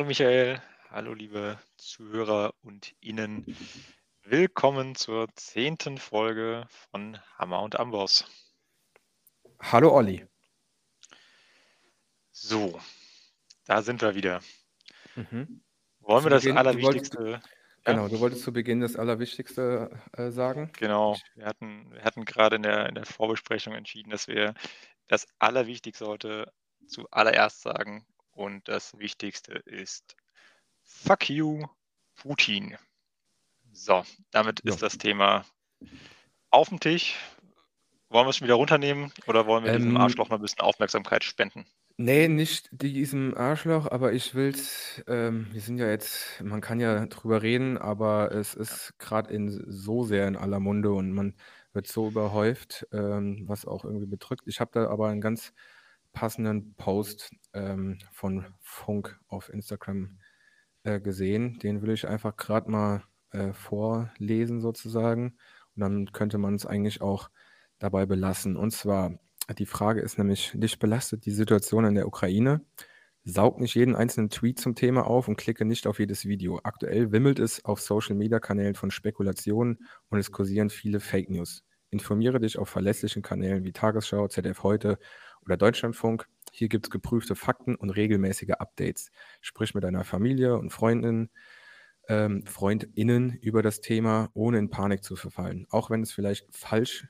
Hallo Michael, hallo liebe Zuhörer und Ihnen. Willkommen zur zehnten Folge von Hammer und Amboss. Hallo Olli. So, da sind wir wieder. Mhm. Wollen Zu wir das Beginn, du wolltest, Allerwichtigste? genau, Ja, du wolltest zu Beginn das Allerwichtigste äh, sagen. genau. Wir hatten, wir hatten gerade in der, in der Vorbesprechung entschieden, dass wir das Allerwichtigste heute zuallererst sagen. Und das Wichtigste ist Fuck you, Putin. So, damit ja. ist das Thema auf dem Tisch. Wollen wir es schon wieder runternehmen oder wollen wir diesem Ähm, Arschloch noch ein bisschen Aufmerksamkeit spenden? nee, nicht diesem Arschloch, aber ich will's, ähm, wir sind ja jetzt, man kann ja drüber reden, aber es ist gerade in so sehr in aller Munde und man wird so überhäuft, ähm, was auch irgendwie bedrückt. Ich habe da aber einen ganz passenden Post ähm, von Funk auf Instagram äh, gesehen. Den will ich einfach gerade mal äh, vorlesen sozusagen. Und dann könnte man es eigentlich auch dabei belassen. Und zwar, die Frage ist nämlich, dich belastet die Situation in der Ukraine? Saug nicht jeden einzelnen Tweet zum Thema auf und klicke nicht auf jedes Video. Aktuell wimmelt es auf Social-Media-Kanälen von Spekulationen und es kursieren viele Fake News. Informiere dich auf verlässlichen Kanälen wie Tagesschau, ZDF Heute oder Deutschlandfunk. Hier gibt es geprüfte Fakten und regelmäßige Updates. Sprich mit deiner Familie und Freundinnen, ähm, FreundInnen über das Thema, ohne in Panik zu verfallen. Auch wenn es vielleicht falsch,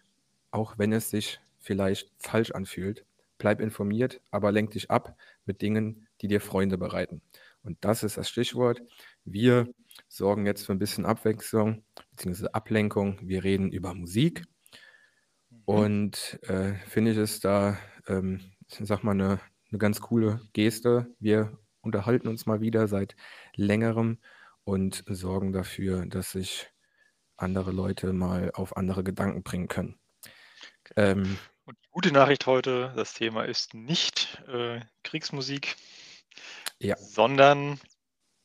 auch wenn es sich vielleicht falsch anfühlt. Bleib informiert, aber lenk dich ab mit Dingen, die dir Freunde bereiten. Und das ist das Stichwort. Wir sorgen jetzt für ein bisschen Abwechslung bzw. Ablenkung. Wir reden über Musik. mhm. Und äh, finde ich es da, ähm, ich sag mal, eine, eine ganz coole Geste. Wir unterhalten uns mal wieder seit längerem und sorgen dafür, dass sich andere Leute mal auf andere Gedanken bringen können. Genau. Ähm, Und die gute Nachricht heute, das Thema ist nicht äh, Kriegsmusik, ja, sondern,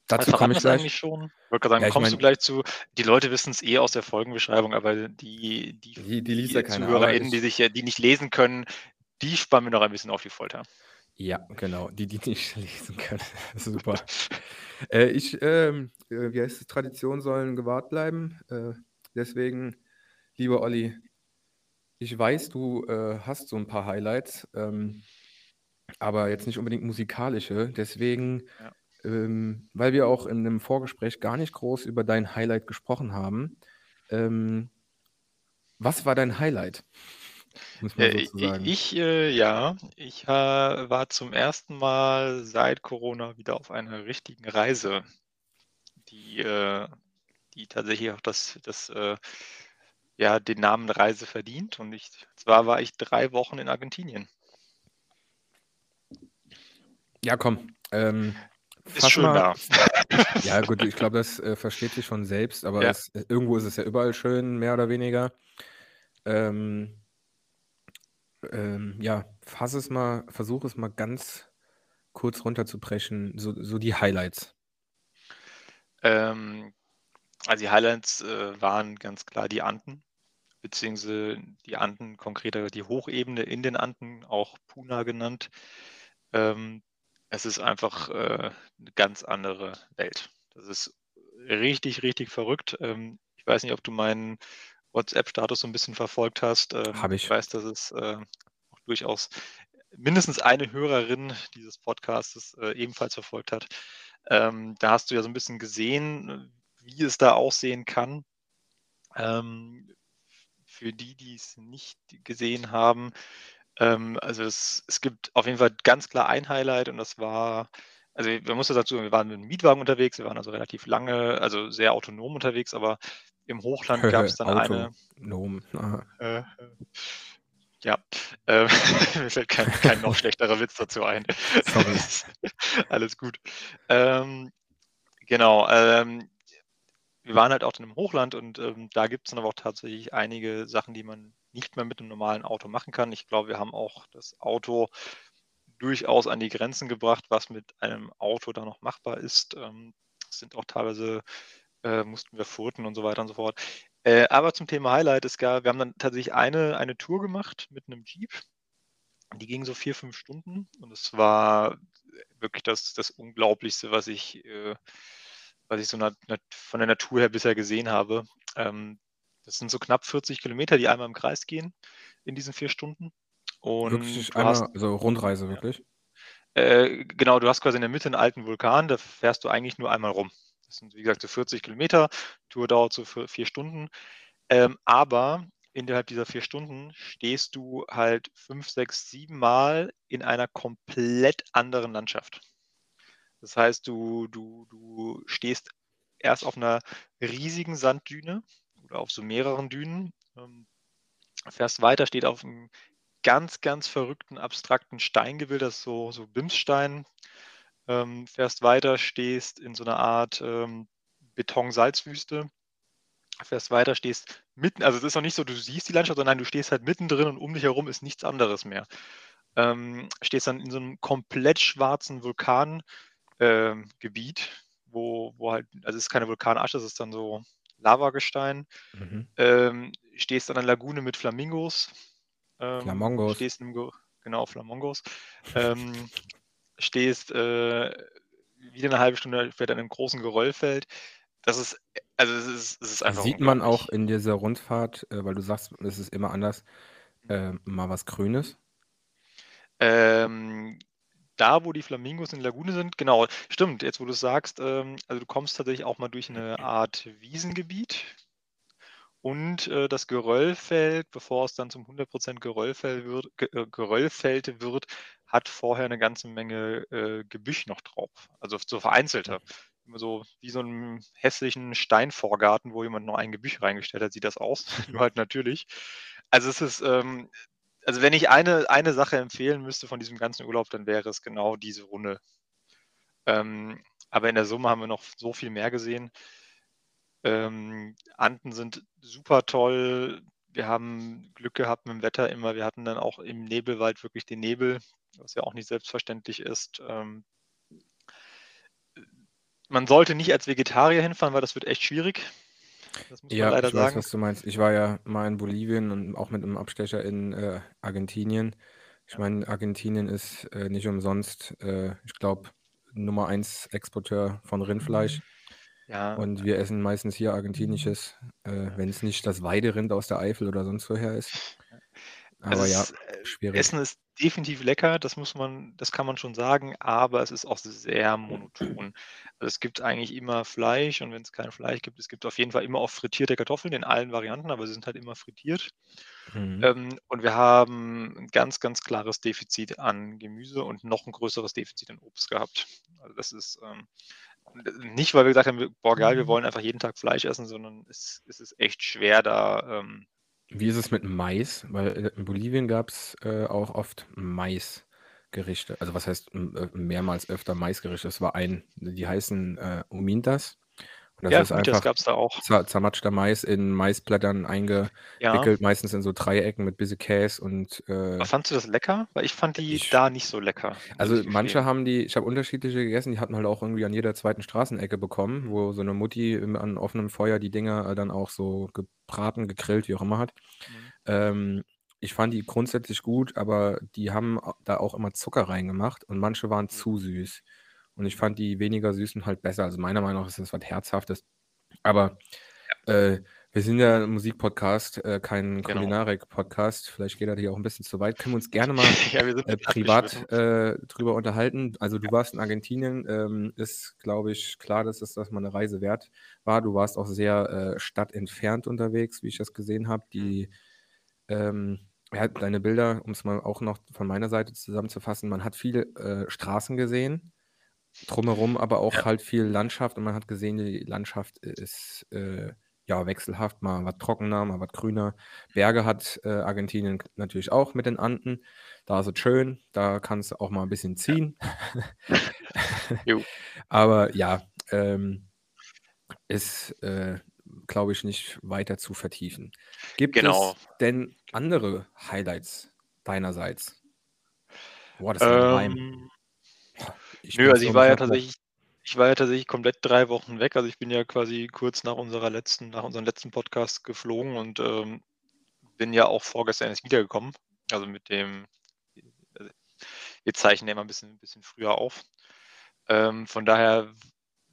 dazu komme ich gleich. eigentlich schon? Ich wollte gerade sagen, Ja, kommst du meine, gleich zu, die Leute wissen es eh aus der Folgenbeschreibung, aber die, die, die, die ja die ZuhörerInnen, die sich die nicht lesen können, die spannen wir noch ein bisschen auf die Folter. ja, genau, die, die nicht lesen können. Super. Äh, ich, ähm, äh, wie heißt es, Tradition sollen gewahrt bleiben. Äh, deswegen, lieber Olli, ich weiß, du äh, hast so ein paar Highlights, ähm, aber jetzt nicht unbedingt musikalische. Deswegen, Ja. ähm, weil wir auch in einem Vorgespräch gar nicht groß über dein Highlight gesprochen haben, ähm, was war dein Highlight? Äh, ich, äh, ja, ich äh, war zum ersten Mal seit Corona wieder auf einer richtigen Reise, die, äh, die tatsächlich auch das, das, äh, ja, den Namen Reise verdient. Und ich, zwar war ich drei Wochen in Argentinien. Ja, komm. Ähm, Ist schön mal. da. Ja, gut, ich glaube, das äh, versteht sich von selbst, aber Ja. es, äh, irgendwo ist es ja überall schön, mehr oder weniger. Ähm, ähm, ja, fass es mal, versuch es mal ganz kurz runterzubrechen, so, so die Highlights. Ähm, also die Highlights äh, waren ganz klar die Anden, beziehungsweise die Anden, konkreter die Hochebene in den Anden, auch Puna genannt. Ähm, es ist einfach äh, eine ganz andere Welt. Das ist richtig, richtig verrückt. Ähm, ich weiß nicht, ob du meinen WhatsApp-Status so ein bisschen verfolgt hast. Ähm, Habe ich ich. weiß, dass es äh, durchaus mindestens eine Hörerin dieses Podcastes äh, ebenfalls verfolgt hat. Ähm, da hast du ja so ein bisschen gesehen, wie es da aussehen kann. Ähm, für die, die es nicht gesehen haben, ähm, also es, es gibt auf jeden Fall ganz klar ein Highlight und das war, also man muss dazu, wir waren mit einem Mietwagen unterwegs, wir waren also relativ lange, also sehr autonom unterwegs, aber im Hochland gab es dann eine, Autonom. Aha. äh, ja, äh, mir fällt kein, kein noch schlechterer Witz dazu ein. Alles gut. Ähm, genau, ähm, wir waren halt auch in einem Hochland und ähm, da gibt es dann aber auch tatsächlich einige Sachen, die man nicht mehr mit einem normalen Auto machen kann. Ich glaube, wir haben auch das Auto durchaus an die Grenzen gebracht, was mit einem Auto da noch machbar ist. Ähm, es sind auch teilweise, äh, mussten wir furten und so weiter und so fort. Äh, aber zum Thema Highlight, es gab, wir haben dann tatsächlich eine, eine Tour gemacht mit einem Jeep. Die ging so vier, fünf Stunden und es war wirklich das, das Unglaublichste, was ich, äh, was ich so nat von der Natur her bisher gesehen habe. Ähm, das sind so knapp 40 Kilometer, die einmal im Kreis gehen in diesen vier Stunden. Und wirklich einmal, hast, also Rundreise wirklich? Ja. Äh, genau, du hast quasi in der Mitte einen alten Vulkan, da fährst du eigentlich nur einmal rum. Das sind, wie gesagt, so 40 Kilometer. Tour dauert so vier Stunden. Ähm, aber innerhalb dieser vier Stunden stehst du halt fünf, sechs, sieben Mal in einer komplett anderen Landschaft. Das heißt, du, du, du stehst erst auf einer riesigen Sanddüne oder auf so mehreren Dünen, ähm, fährst weiter, steht auf einem ganz, ganz verrückten, abstrakten Steingebild, das ist so, so Bimsstein, ähm, fährst weiter, stehst in so einer Art ähm, Beton-Salzwüste, fährst weiter, stehst mitten, also es ist noch nicht so, du siehst die Landschaft, sondern du stehst halt mittendrin und um dich herum ist nichts anderes mehr. Ähm, stehst dann in so einem komplett schwarzen Vulkangebiet, ähm, wo, wo halt, also es ist keine Vulkanasche, es ist dann so Lavagestein. Mhm. Ähm, stehst an einer Lagune mit Flamingos. Ähm, Flamongos. Stehst im, genau, Flamongos. ähm, stehst äh, wieder eine halbe Stunde später in einem großen Geröllfeld. Das ist, also es ist, es ist einfach. Sieht man auch in dieser Rundfahrt, äh, weil du sagst, es ist immer anders, äh, mal was Grünes? Ähm, da, wo die Flamingos in der Lagune sind, genau, stimmt, jetzt wo du es sagst, ähm, also du kommst tatsächlich auch mal durch eine Art Wiesengebiet und äh, das Geröllfeld, bevor es dann zum 100% Geröllfeld wird, äh, Geröllfeld wird, hat vorher eine ganze Menge äh, Gebüsch noch drauf, also so vereinzelter. Immer so wie so einen hässlichen Steinvorgarten, wo jemand noch ein Gebüsch reingestellt hat, sieht das aus, nur halt natürlich. Also es ist, ähm, also wenn ich eine, eine Sache empfehlen müsste von diesem ganzen Urlaub, dann wäre es genau diese Runde. Ähm, aber in der Summe haben wir noch so viel mehr gesehen. Ähm, Anden sind super toll. Wir haben Glück gehabt mit dem Wetter immer. Wir hatten dann auch im Nebelwald wirklich den Nebel, was ja auch nicht selbstverständlich ist. Ähm, man sollte nicht als Vegetarier hinfahren, weil das wird echt schwierig. Das muss Ja, leider ich weiß, sagen. was du meinst. Ich war ja mal in Bolivien und auch mit einem Abstecher in äh, Argentinien. Ich meine, Argentinien ist äh, nicht umsonst, äh, ich glaube, Nummer 1 Exporteur von Rindfleisch. Ja, Und wir essen meistens hier argentinisches, äh, wenn es nicht das Weiderind aus der Eifel oder sonst woher ist. Also Aber ja, ist, äh, schwierig. Essen ist definitiv lecker, das muss man, das kann man schon sagen, aber es ist auch sehr monoton. Also es gibt eigentlich immer Fleisch und wenn es kein Fleisch gibt, es gibt auf jeden Fall immer auch frittierte Kartoffeln in allen Varianten, aber sie sind halt immer frittiert. Mhm. Ähm, und wir haben ein ganz, ganz klares Defizit an Gemüse und noch ein größeres Defizit an Obst gehabt. Also das ist ähm, nicht, weil wir gesagt haben, boah geil, wir mhm. wollen einfach jeden Tag Fleisch essen, sondern es, es ist echt schwer da ähm, wie ist es mit Mais? Weil äh, in Bolivien gab es äh, auch oft Maisgerichte. Also was heißt äh, mehrmals öfter Maisgerichte? Es war ein, die heißen äh, Umintas. Und das ja, ist einfach gab es da auch. zermatschter Mais in Maisblättern eingewickelt, ja. meistens in so Dreiecken mit bisschen Käse und. Äh, fandst du das lecker? Weil ich fand die ich, da nicht so lecker. Also manche haben die, ich habe unterschiedliche gegessen, die hatten halt auch irgendwie an jeder zweiten Straßenecke bekommen, wo so eine Mutti an offenem Feuer die Dinger dann auch so gebraten, gegrillt, wie auch immer hat. Mhm. Ähm, ich fand die grundsätzlich gut, aber die haben da auch immer Zucker reingemacht und manche waren mhm. zu süß. Und ich fand die weniger süßen halt besser. Also meiner Meinung nach ist das was Herzhaftes. Aber äh, wir sind ja ein Musikpodcast, äh, kein genau. Kulinarik-Podcast. Vielleicht geht das hier auch ein bisschen zu weit. Können wir uns gerne mal ja, äh, privat äh, drüber unterhalten. Also du ja. warst in Argentinien. Ähm, ist, glaube ich, klar, dass es dass man eine Reise wert war. Du warst auch sehr äh, stadtentfernt unterwegs, wie ich das gesehen habe. Die ähm, ja, deine Bilder, um es mal auch noch von meiner Seite zusammenzufassen, man hat viele äh, Straßen gesehen, drumherum aber auch ja. halt viel Landschaft und man hat gesehen, die Landschaft ist äh, ja wechselhaft, mal was trockener, mal was grüner. Berge hat äh, Argentinien natürlich auch mit den Anden. Da ist es schön, da kannst du auch mal ein bisschen ziehen. Ja. aber ja, ähm, ist, äh, glaube ich, nicht weiter zu vertiefen. Gibt genau. es denn andere Highlights deinerseits? Boah, das ist ähm, ich Nö, also ich war ja tatsächlich, ich war ja tatsächlich komplett drei Wochen weg. Also ich bin ja quasi kurz nach unserer letzten, nach unserem letzten Podcast geflogen und ähm, bin ja auch vorgestern erst wiedergekommen. Also mit dem, wir zeichnen immer ein bisschen, ein bisschen früher auf. Ähm, von daher,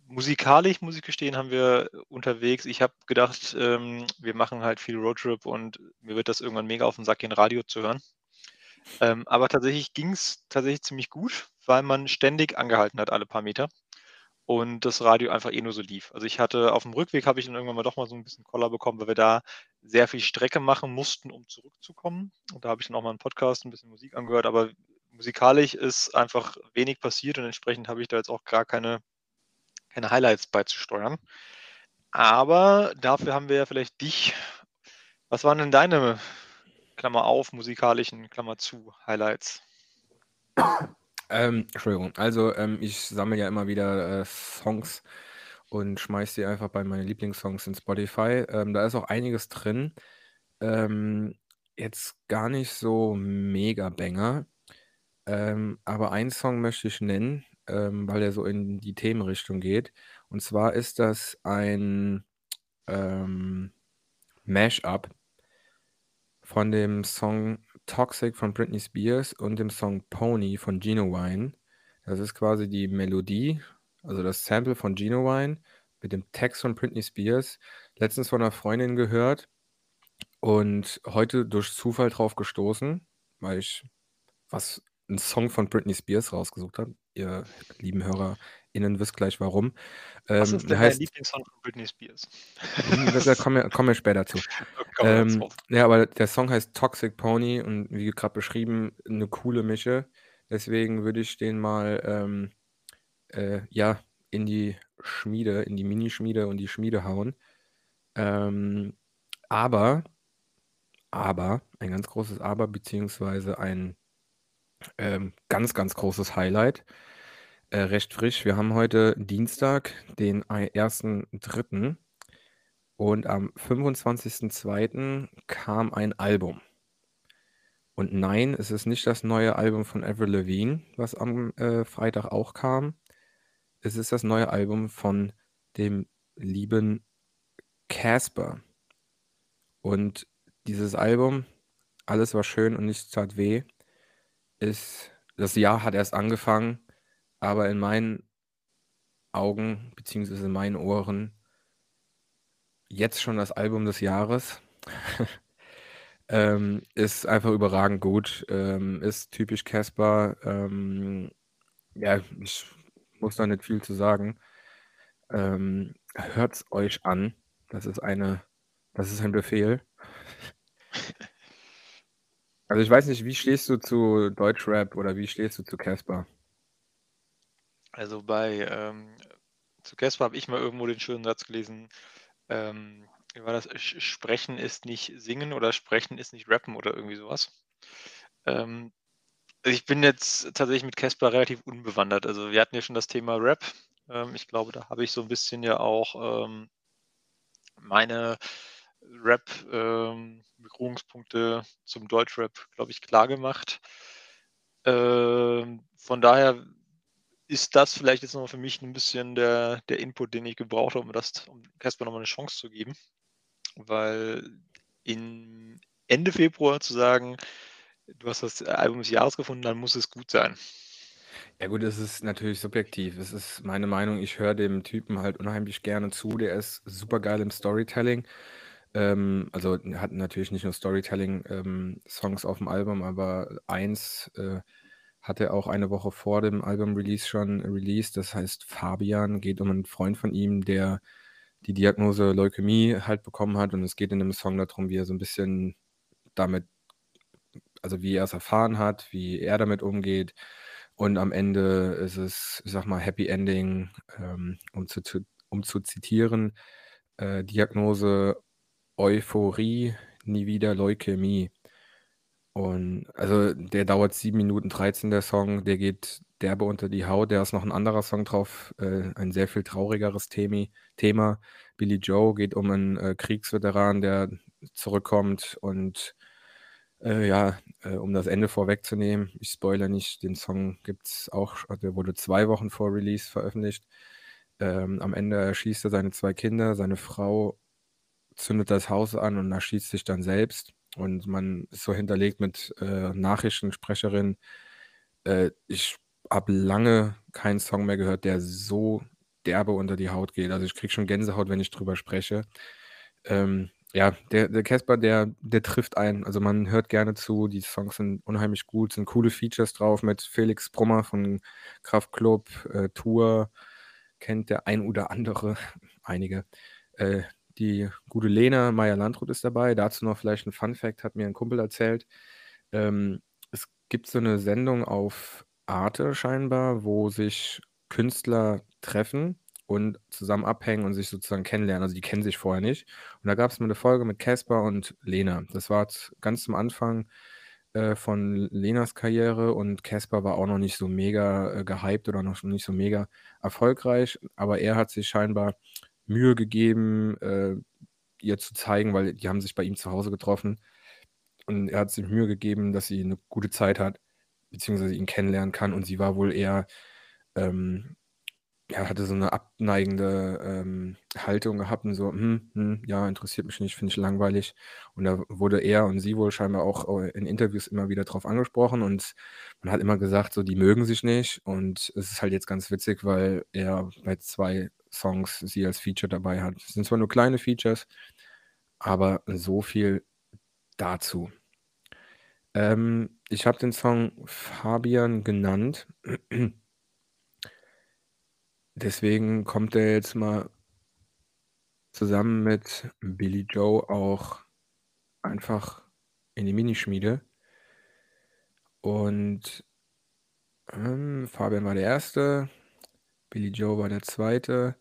musikalisch, muss ich gestehen, haben wir unterwegs. Ich habe gedacht, ähm, wir machen halt viel Roadtrip und mir wird das irgendwann mega auf den Sack gehen, Radio zu hören. Ähm, aber tatsächlich ging es tatsächlich ziemlich gut, weil man ständig angehalten hat, alle paar Meter. Und das Radio einfach eh nur so lief. Also ich hatte auf dem Rückweg habe ich dann irgendwann mal doch mal so ein bisschen Koller bekommen, weil wir da sehr viel Strecke machen mussten, um zurückzukommen. Und da habe ich dann auch mal einen Podcast, ein bisschen Musik angehört, aber musikalisch ist einfach wenig passiert und entsprechend habe ich da jetzt auch gar keine, keine Highlights beizusteuern. Aber dafür haben wir ja vielleicht dich. Was waren denn deine Klammer auf, musikalischen, Klammer zu, Highlights? Ähm, Entschuldigung. Also, ähm, ich sammle ja immer wieder äh, Songs und schmeiße die einfach bei meinen Lieblingssongs in Spotify. Ähm, da ist auch einiges drin. Ähm, jetzt gar nicht so mega Banger. Ähm, aber einen Song möchte ich nennen, ähm, weil er so in die Themenrichtung geht. Und zwar ist das ein ähm, Mash-up von dem Song Toxic von Britney Spears und dem Song Pony von Genuine. Das ist quasi die Melodie, also das Sample von Genuine mit dem Text von Britney Spears. Letztens von einer Freundin gehört und heute durch Zufall drauf gestoßen, weil ich was einen Song von Britney Spears rausgesucht habe. Ihr lieben HörerInnen wisst gleich warum. Was ähm, ist denn heißt, dein Lieblingssong von Britney Spears? da kommen wir, kommen wir später zu. ähm, ja, aber der Song heißt Toxic Pony und wie gerade beschrieben, eine coole Mische. Deswegen würde ich den mal ähm, äh, ja, in die Schmiede, in die Minischmiede und die Schmiede hauen. Ähm, aber, aber, ein ganz großes Aber, beziehungsweise ein ähm, ganz, ganz großes Highlight. Äh, recht frisch. Wir haben heute Dienstag, den 1.3. Und am 25.2. kam ein Album. Und nein, es ist nicht das neue Album von Avril Lavigne, was am äh, Freitag auch kam. Es ist das neue Album von dem lieben Casper. Und dieses Album, alles war schön und nichts tat weh, ist, das Jahr hat erst angefangen, aber in meinen Augen, beziehungsweise in meinen Ohren, jetzt schon das Album des Jahres. ähm, ist einfach überragend gut. Ähm, ist typisch Casper. Ähm, ja, ich muss da nicht viel zu sagen. Ähm, es euch an. Das ist eine, das ist ein Befehl. Also ich weiß nicht, wie stehst du zu Deutschrap oder wie stehst du zu Casper? Also bei ähm, zu Casper habe ich mal irgendwo den schönen Satz gelesen, ähm, war das? Sprechen ist nicht singen oder sprechen ist nicht rappen oder irgendwie sowas. Ähm, ich bin jetzt tatsächlich mit Casper relativ unbewandert. Also wir hatten ja schon das Thema Rap. Ähm, ich glaube, da habe ich so ein bisschen ja auch ähm, meine Rap-Berührungspunkte ähm, zum Deutschrap, glaube ich, klar gemacht. Ähm, von daher ist das vielleicht jetzt noch für mich ein bisschen der, der Input, den ich gebraucht habe, um das, um Casper nochmal eine Chance zu geben. Weil in Ende Februar zu sagen, du hast das Album des Jahres gefunden, dann muss es gut sein. Ja gut, es ist natürlich subjektiv. Es ist meine Meinung, ich höre dem Typen halt unheimlich gerne zu. Der ist super geil im Storytelling. Ähm, also hat natürlich nicht nur Storytelling-Songs ähm, auf dem Album, aber eins äh, hat er auch eine Woche vor dem Album-Release schon released. Das heißt Fabian, geht um einen Freund von ihm, der die Diagnose Leukämie halt bekommen hat. Und es geht in dem Song darum, wie er so ein bisschen damit, also wie er es erfahren hat, wie er damit umgeht. Und am Ende ist es, ich sag mal, Happy Ending, ähm, um, zu, um zu zitieren. Äh, Diagnose Euphorie, nie wieder Leukämie. Und also der dauert 7 Minuten 13, der Song, der geht derbe unter die Haut. Da ist noch ein anderer Song drauf, äh, ein sehr viel traurigeres Themi Thema. Billy Joe geht um einen äh, Kriegsveteran, der zurückkommt und äh, ja, äh, um das Ende vorwegzunehmen, ich spoilere nicht, den Song gibt es auch, der wurde zwei Wochen vor Release veröffentlicht. Ähm, am Ende erschießt er seine zwei Kinder, seine Frau zündet das Haus an und erschießt sich dann selbst. Und man ist so hinterlegt mit äh, Nachrichtensprecherin, Äh, ich habe lange keinen Song mehr gehört, der so derbe unter die Haut geht. Also, ich kriege schon Gänsehaut, wenn ich drüber spreche. Ähm, ja, der der Casper, der der trifft einen. Also, man hört gerne zu. Die Songs sind unheimlich gut, sind coole Features drauf mit Felix Brummer von Kraftklub, äh, Tour, kennt der ein oder andere, einige. Äh, die gute Lena Meyer-Landrut ist dabei. Dazu noch vielleicht ein Fun-Fact, hat mir ein Kumpel erzählt. Ähm, es gibt so eine Sendung auf Arte scheinbar, wo sich Künstler treffen und zusammen abhängen und sich sozusagen kennenlernen. Also, die kennen sich vorher nicht. Und da gab es mal eine Folge mit Casper und Lena. Das war ganz zum Anfang, äh, von Lenas Karriere und Casper war auch noch nicht so mega, äh, gehypt oder noch nicht so mega erfolgreich, aber er hat sich scheinbar Mühe gegeben, äh, ihr zu zeigen, weil die haben sich bei ihm zu Hause getroffen. Und er hat sich Mühe gegeben, dass sie eine gute Zeit hat, beziehungsweise ihn kennenlernen kann. Und sie war wohl eher, ähm ja, hatte so eine abneigende, ähm, Haltung gehabt und so: „Hm, hm, ja, interessiert mich nicht, finde ich langweilig.“ Und da wurde er und sie wohl scheinbar auch, äh, in Interviews immer wieder drauf angesprochen. Und man hat immer gesagt, so, die mögen sich nicht. Und es ist halt jetzt ganz witzig, weil er bei zwei Songs sie als Feature dabei hat. Es sind zwar nur kleine Features, aber so viel dazu. Ähm, ich habe den Song Fabian genannt. Deswegen kommt er jetzt mal zusammen mit Billy Joe auch einfach in die Minischmiede. Und, ähm, Fabian war der Erste, Billy Joe war der Zweite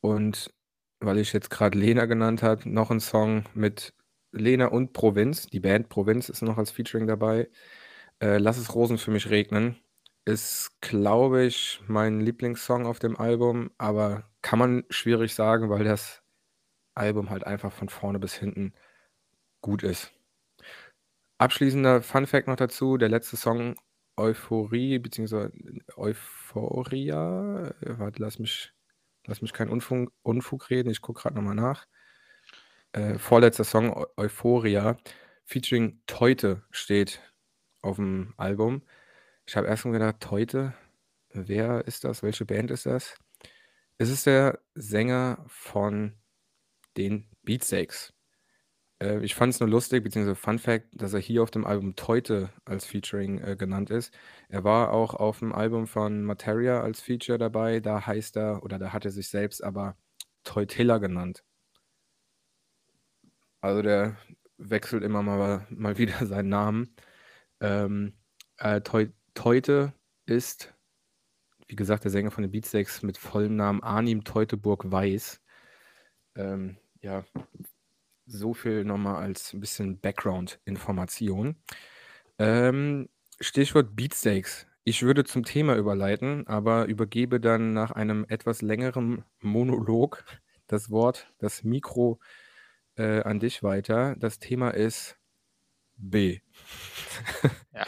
und weil ich jetzt gerade Lena genannt habe, noch ein Song mit Lena und Provinz. Die Band Provinz ist noch als Featuring dabei. Äh, „Lass es Rosen für mich regnen“ ist, glaube ich, mein Lieblingssong auf dem Album, aber kann man schwierig sagen, weil das Album halt einfach von vorne bis hinten gut ist. Abschließender Fun-Fact noch dazu: Der letzte Song „Euphorie“ beziehungsweise „Euphoria“ äh, warte, lass mich lass mich keinen Unfug Unfug reden, ich gucke gerade noch mal nach. Äh, vorletzter Song Eu „Euphoria“ featuring Teute steht auf dem Album. Ich habe erst mal gedacht: „Teute, wer ist das? Welche Band ist das?“ Es ist der Sänger von den Beatsteaks. Äh, ich fand es nur lustig, beziehungsweise Fun Fact, dass er hier auf dem Album Teute als Featuring, äh, genannt ist. Er war auch auf dem Album von Materia als Feature dabei. Da heißt er oder da hat er sich selbst aber Teutilla genannt. Also, der wechselt immer mal mal wieder seinen Namen. Ähm, äh, Teu Teute ist, wie gesagt, der Sänger von den Beatsteaks mit vollem Namen Arnim Teuteburg-Weiß. Ähm, ja, so viel nochmal als ein bisschen Background-Information. Ähm, Stichwort Beatsteaks. Ich würde zum Thema überleiten, aber übergebe dann nach einem etwas längeren Monolog das Wort, das Mikro, äh, an dich weiter. Das Thema ist B. Ja.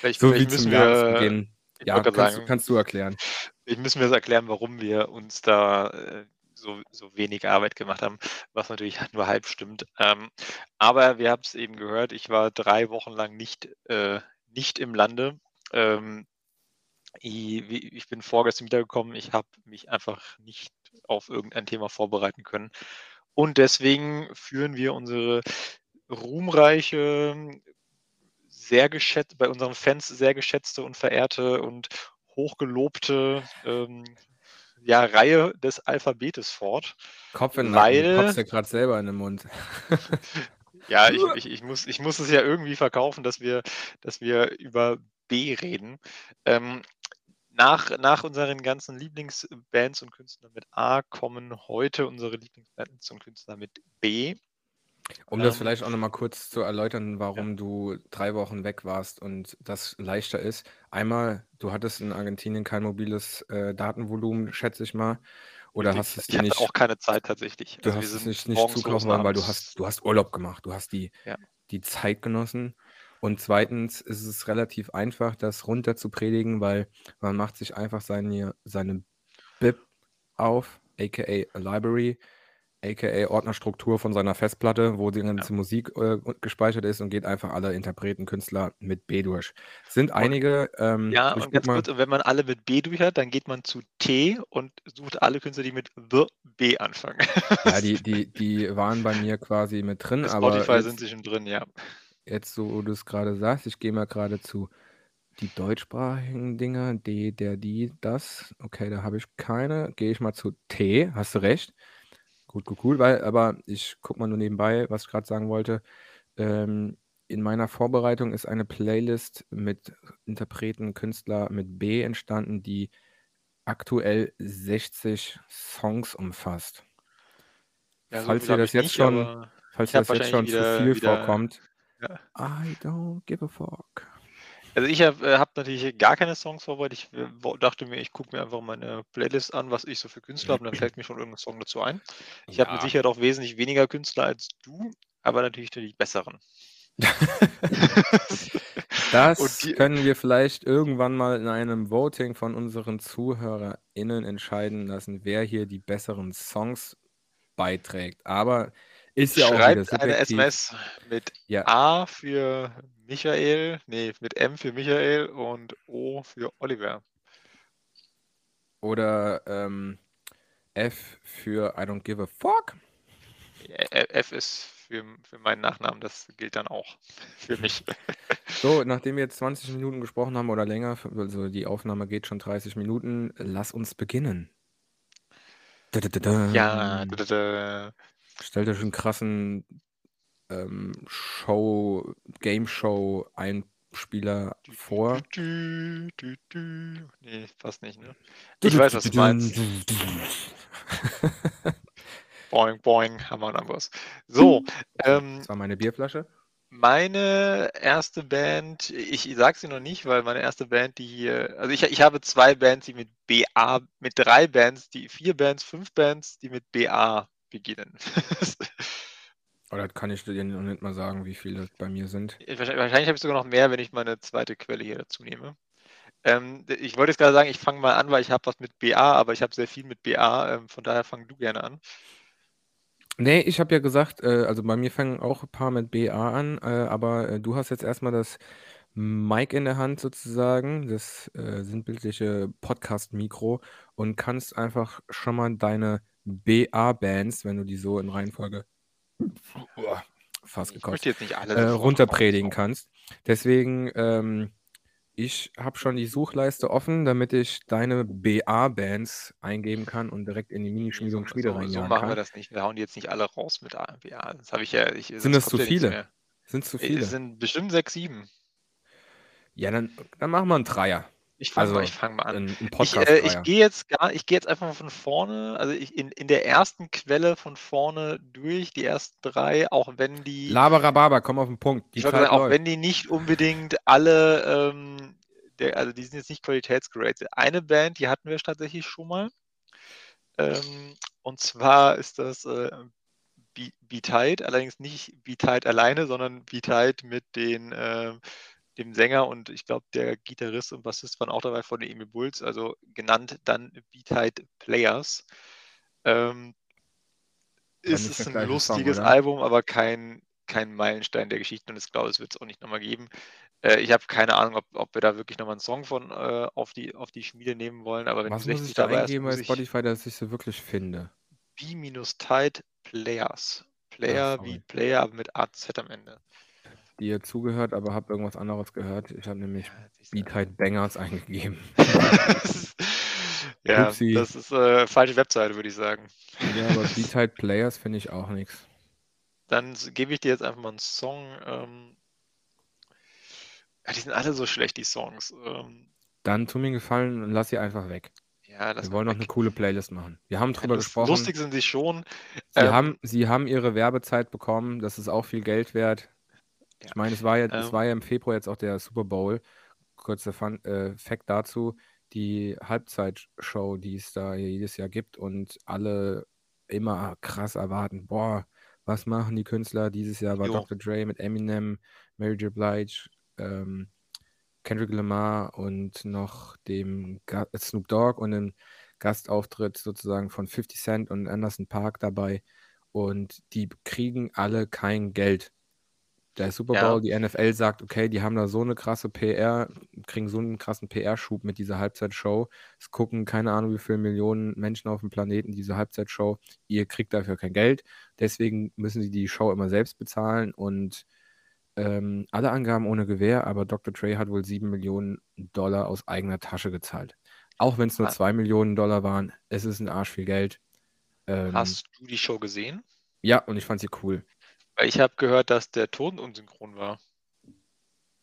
Vielleicht, So vielleicht wie zum müssen wir, Jahresbeginn. ich Ja, kannst du sagen, kannst du erklären. vielleicht müssen wir erklären, warum wir uns da äh, so, so wenig Arbeit gemacht haben, was natürlich nur halb stimmt. Ähm, aber wir haben es eben gehört, ich war drei Wochen lang nicht, äh, nicht im Lande. Ähm, ich, ich bin vorgestern wiedergekommen, ich habe mich einfach nicht auf irgendein Thema vorbereiten können. Und deswegen führen wir unsere ruhmreiche, sehr geschätzt, bei unseren Fans sehr geschätzte und verehrte und hochgelobte ähm, ja, Reihe des Alphabetes fort. Kopf in den Weil, kotzt dir gerade selber in den Mund. ja, ich, ich, ich, muss, ich muss es ja irgendwie verkaufen, dass wir, dass wir über B reden. Ähm, nach, nach unseren ganzen Lieblingsbands und Künstlern mit A kommen heute unsere Lieblingsbands und Künstler mit B. Um das Ähm, vielleicht auch noch mal kurz zu erläutern, warum du drei Wochen weg warst und das leichter ist. Einmal, du hattest in Argentinien kein mobiles äh, Datenvolumen, schätze ich mal. Oder richtig. hast es Ich dir hatte nicht, auch keine Zeit tatsächlich. du Also wir hast es sind nicht, nicht morgens los zukaufen und wollen, weil du abends. hast, du hast Urlaub gemacht, du hast die, Ja. die Zeit genossen. Und zweitens ist es relativ einfach, das runter zu predigen, weil man macht sich einfach seine, seine BIP auf, aka Library, aka Ordnerstruktur von seiner Festplatte, wo die ganze Ja. Musik äh, gespeichert ist und geht einfach alle Interpreten, Künstler mit B durch. Sind einige, ähm, ja, und ganz kurz, wenn man alle mit B durch hat, dann geht man zu T und sucht alle Künstler, die mit the B anfangen. ja, die, die, die waren bei mir quasi mit drin, aber Spotify sind jetzt, sie schon drin, ja. jetzt so, wo du es gerade sagst, ich gehe mal gerade zu die deutschsprachigen Dinger, D, der, die, das. Okay, da habe ich keine. Gehe ich mal zu T, hast du recht. Gut, gut, gut, weil, aber ich guck mal nur nebenbei, was ich gerade sagen wollte. Ähm, in meiner Vorbereitung ist eine Playlist mit Interpreten, Künstler mit B entstanden, die aktuell 60 Songs umfasst. Ja, so Falls dir habe das jetzt nicht, schon, falls das jetzt schon wahrscheinlich zu wieder, viel wieder, vorkommt, ja. I don't give a fuck. Also ich habe äh, hab natürlich gar keine Songs vorbereitet. Ich äh, dachte mir, ich gucke mir einfach meine Playlist an, was ich so für Künstler habe, und dann fällt mir schon irgendein Song dazu ein. Ich habe mit Ja. Sicherheit auch wesentlich weniger Künstler als du, aber natürlich die besseren. Das die, können wir vielleicht irgendwann mal in einem Voting von unseren ZuhörerInnen entscheiden lassen, wer hier die besseren Songs beiträgt. Aber ist ja auch schreibt eine subjektiv. SMS mit Ja, A für Michael, nee, mit M für Michael und O für Oliver. oder ähm, F für I don't give a fuck. F ist für, für meinen Nachnamen, das gilt dann auch für mich. So, nachdem wir jetzt 20 Minuten gesprochen haben oder länger, also die Aufnahme geht schon 30 Minuten, lass uns beginnen. Ja, da, da, da. Stellt euch einen krassen ähm, Show, Game Show Einspieler vor. du, du, du, du. Nee, passt nicht, ne? Ich weiß, was du meinst. Boing, boing, haben wir einen Amboss. So, ähm, Das war meine Bierflasche. meine erste Band, ich, ich sag sie noch nicht, weil meine erste Band, die hier, also ich, ich habe zwei Bands, die mit BA, mit drei Bands, die vier Bands, fünf Bands, die mit BA beginnen. Oder kann ich dir noch nicht mal sagen, wie viele das bei mir sind. Wahrscheinlich, wahrscheinlich habe ich sogar noch mehr, wenn ich meine zweite Quelle hier dazu nehme. Ähm, ich wollte jetzt gerade sagen, ich fange mal an, weil ich habe was mit BA, aber ich habe sehr viel mit BA, ähm, von daher fang du gerne an. Nee, ich habe ja gesagt, äh, also bei mir fangen auch ein paar mit BA an, äh, aber äh, du hast jetzt erstmal das Mic in der Hand sozusagen, das äh, sinnbildliche Podcast-Mikro und kannst einfach schon mal deine BA-Bands, wenn du die so in Reihenfolge fast möchte jetzt nicht alle äh, runterpredigen kannst. Deswegen, ähm, ich habe schon die Suchleiste offen, damit ich deine BA-Bands eingeben kann und direkt in die Minischmiede so, und Schmiede so, so reinjagen machen wir kann. das nicht. Wir hauen die jetzt nicht alle raus mit A- BA. Das habe ich ja, ich, Sind es zu ja viele? Sind es zu Äh, Es viele? sind bestimmt sechs, sieben. Ja, dann, dann machen wir einen Dreier. Ich fange mal, ich Also fang mal an. ein, ein Ich, äh, ich gehe jetzt gar, ich gehe jetzt einfach mal von vorne, also ich, in, in der ersten Quelle von vorne durch, die ersten drei, auch wenn die, Laberababa, komm auf den Punkt. Die ich sagen, auch wenn die nicht unbedingt alle, ähm, der, also die sind jetzt nicht qualitätsgeratet. Eine Band, die hatten wir tatsächlich schon mal. Ähm, und zwar ist das äh, Be, Be Tight, allerdings nicht Be Tight alleine, sondern Be Tight mit den, ähm, dem Sänger und ich glaube, der Gitarrist und Bassist waren auch dabei von den Emil Bulls, also genannt dann Be Tight Players. Ähm, ist es ein Song, lustiges oder? Album, aber kein, kein Meilenstein der Geschichte und ich glaube, es wird es auch nicht nochmal geben. Äh, ich habe keine Ahnung, ob, ob wir da wirklich nochmal einen Song von äh, auf, die, auf die Schmiede nehmen wollen, aber wenn Was du muss 60 ich da dabei eingeben bei muss ich Spotify, dass ich sie wirklich finde? B-Tight Players. Player wie sorry. Player, aber mit AZ am Ende. Dir zugehört, aber habe irgendwas anderes gehört. Ich habe nämlich Ja, Beat du. Tight Bangers eingegeben. ja, Upsi. das ist äh, falsche Webseite, würde ich sagen. Ja, aber Beat Tight Players finde ich auch nichts. Dann gebe ich dir jetzt einfach mal einen Song. Ähm, ja, die sind alle so schlecht, die Songs. Ähm, Dann tu mir einen Gefallen und lass sie einfach weg. ja, Wir wollen noch eine coole Playlist machen. Wir haben Ja, drüber lust, gesprochen. lustig sind sie schon. Sie Ähm, haben, sie haben ihre Werbezeit bekommen. Das ist auch viel Geld wert. Ich meine, es war ja, es ähm, war ja im Februar jetzt auch der Super Bowl. Kurzer Fun, äh, Fact dazu: Die Halbzeitshow, die es da jedes Jahr gibt und alle immer krass erwarten. Boah, was machen die Künstler? Dieses Jahr war jo, Dr. Dre mit Eminem, Mary J. Blige, ähm, Kendrick Lamar und noch dem Ga Snoop Dogg und einem Gastauftritt sozusagen von 50 Cent und Anderson Park dabei. und die kriegen alle kein Geld. Der Super Ja. Bowl, die NFL sagt, okay, die haben da so eine krasse PR, kriegen so einen krassen PR-Schub mit dieser Halbzeitshow. Es gucken keine Ahnung, wie viele Millionen Menschen auf dem Planeten diese Halbzeitshow. Ihr kriegt dafür kein Geld. Deswegen müssen sie die Show immer selbst bezahlen und ähm, alle Angaben ohne Gewähr, aber Dr. Dre hat wohl 7 Millionen Dollar aus eigener Tasche gezahlt. Auch wenn es nur Ah. 2 Millionen Dollar waren, es ist ein Arsch viel Geld. Ähm, Hast du die Show gesehen? Ja, und ich fand sie cool. Weil ich habe gehört, dass der Ton unsynchron war.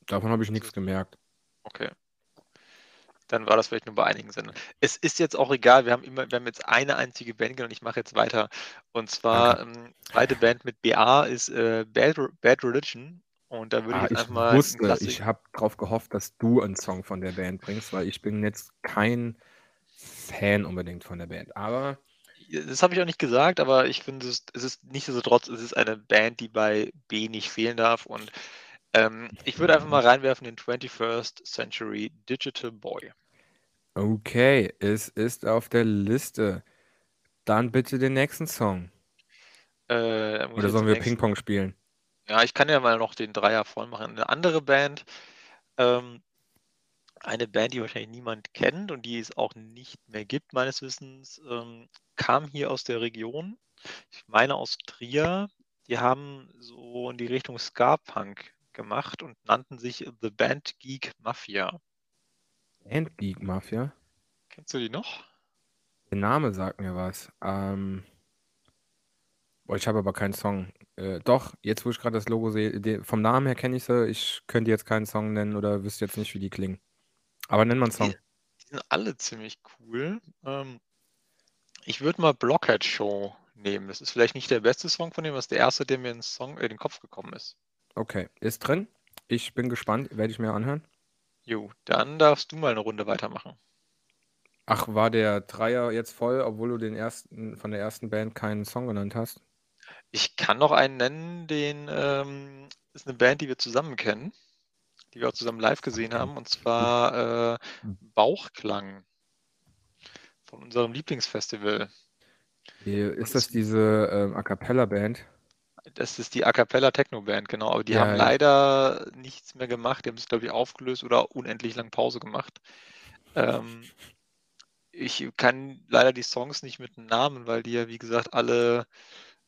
Davon habe ich nichts gemerkt. Okay. Dann war das vielleicht nur bei einigen Sendern. Es ist jetzt auch egal, wir haben immer, wir haben jetzt eine einzige Band und ich mache jetzt weiter. Und zwar, ähm, zweite Band mit BA ist äh, Bad, Bad Religion. Und da würde Ah, ich jetzt ich einfach mal wusste, ich habe darauf gehofft, dass du einen Song von der Band bringst, weil ich bin jetzt kein Fan unbedingt von der Band. Aber Das habe ich auch nicht gesagt, aber ich finde, es, es ist nichtsdestotrotz, es ist eine Band, die bei B nicht fehlen darf. Und ähm, ich würde einfach mal reinwerfen den 21st Century Digital Boy. okay, es ist auf der Liste. Dann bitte den nächsten Song. Äh, Oder sollen wir nächsten- Ping-Pong spielen? Ja, ich kann ja mal noch den Dreier voll machen. Eine andere Band, ähm, eine Band, die wahrscheinlich niemand kennt und die es auch nicht mehr gibt, meines Wissens, ähm, kam hier aus der Region. Ich meine aus Trier. Die haben so in die Richtung Ska-Punk gemacht und nannten sich The Band Geek Mafia. Band Geek Mafia? Kennst du die noch? Der Name sagt mir was. Ähm, boah, ich habe aber keinen Song. Äh, doch, jetzt wo ich gerade das Logo sehe, vom Namen her kenne ich sie. Ich könnte jetzt keinen Song nennen oder wüsste jetzt nicht, wie die klingen. Aber nenn mal einen Song. Die sind alle ziemlich cool. Ähm, ich würde mal Blockhead Show nehmen. Das ist vielleicht nicht der beste Song von dem, das ist der erste, der mir in den, Song, äh, in den Kopf gekommen ist. Okay, ist drin. Ich bin gespannt, werde ich mir anhören. Jo, dann darfst du mal eine Runde weitermachen. Ach, war der Dreier jetzt voll, obwohl du den ersten von der ersten Band keinen Song genannt hast? Ich kann noch einen nennen, den ähm, ist eine Band, die wir zusammen kennen, die wir auch zusammen live gesehen haben, und zwar äh, Bauchklang von unserem Lieblingsfestival. Ist das diese ähm, A Cappella-Band? Das ist die A Cappella Techno Band, genau, aber die Ja, haben ja. leider nichts mehr gemacht. Die haben sich, glaube ich, aufgelöst oder unendlich lang Pause gemacht. Ähm, ich kann leider die Songs nicht mit Namen, weil die ja, wie gesagt, alle,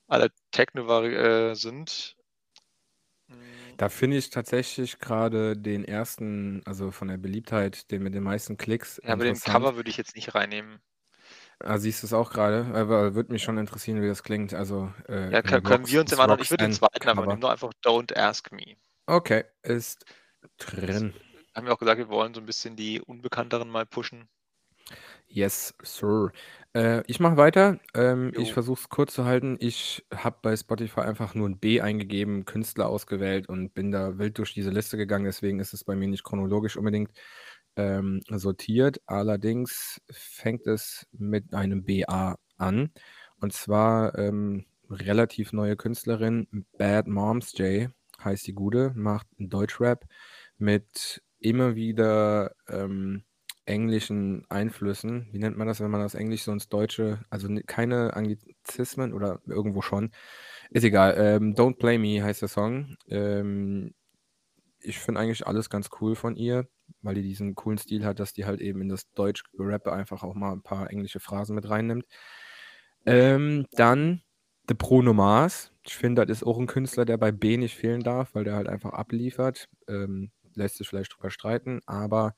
alle Techno äh, sind. Da finde ich tatsächlich gerade den ersten, also von der Beliebtheit, den mit den meisten Klicks, Ja, aber den. Cover würde ich jetzt nicht reinnehmen. Ah, siehst du es auch gerade? Aber würde mich schon interessieren, wie das klingt. Also, äh, Ja, können, Rocks- wir uns im anderen. Ich würde den zweiten einfach Cover. nehmen, nur einfach Don't Ask Me. Okay, ist drin. Haben wir auch gesagt, wir wollen so ein bisschen die Unbekannteren mal pushen. Yes, sir. Äh, ich mache weiter. Ähm, ich Jo. versuche es kurz zu halten. Ich habe bei Spotify einfach nur ein B eingegeben, Künstler ausgewählt und bin da wild durch diese Liste gegangen. Deswegen ist es bei mir nicht chronologisch unbedingt ähm, sortiert. Allerdings fängt es mit einem BA an. Und zwar ähm, relativ neue Künstlerin, Bad Moms J heißt die Gute, macht Deutschrap mit immer wieder ähm, englischen Einflüssen. Wie nennt man das, wenn man das Englisch so ins Deutsche, also keine Anglizismen oder irgendwo schon. Ist egal. Ähm, Don't Play Me heißt der Song. Ähm, ich finde eigentlich alles ganz cool von ihr, weil die diesen coolen Stil hat, dass die halt eben in das Deutsch-Rappe einfach auch mal ein paar englische Phrasen mit reinnimmt. Ähm, dann The Bruno Mars. Ich finde, das ist auch ein Künstler, der bei B nicht fehlen darf, weil der halt einfach abliefert. Ähm, lässt sich vielleicht drüber streiten, aber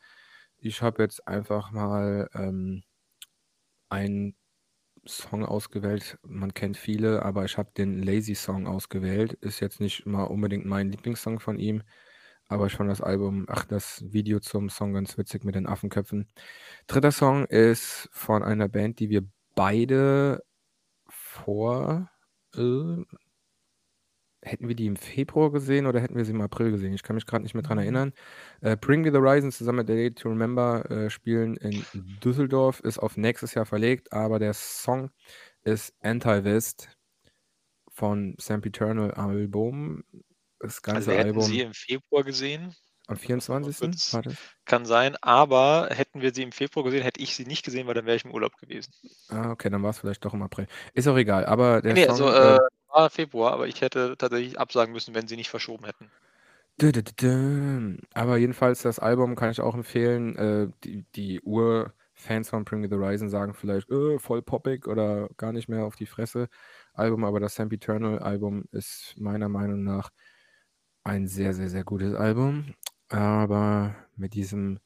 ich habe jetzt einfach mal ähm, einen Song ausgewählt. Man kennt viele, aber ich habe den Lazy Song ausgewählt. Ist jetzt nicht mal unbedingt mein Lieblingssong von ihm, aber fand das Album, ach, das Video zum Song ganz witzig mit den Affenköpfen. Dritter Song ist von einer Band, die wir beide vor. Äh, hätten wir die im Februar gesehen oder hätten wir sie im April gesehen? Ich kann mich gerade nicht mehr dran erinnern. Äh, Bring Me the Horizon zusammen mit The Day to Remember äh, spielen in Düsseldorf, ist auf nächstes Jahr verlegt, aber der Song ist Anti-West von Sam Eternal Album. Das Also ganze wir hätten Album. sie im Februar gesehen. Am 24. War das? Kann sein, aber hätten wir sie im Februar gesehen, hätte ich sie nicht gesehen, weil dann wäre ich im Urlaub gewesen. Ah, okay, dann war es vielleicht doch im April. Ist auch egal, aber der Nee, Song. also äh, war Februar, aber ich hätte tatsächlich absagen müssen, wenn sie nicht verschoben hätten. dü- dü- dü. aber jedenfalls das Album kann ich auch empfehlen. Äh, die, die Ur-Fans von Bring Me the Horizon sagen vielleicht, äh, voll poppig oder gar nicht mehr auf die Fresse Album, aber das Sempiternal Album ist meiner Meinung nach ein sehr, sehr, sehr gutes Album. Aber mit diesem,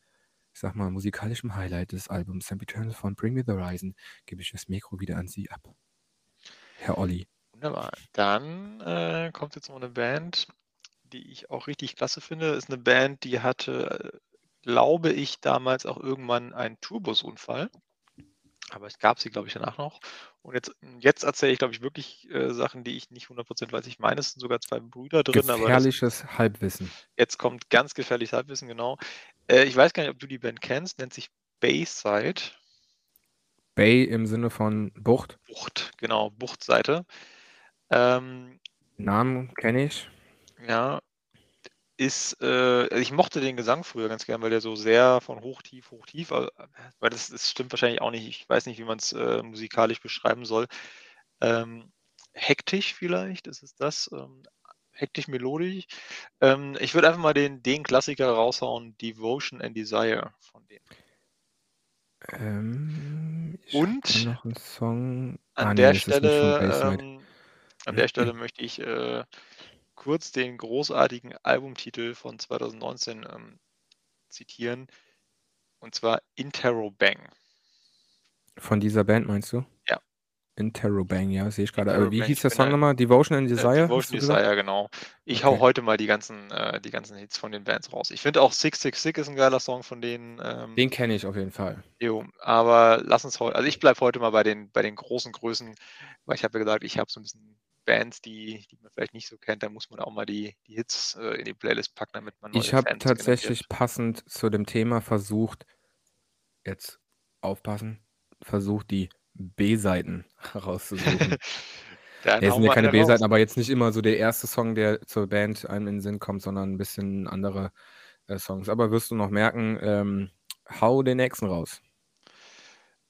ich sag mal, musikalischen Highlight des Albums Sempiternal von Bring Me the Horizon gebe ich das Mikro wieder an Sie ab. Herr Olli. Wunderbar. Dann äh, kommt jetzt noch eine Band, die ich auch richtig klasse finde. Ist eine Band, die hatte, äh, glaube ich, damals auch irgendwann einen Tourbusunfall. Aber es gab sie, glaube ich, danach noch. Und jetzt, jetzt erzähle ich, glaube ich, wirklich äh, Sachen, die ich nicht 100% weiß. Ich meine, es sind sogar zwei Brüder drin. Aber das, Gefährliches Halbwissen. jetzt kommt ganz gefährliches Halbwissen, genau. Äh, ich weiß gar nicht, ob du die Band kennst. Nennt sich Bayside. Bay im Sinne von Bucht. Bucht, genau, Buchtseite. Ähm, Namen kenne ich. ja, ist, äh, ich mochte den Gesang früher ganz gern, weil der so sehr von hoch, tief, hoch, tief, äh, weil das, das stimmt wahrscheinlich auch nicht. Ich weiß nicht, wie man es äh, musikalisch beschreiben soll. Ähm, hektisch vielleicht, ist es das? Ähm, hektisch melodisch. Ähm, ich würde einfach mal den, den Klassiker raushauen, Devotion and Desire von denen. Ähm, Und Song. An Ah, nee, der Stelle, an der Stelle möchte ich äh, kurz den großartigen Albumtitel von 2019 ähm, zitieren, und zwar Interrobang. Von dieser Band meinst du? Ja. Interrobang, ja, sehe ich gerade. Aber wie Interrobang, hieß der bin Song nochmal? Devotion and Äh, Desire? hast Devotion gesagt? Desire, genau. Ich hau Okay. heute mal die ganzen, äh, die ganzen Hits von den Bands raus. Ich finde auch 666 ist ein geiler Song von denen. Ähm, Den kenne ich auf jeden Fall. jo, aber lass uns heute, also ich bleibe heute mal bei den, bei den großen Größen, weil ich habe ja gesagt, ich habe so ein bisschen Bands, die, die man vielleicht nicht so kennt, da muss man auch mal die, die Hits äh, in die Playlist packen, damit man neue Ich habe Fans generiert. tatsächlich passend zu dem Thema versucht, jetzt aufpassen, versucht, die B-Seiten rauszusuchen. Ja, es sind ja keine. B-Seiten, aber jetzt nicht immer so der erste Song, der zur Band einem in den Sinn kommt, sondern ein bisschen andere äh, Songs. Aber wirst du noch merken, ähm, hau den nächsten raus.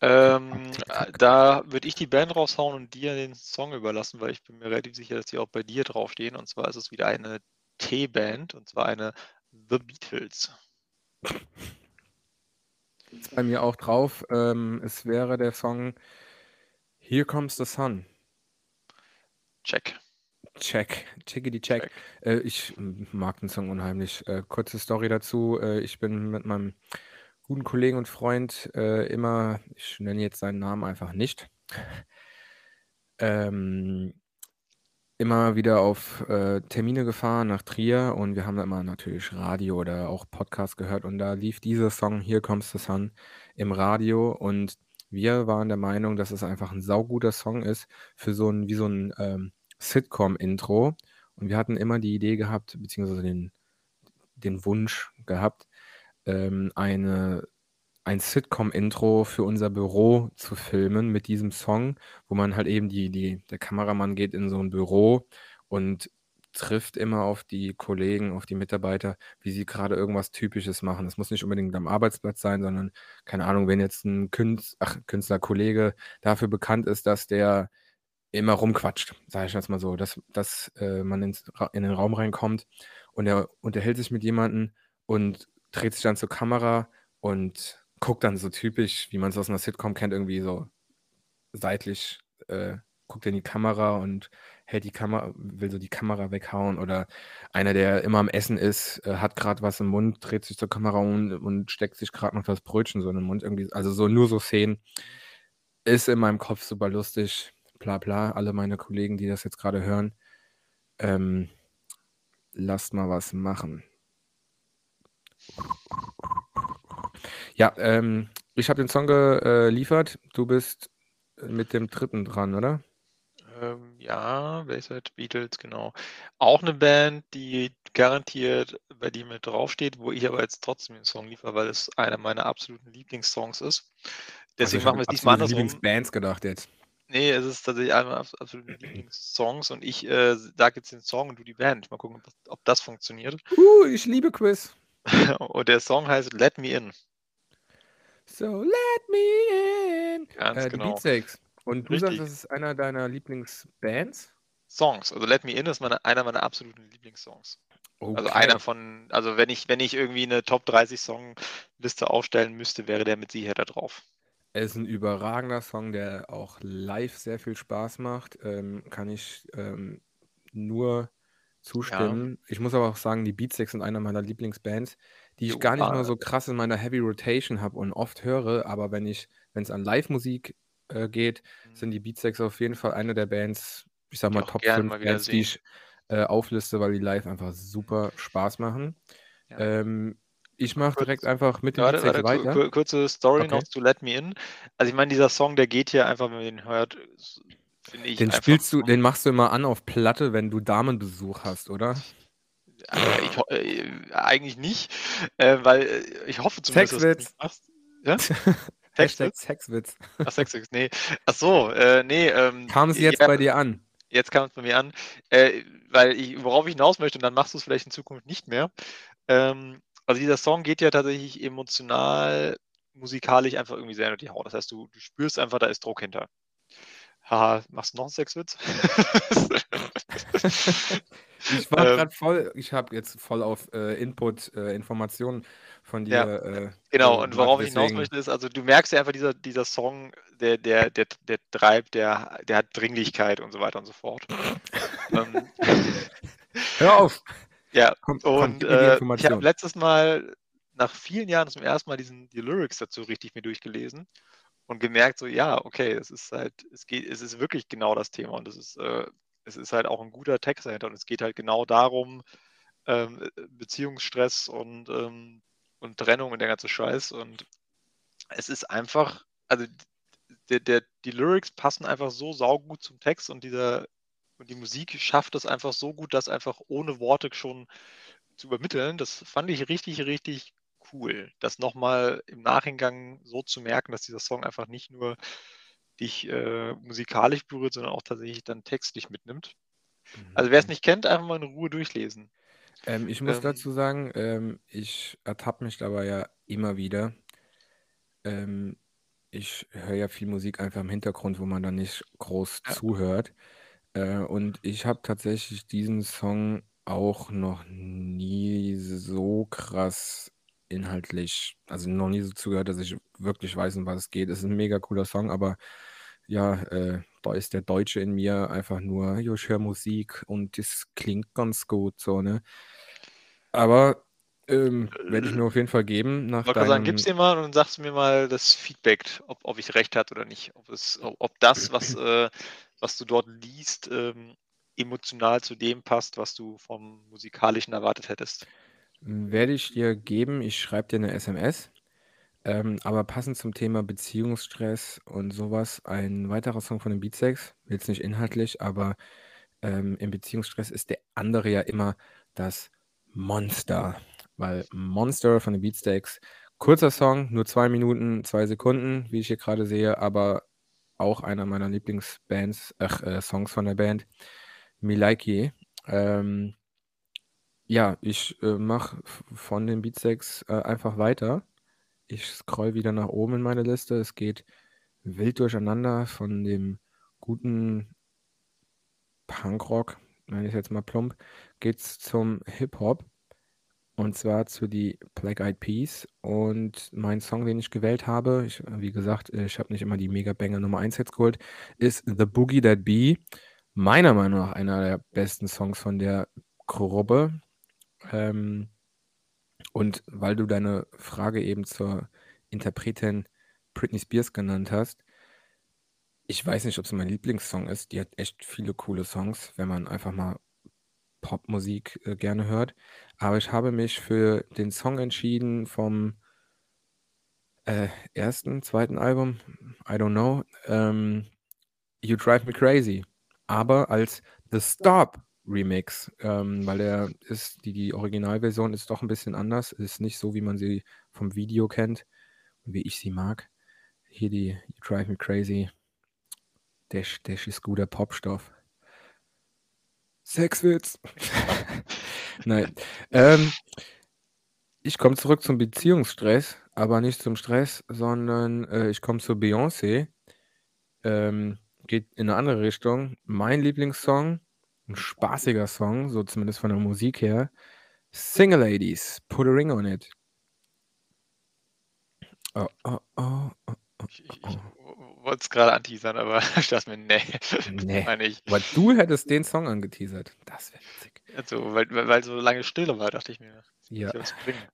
Ähm, äh, da würde ich die Band raushauen und dir den Song überlassen, weil ich bin mir relativ sicher, dass die auch bei dir draufstehen. Und zwar ist es wieder eine T-Band und zwar eine The Beatles. Ist bei mir auch drauf. Ähm, es wäre der Song Here Comes the Sun. Check. Check, chickity check. Check. Äh, ich mag den Song unheimlich. Äh, kurze Story dazu. Äh, ich bin mit meinem guten Kollegen und Freund äh, immer, ich nenne jetzt seinen Namen einfach nicht, ähm, immer wieder auf äh, Termine gefahren nach Trier und wir haben da immer natürlich Radio oder auch Podcast gehört und da lief dieser Song Here Comes the Sun im Radio und wir waren der Meinung, dass es einfach ein sauguter Song ist für so ein, wie so ein ähm, Sitcom-Intro und wir hatten immer die Idee gehabt, beziehungsweise den, den Wunsch gehabt, ähm, eine, ein Sitcom-Intro für unser Büro zu filmen mit diesem Song, wo man halt eben die, die, der Kameramann geht in so ein Büro und trifft immer auf die Kollegen, auf die Mitarbeiter, wie sie gerade irgendwas Typisches machen. Das muss nicht unbedingt am Arbeitsplatz sein, sondern, keine Ahnung, wenn jetzt ein Künstler, ach, Künstlerkollege dafür bekannt ist, dass der immer rumquatscht, sage ich jetzt mal so, dass, dass äh, man ins, in den Raum reinkommt und er unterhält sich mit jemandem und dreht sich dann zur Kamera und guckt dann so typisch, wie man es aus einer Sitcom kennt, irgendwie so seitlich, äh, guckt in die Kamera und hält die Kamera, will so die Kamera weghauen oder einer, der immer am Essen ist, äh, hat gerade was im Mund, dreht sich zur Kamera und, und steckt sich gerade noch das Brötchen so in den Mund irgendwie, also so nur so Szenen ist in meinem Kopf super lustig, bla bla, alle meine Kollegen, die das jetzt gerade hören, ähm, lasst mal was machen. Ja, ähm, ich habe den Song geliefert. Du bist mit dem dritten dran, oder? Ähm, ja, Bayside Beatles, genau. Auch eine Band, die garantiert bei dir mit draufsteht, wo ich aber jetzt trotzdem den Song liefere, weil es einer meiner absoluten Lieblingssongs ist. Deswegen also machen wir es diesmal andersrum. Lieblingsbands gedacht jetzt. Nee, es ist tatsächlich einer meiner abs- absoluten Lieblingssongs und ich äh, sage jetzt den Song und du die Band. Mal gucken, ob das, ob das funktioniert. Uh, ich liebe Quiz. Und der Song heißt Let Me In. So, let me in. Ganz Äh, genau. Beatsteaks. Und du sagst, Richtig. das ist einer deiner Lieblingsbands? Songs. Also Let Me In ist meine, einer meiner absoluten Lieblingssongs. Also Okay. einer von, also wenn ich, wenn ich irgendwie eine Top 30 Songliste aufstellen müsste, wäre der mit Sicherheit da drauf. Es ist ein überragender Song, der auch live sehr viel Spaß macht. Ähm, kann ich ähm, nur zustimmen. Ich muss aber auch sagen, die Beatsteaks sind einer meiner Lieblingsbands, die ich Jo, gar nicht mal so krass in meiner Heavy Rotation habe und oft höre, aber wenn ich, wenn es an Live-Musik äh, geht, sind die Beatsteaks auf jeden Fall eine der Bands, ich sag mal Top gern 5 mal wieder Bands, die ich äh, aufliste, weil die live einfach super Spaß machen. Ja. Ähm, ich mache direkt einfach mit den Warte, warte, weiter. ku- kurze Story Okay. noch zu Let Me In. Also ich meine, dieser Song, der geht hier einfach, wenn man den hört, Den spielst du, den machst du immer an auf Platte, wenn du Damenbesuch hast, oder? Also ich, äh, eigentlich nicht, äh, weil äh, ich hoffe zumindest, dass du Sexwitz. das machst. Ja? Hashtag Sexwitz? Sexwitz. Ach, Sexwitz, nee. Ach so, äh, nee. Ähm, Kam es jetzt ja, bei dir an? Jetzt kam es bei mir an, äh, weil ich, worauf ich hinaus möchte, und dann machst du es vielleicht in Zukunft nicht mehr. Ähm, also dieser Song geht ja tatsächlich emotional, musikalisch einfach irgendwie sehr unter die Haut. Das heißt, du, du spürst einfach, da ist Druck hinter. Haha, machst du noch einen Sexwitz? Ich war Ähm, gerade voll, ich habe jetzt voll auf äh, Input, äh, Informationen von dir. Ja, äh, Genau, und worauf ich hinaus möchte, ist, also du merkst ja einfach, dieser, dieser Song, der, der, der, der treibt, der, der hat Dringlichkeit und so weiter und so fort. ähm, Hör auf! ja, Komm, komm, und die äh, ich habe letztes Mal, nach vielen Jahren zum ersten Mal diesen, die Lyrics dazu richtig mir durchgelesen und gemerkt, so, ja, okay, es ist halt, es geht, es ist wirklich genau das Thema und es ist, äh, es ist halt auch ein guter Text dahinter und es geht halt genau darum, ähm, Beziehungsstress und, ähm, und Trennung und der ganze Scheiß und es ist einfach, also der, der, die Lyrics passen einfach so saugut zum Text und dieser und die Musik schafft es einfach so gut, das einfach ohne Worte schon zu übermitteln. Das fand ich richtig, richtig cool. Das nochmal im Nachhinein so zu merken, dass dieser Song einfach nicht nur dich äh, musikalisch berührt, sondern auch tatsächlich dann textlich mitnimmt. Also wer es nicht kennt, einfach mal in Ruhe durchlesen. Ähm, ich muss ähm, dazu sagen, ähm, ich ertappe mich dabei ja immer wieder. Ähm, ich höre ja viel Musik einfach im Hintergrund, wo man dann nicht groß Ja. zuhört. Äh, und ich habe tatsächlich diesen Song auch noch nie so krass inhaltlich, also noch nie so zugehört, dass ich wirklich weiß, um was es geht. Es ist ein mega cooler Song, aber ja, äh, da ist der Deutsche in mir einfach nur, jo, ich höre Musik und das klingt ganz gut, so, ne? Aber ähm, werde ich mir auf jeden Fall geben nach Ich wollte gerade sagen, deinem. gib's dir mal und sagst mir mal das Feedback, ob, ob ich recht hatte oder nicht. Ob, es, ob, ob das, was, äh, was du dort liest, ähm, emotional zu dem passt, was du vom Musikalischen erwartet hättest. Werde ich dir geben. Ich schreibe dir eine SMS. Ähm, aber passend zum Thema Beziehungsstress und sowas, ein weiterer Song von den Beatsteaks, jetzt nicht inhaltlich, aber ähm, im Beziehungsstress ist der andere ja immer das Monster. Weil Monster von den Beatsteaks, kurzer Song, nur zwei Minuten, zwei Sekunden, wie ich hier gerade sehe, aber auch einer meiner Lieblingsbands, ach, äh, Songs von der Band, Milaiki. Ähm, ja, ich äh, mache von den Beatsteaks äh, einfach weiter. Ich scroll wieder nach oben in meine Liste. Es geht wild durcheinander von dem guten Punkrock, nenne ich jetzt mal plump, geht's zum Hip-Hop. Und zwar zu die Black Eyed Peas. Und mein Song, den ich gewählt habe, ich, wie gesagt, ich habe nicht immer die Mega-Banger Nummer 1 jetzt geholt, ist The Boogie That Be. Meiner Meinung nach einer der besten Songs von der Gruppe. Ähm, und weil du deine Frage eben zur Interpretin Britney Spears genannt hast, ich weiß nicht, ob es mein Lieblingssong ist. Die hat echt viele coole Songs, wenn man einfach mal Popmusik äh, gerne hört. Aber ich habe mich für den Song entschieden vom äh, ersten, zweiten Album, I don't know, ähm, You Drive Me Crazy. Aber als The Stop Remix, ähm, weil der ist, die, die Originalversion ist doch ein bisschen anders, ist nicht so, wie man sie vom Video kennt und wie ich sie mag. Hier die You Drive Me Crazy, der, der ist guter Popstoff. Sexwitz. Nein. Ähm, Ich komme zurück zum Beziehungsstress, aber nicht zum Stress, sondern, äh, ich komme zu Beyoncé. Ähm, geht in 'ne andere Richtung. Mein Lieblingssong, 'n spaßiger Song, so zumindest von der Musik her. Single Ladies, Put a Ring on It. Oh, oh, oh, oh, oh, Ich ich oh, ich wollte es grade anteasern, aber ich dachte mir: „Ne, Ne, meine ich.“ aber du hättest den Song angeteasert. Das wäre witzig. Also, weil weil weil so lange Stille war, dachte ich mir, Ja. bringen.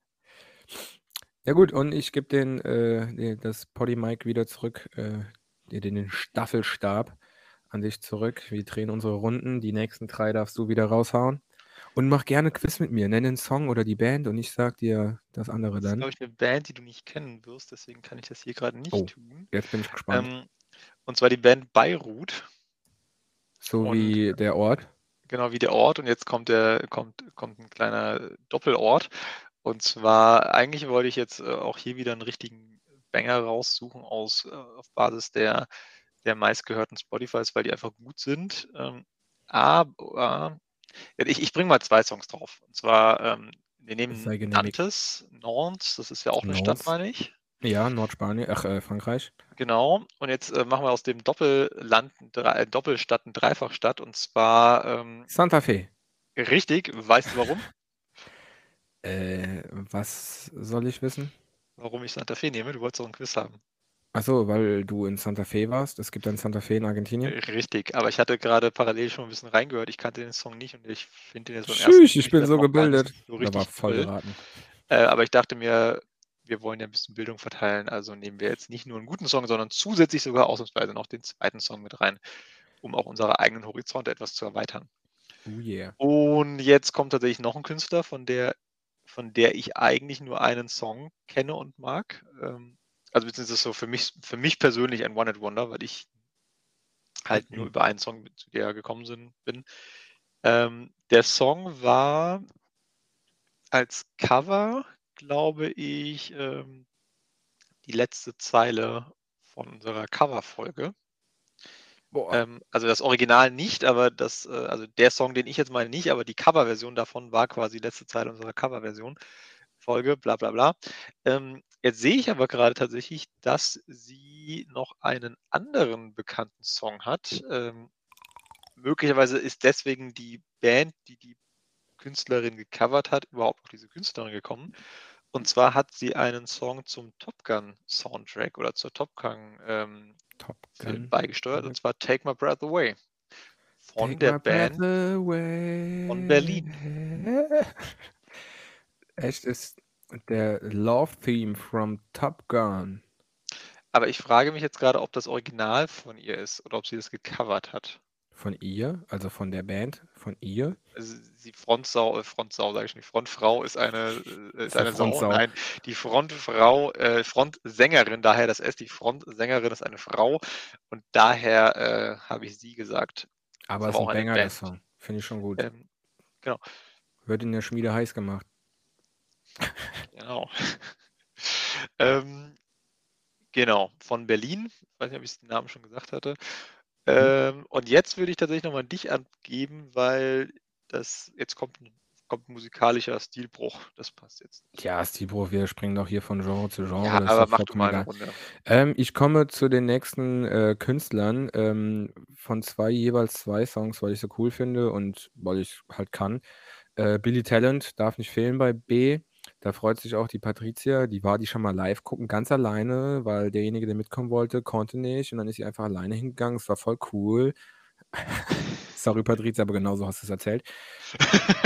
Ja gut, und ich gebe den äh, de das Poddy-Mic wieder zurück, äh, de den Staffelstab an dich zurück. Wir drehen unsere Runden. Die nächsten 3 darfst du wieder raushauen. Und mach gerne Quiz mit mir. Nenne 'n Song oder die Band und ich sage dir das andere Das ist, dann. glaube ich, 'ne Band, die du nicht kennen wirst, deswegen kann ich das hier grade nicht Oh, tun. jetzt bin ich gespannt. Ähm, und zwar die Band Beirut. So Und wie der Ort? Genau, wie der Ort und jetzt kommt der kommt kommt 'n kleiner Doppelort. Und zwar eigentlich wollte ich jetzt, äh, auch hier wieder 'n richtigen Banger raussuchen aus äh, auf Basis der der meistgehörten Spotifys, weil die einfach gut sind. Ähm, aber ich ich bringe mal 2 Songs drauf. Und zwar, ähm, wir nehmen. Nantes, Nantes, das ist ja auch 'ne Stadt, meine ich. Ja, Nordspanien ach, äh, Frankreich. Genau. Und jetzt, äh, machen wir aus dem Doppelland Drei Doppelstadt 'ne Dreifachstadt und zwar, ähm Santa Fe. Richtig. Weißt du warum? Äh, was soll ich wissen? Warum ich Santa Fe nehme? Du wolltest doch 'n Quiz haben. Ach so, weil du in Santa Fe warst. Es gibt ein Santa Fe in Argentinien? Äh, richtig, aber ich hatte grade parallel schon 'n bisschen reingehört. Ich kannte den Song nicht und ich finde den jetzt beim ersten Tschüss, ich Mal bin so gebildet. so richtig voll toll. geraten. Äh, aber ich dachte mir, wir wollen ja 'n bisschen Bildung verteilen, also nehmen wir jetzt nicht nur 'n guten Song, sondern zusätzlich sogar ausnahmsweise noch den 2. Song mit rein, um auch unsere eigenen Horizonte etwas zu erweitern. Oh yeah. Und jetzt kommt tatsächlich noch 'n Künstler, von der von der ich eigentlich nur einen Song kenne und mag. Ähm, also beziehungsweise so für mich für mich persönlich ein One-Hit-Wonder, weil ich halt nur Mhm. über einen Song zu der gekommen sind bin. Ähm, der Song war als Cover, glaube ich, ähm, die letzte Zeile von unserer Coverfolge. Ähm, also das Original nicht, aber das äh, also der Song, den ich jetzt meine, nicht, aber die Coverversion davon war quasi letzte Zeile unserer Coverversion Folge, bla bla bla. Ähm, jetzt sehe ich aber grade tatsächlich, dass sie noch einen anderen bekannten Song hat. Ähm, möglicherweise ist deswegen die Band, die die Künstlerin gecovert hat, überhaupt auf diese Künstlerin gekommen. Und zwar hat sie einen Song zum Top Gun Soundtrack oder zur Top Gun, ähm, Top Gun. beigesteuert, und zwar „Take My Breath Away“ von Take der Band von Berlin. Echt, ist der Love Theme from Top Gun. Aber ich frage mich jetzt grade, ob das Original von ihr ist oder ob sie das gecovert hat. Von ihr? Also von der Band? Von ihr? Also die Frontsau äh, Frontsau sage ich schon, die Frontfrau ist eine äh, ist 'ne eine Sau. Frontsau. Nein, die Frontfrau äh, Frontsängerin, daher das S, die Frontsängerin ist eine Frau und daher, äh, habe ich sie gesagt. Aber Ist ist aber 'n auch eine Banger, der. Song. Finde ich schon gut. Ähm, genau. Wird in der Schmiede heiß gemacht. Genau. Ähm, genau, von Berlin. Ich weiß nicht, ob ich den Namen schon gesagt hatte. Mhm. Ähm, und jetzt würde ich tatsächlich noch mal an dich abgeben, weil das jetzt kommt kommt 'n musikalischer Stilbruch. Das passt jetzt nicht. Ja, Stilbruch, wir springen doch hier von Genre zu Genre, Ja, aber mach du mal 'ne egal. Runde. Ähm, ich komme zu den nächsten, äh, Künstlern, ähm, von 2 jeweils 2 Songs, weil ich sie cool finde und weil ich halt kann. Äh, Billy Talent darf nicht fehlen bei B. Da freut sich auch die Patricia, die war die schon mal live gucken, ganz alleine, weil derjenige, der mitkommen wollte, konnte nicht und dann ist sie einfach alleine hingegangen. Es war voll cool. Sorry, Patricia, aber genau so hast du's erzählt.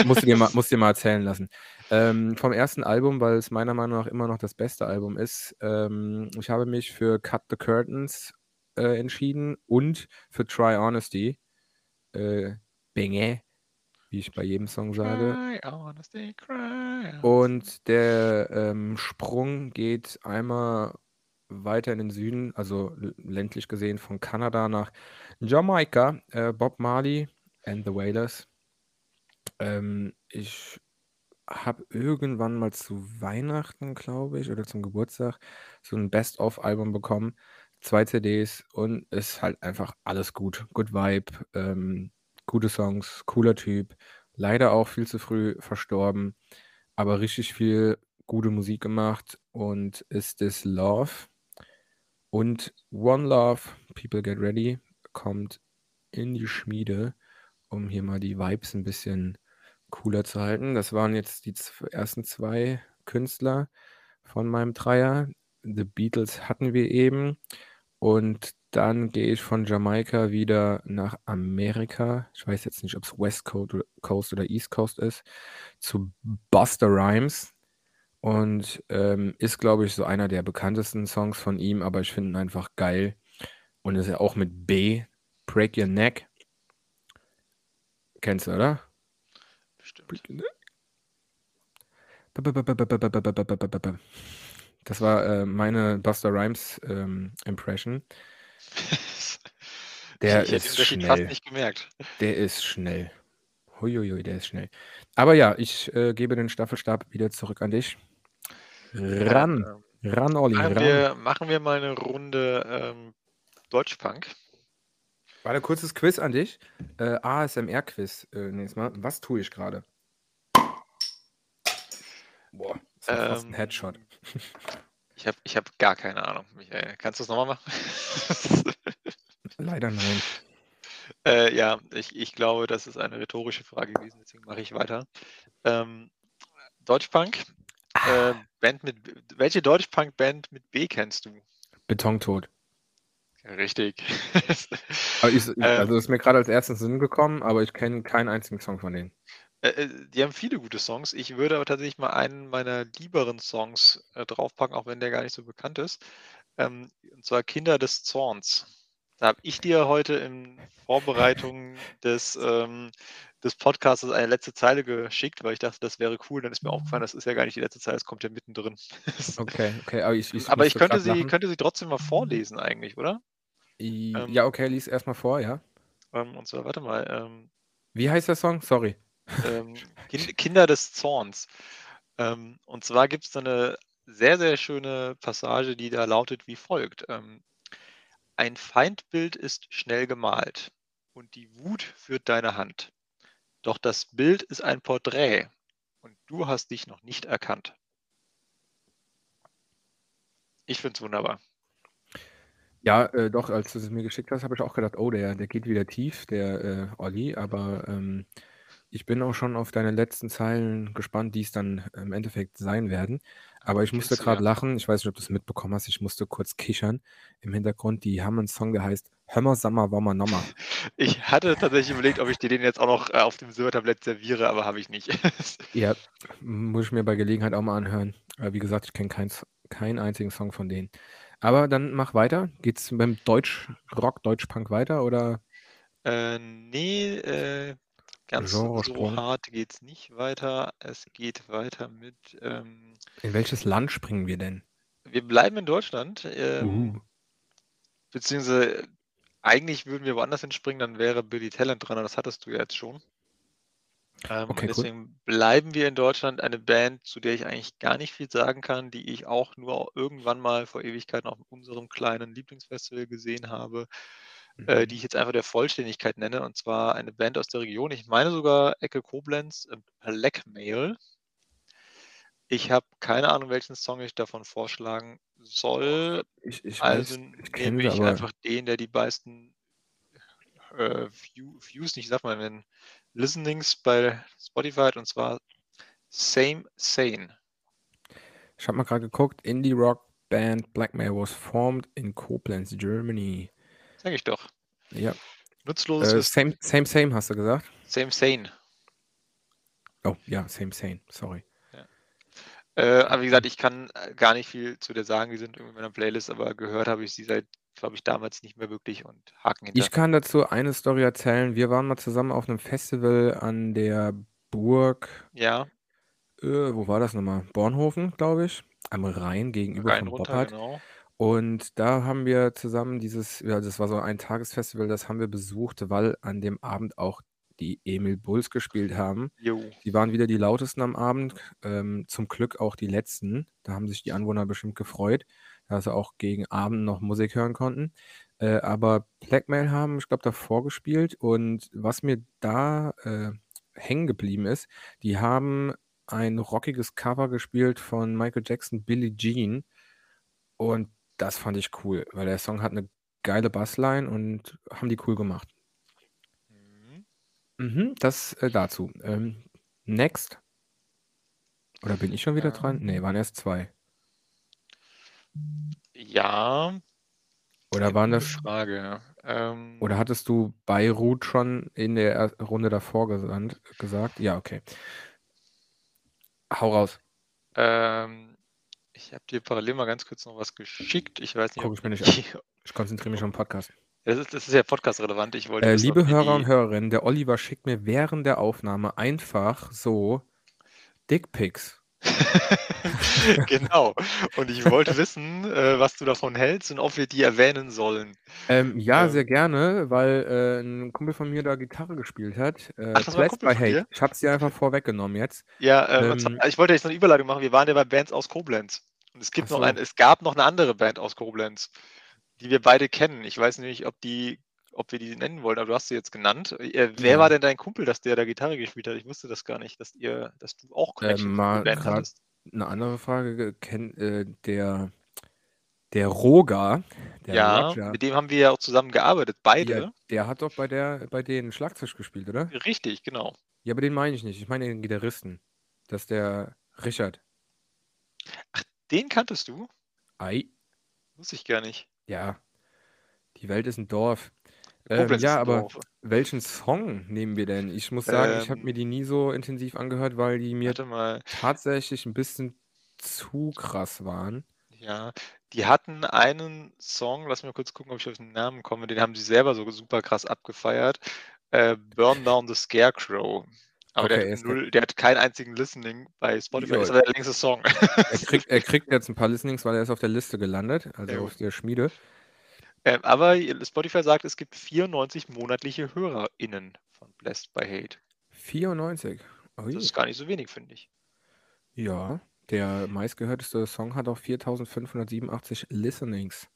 Musst du dir mal musst dir mal erzählen lassen. Ähm, vom ersten Album, weil es meiner Meinung nach immer noch das beste Album ist, ähm, ich habe mich für „Cut the Curtains“, äh, entschieden und für „Try Honesty“. Äh, Bänge, wie ich bei jedem Song sage. Und der, ähm, Sprung geht einmal weiter in den Süden, also ländlich gesehen von Kanada nach Jamaika, äh, Bob Marley and the Wailers. Ähm, ich habe irgendwann mal zu Weihnachten, glaube ich, oder zum Geburtstag so 'n Best-of-Album bekommen, 2 CDs und ist halt einfach alles gut. Good Vibe, ähm, gute Songs, cooler Typ. Leider auch viel zu früh verstorben, aber richtig viel gute Musik gemacht und Is This Love und One Love, People Get Ready, kommt in die Schmiede, um hier mal die Vibes ein bisschen cooler zu halten. Das waren jetzt die ersten zwei Künstler von meinem Dreier. The Beatles hatten wir eben. Und dann gehe ich von Jamaika wieder nach Amerika. Ich weiß jetzt nicht, ob es West Coast oder East Coast ist. Zu Buster Rhymes. Und ähm, ist, glaube ich, so einer der bekanntesten Songs von ihm, aber ich finde ihn einfach geil. Und ist ja auch mit B, Break Your Neck. Kennst du, oder? Bestimmt. Das war äh, meine Buster Rhymes ähm, Impression. Der ich, ist Unterschied fast schnell. nicht gemerkt. Der ist schnell. Huiuiui, der ist schnell. Aber ja, ich äh, gebe den Staffelstab wieder zurück an dich. Ran, Dann, ähm, ran, Olli, machen, ran. wir, machen wir mal eine Runde ähm, Deutschpunk. Warte, kurzes Quiz an dich. Äh, ASMR-Quiz äh, nächstes Mal. Was tue ich gerade? Boah, das war fast ein Ähm, Headshot. Ich habe ich hab gar keine Ahnung, Michael. Kannst du es nochmal machen? Leider nein. äh, ja, ich, ich glaube, das ist eine rhetorische Frage gewesen, deswegen mache ich weiter. Ähm, Deutschpunk. Äh, Band mit, welche Deutschpunk-Band mit B kennst du? Betontod. Richtig. Ähm, also das ist mir gerade als erstes Sinn gekommen, aber ich kenne keinen einzigen Song von denen. Äh, äh, die haben viele gute Songs. Ich würde aber tatsächlich mal einen meiner lieberen Songs äh, draufpacken, auch wenn der gar nicht so bekannt ist. Ähm, und zwar Kinder des Zorns. Da habe ich dir heute in Vorbereitung des, ähm, des Podcasts eine letzte Zeile geschickt, weil ich dachte, das wäre cool. Dann ist mir aufgefallen, das ist ja gar nicht die letzte Zeile, es kommt ja mittendrin. Okay, okay, aber ich, ich aber ich könnte sie, könnte sie trotzdem mal vorlesen eigentlich, oder? Ähm, Ja, okay, lies erstmal vor, ja. Und zwar, warte mal, ähm, Wie heißt der Song? Sorry. Ähm, kind, Kinder des Zorns. Ähm, und zwar gibt es da eine sehr, sehr schöne Passage, die da lautet wie folgt. Ähm, ein Feindbild ist schnell gemalt und die Wut führt deine Hand. Doch das Bild ist ein Porträt und du hast dich noch nicht erkannt. Ich finde es wunderbar. Ja, äh, doch, als du es mir geschickt hast, habe ich auch gedacht, oh, der, der geht wieder tief, der äh, Olli, aber ähm, ich bin auch schon auf deine letzten Zeilen gespannt, die es dann im Endeffekt sein werden. Aber ich musste gerade lachen, ich weiß nicht, ob du es mitbekommen hast, ich musste kurz kichern im Hintergrund. Die haben einen Song, der heißt Hömmer, Sammer, Wommer, Nommer. Ich hatte tatsächlich überlegt, ob ich dir den jetzt auch noch äh, auf dem Silbertablett serviere, aber habe ich nicht. Ja, muss ich mir bei Gelegenheit auch mal anhören. Aber wie gesagt, ich kenne keinen keinen einzigen Song von denen. Aber dann mach weiter. Geht's beim Deutsch-Rock, Deutsch-Punk weiter oder? Äh, nee, äh, ganz so hart geht's nicht weiter. Es geht weiter mit. Ähm, In welches Land springen wir denn? wir bleiben in Deutschland. Ähm, Uh. Beziehungsweise eigentlich würden wir woanders hinspringen, dann wäre Billy Talent dran, das hattest du ja jetzt schon. Ähm, Okay, und cool. deswegen bleiben wir in Deutschland eine Band, zu der ich eigentlich gar nicht viel sagen kann, die ich auch nur irgendwann mal vor Ewigkeiten auf unserem kleinen Lieblingsfestival gesehen habe, äh, Mhm. die ich jetzt einfach der Vollständigkeit nenne. Und zwar eine Band aus der Region, ich meine sogar Ecke Koblenz, äh, Blackmail. Ich habe keine Ahnung, welchen Song ich davon vorschlagen soll. Ich, ich Also weiß, ich kenne nehme ich aber einfach den, der die meisten äh, View, Views, nicht, sag mal, wenn Listenings bei Spotify hat, und zwar Same Sane. ich habe mal gerade geguckt. Indie Rock Band Blackmail was formed in Koblenz, Germany. Sag ich doch. Ja. Nutzloses Äh, same, same, same, hast du gesagt? Same Sane. Oh, ja, same, same. Sorry. Äh, aber wie gesagt, ich kann äh, gar nicht viel zu der sagen. Die sind irgendwie in meiner Playlist, aber gehört habe ich sie seit, glaube ich, damals nicht mehr wirklich und Haken hinter. Ich kann dazu eine Story erzählen. Wir waren mal zusammen auf einem Festival an der Burg. Ja, Äh, wo war das nochmal? Bornhofen, glaube ich. Am Rhein gegenüber rein von runter, Boppard. genau. Und da haben wir zusammen dieses, ja, das war so ein Tagesfestival, das haben wir besucht, weil an dem Abend auch die Emil Bulls gespielt haben. Jo. Die waren wieder die lautesten am Abend, ähm, zum Glück auch die letzten. Da haben sich die Anwohner bestimmt gefreut, dass sie auch gegen Abend noch Musik hören konnten. Äh, aber Blackmail haben, ich glaube, davor gespielt und was mir da äh, hängen geblieben ist, die haben ein rockiges Cover gespielt von Michael Jackson, Billie Jean. Und das fand ich cool, weil der Song hat eine geile Bassline und haben die cool gemacht. Mhm. Mhm, das äh, dazu. Ähm, next. Oder bin ich schon wieder dran? Nee, waren erst zwei. Ja, Oder waren das, Frage. Ähm, oder hattest du Beirut schon in der er- Runde davor gesandt, gesagt? Ja, okay. Hau raus. ähm, ich habe dir parallel mal ganz kurz noch was geschickt. Ich weiß nicht, Guck ich mir die, nicht an. Ich konzentriere mich auf den Podcast. das ist, das ist ja podcast-relevant. Ich wollte Äh, wissen, liebe Hörer und Hörerinnen, der Oliver schickt mir während der Aufnahme einfach so Dickpics. genau. Und ich wollte wissen, äh, was du davon hältst und ob wir die erwähnen sollen. Ähm, ja, Ähm, sehr gerne, weil äh, ein Kumpel von mir da Gitarre gespielt hat. Äh, ach, das war ein Kumpel by von Hate. Ich habe es dir einfach vorweggenommen jetzt. Ja, ähm, und Ähm, zwar, ich wollte jetzt noch eine Überleitung machen. Wir waren ja bei Bands aus Koblenz. Und es gibt noch so. ein, es gab noch eine andere Band aus Koblenz, die wir beide kennen. Ich weiß nicht, ob die, ob wir die nennen wollen, aber du hast sie jetzt genannt. Äh, wer war Ja. denn dein Kumpel, dass der da Gitarre gespielt hat? Ich wusste das gar nicht, dass ihr, dass du auch Ähm, Connections zu der mal hattest. eine andere Frage. Kennt äh, der, der Roger, der Ja, Roger, mit dem haben wir ja auch zusammen gearbeitet, ja, beide. der hat doch bei der, bei denen Schlagzeug gespielt, oder? Richtig, genau. Ja, aber den meine ich nicht. Ich meine den Gitarristen. Das ist der Richard. Ach, den kanntest du? Ei. Wusste ich gar nicht. Ja, die Welt ist ein Dorf. Ähm, ist ja, aber Dorf. welchen Song nehmen wir denn? Ich muss sagen, ich habe mir Ähm, die nie so intensiv angehört, weil die mir warte mal. tatsächlich ein bisschen zu krass waren. Ja, die hatten einen Song, lass mich mal kurz gucken, ob ich auf den Namen komme, den haben sie selber so super krass abgefeiert. Äh, Burn Down the Scarecrow. Aber der Okay, hat ist der, null, der hat kein einzigen Listening bei Spotify. jo, Ist aber der längste Song. er kriegt, er kriegt jetzt ein paar Listenings, weil er ist auf der Liste gelandet, also Sehr auf der Schmiede. Ähm, aber Spotify sagt, es gibt 94 monatliche HörerInnen von Blessed by Hate. 94. Das Ui. ist gar nicht so wenig, finde ich. Ja, der meistgehörteste Song hat auch 4587 Listenings.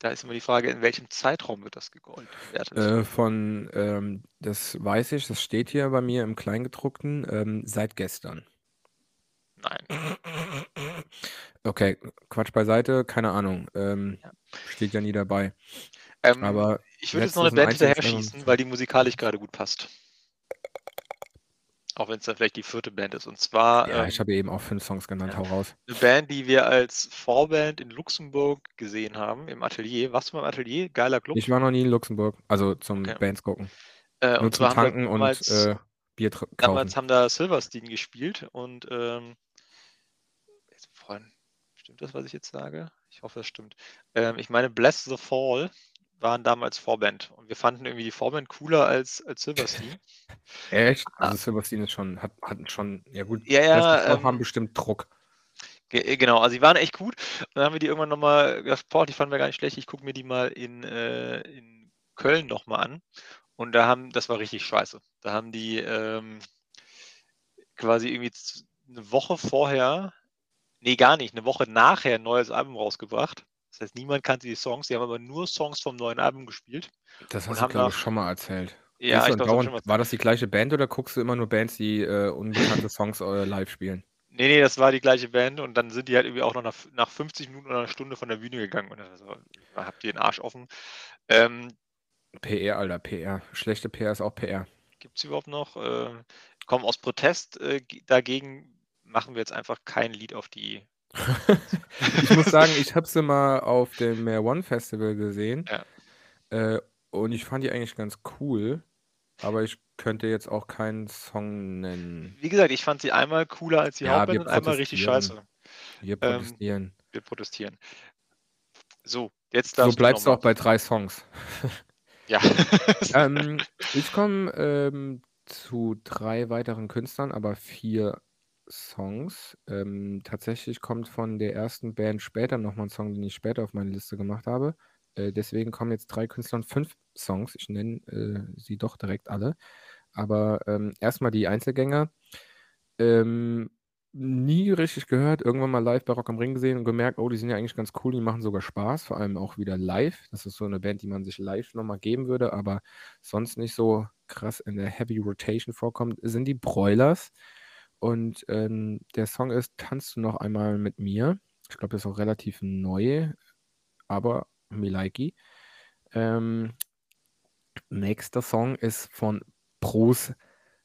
Da ist immer die Frage, in welchem Zeitraum wird das gegolten? Äh, von, ähm, das weiß ich, das steht hier bei mir im Kleingedruckten, ähm, seit gestern. Nein. Okay, Quatsch beiseite, keine Ahnung. Ähm, Ja. steht ja nie dabei. Ähm, Aber ich würde jetzt noch eine Band und hinterher schießen, weil die musikalisch gerade gut passt. Auch wenn es dann vielleicht die vierte Band ist. Und zwar Ja, ähm, ich habe eben auch fünf Songs genannt, ja, hau raus. eine Band, die wir als Vorband in Luxemburg gesehen haben, im Atelier. Warst du mal im Atelier? Geiler Club. Ich war noch nie in Luxemburg, also zum Okay. Bands gucken. Äh, Nur und zum zwar haben wir Tanken und damals, äh, Bier tr- damals kaufen. haben da Silverstein gespielt und ähm, stimmt das, was ich jetzt sage? Ich hoffe, es stimmt. Ähm, ich meine, Bless the Fall waren damals Vorband und wir fanden irgendwie die Vorband cooler als, als Silverstein. Echt? Ah, Also Silverstein ist schon, hat, hat schon, ja gut, ja, ja, Fall haben ähm, bestimmt Druck. Äh, genau, also die waren echt gut. Und dann haben wir die irgendwann nochmal gedacht, boah, die fanden wir gar nicht schlecht. Ich gucke mir die mal in, äh, in Köln nochmal an. Und da haben, das war richtig scheiße. Da haben die ähm, quasi irgendwie eine Woche vorher, nee, gar nicht, eine Woche nachher ein neues Album rausgebracht. Das heißt, niemand kannte die Songs, die haben aber nur Songs vom neuen Album gespielt Das hast du, glaube ich, schon mal erzählt. ja, du ich andauernd, mal war das die gleiche Band oder guckst du immer nur Bands, die äh, unbekannte Songs äh, live spielen? Nee, nee, das war die gleiche Band und dann sind die halt irgendwie auch noch nach, nach 50 Minuten oder einer Stunde von der Bühne gegangen und also, habt ihr den Arsch offen. Ähm, PR, Alter, PR. Schlechte PR ist auch PR. Gibt es überhaupt noch? Äh, komm, aus Protest äh, ge- dagegen machen wir jetzt einfach kein Lied auf die. ich muss sagen, ich habe sie mal auf dem Mehr One Festival gesehen Ja. äh, und ich fand die eigentlich ganz cool, aber ich könnte jetzt auch keinen Song nennen. Wie gesagt, ich fand sie einmal cooler als die Ja, Hauptband wir und einmal richtig protestieren. scheiße. Wir Ähm, protestieren. wir protestieren. So, jetzt So darfst du bleibst du auch bei drei Songs. Ja. ähm, ich komme ähm, zu drei weiteren Künstlern, aber vier Songs. Ähm, tatsächlich kommt von der ersten Band später nochmal ein Song, den ich später auf meine Liste gemacht habe. Äh, deswegen kommen jetzt drei Künstler und fünf Songs. Ich nenne äh, sie doch direkt alle. Aber ähm, erstmal die Einzelgänger. Ähm, nie richtig gehört, irgendwann mal live bei Rock am Ring gesehen und gemerkt, oh, die sind ja eigentlich ganz cool, die machen sogar Spaß, vor allem auch wieder live. Das ist so eine Band, die man sich live nochmal geben würde, aber sonst nicht so krass in der Heavy Rotation vorkommt, sind die Broilers. Und ähm, der Song ist Tanzt du noch einmal mit mir. Ich glaube, das ist auch relativ neu, aber Milaiki. Ähm, nächster Song ist von Bruce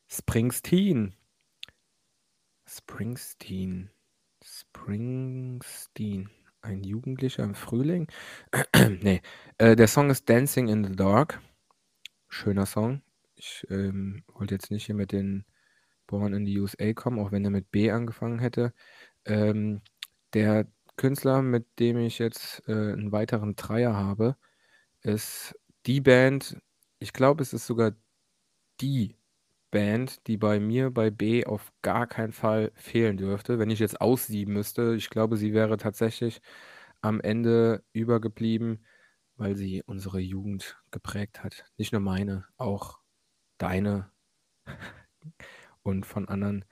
Springsteen. Springsteen. Springsteen. Ein Jugendlicher im Frühling? nee. Äh, der Song ist Dancing in the Dark. Schöner Song. Ich ähm, wollte jetzt nicht hier mit den Born in the USA kommen, auch wenn er mit B angefangen hätte. Ähm, der Künstler, mit dem ich jetzt äh, einen weiteren Dreier habe, ist die Band, ich glaube, es ist sogar die Band, die bei mir bei B auf gar keinen Fall fehlen dürfte, wenn ich jetzt aussieben müsste. Ich glaube, sie wäre tatsächlich am Ende übergeblieben, weil sie unsere Jugend geprägt hat. Nicht nur meine, auch deine und von anderen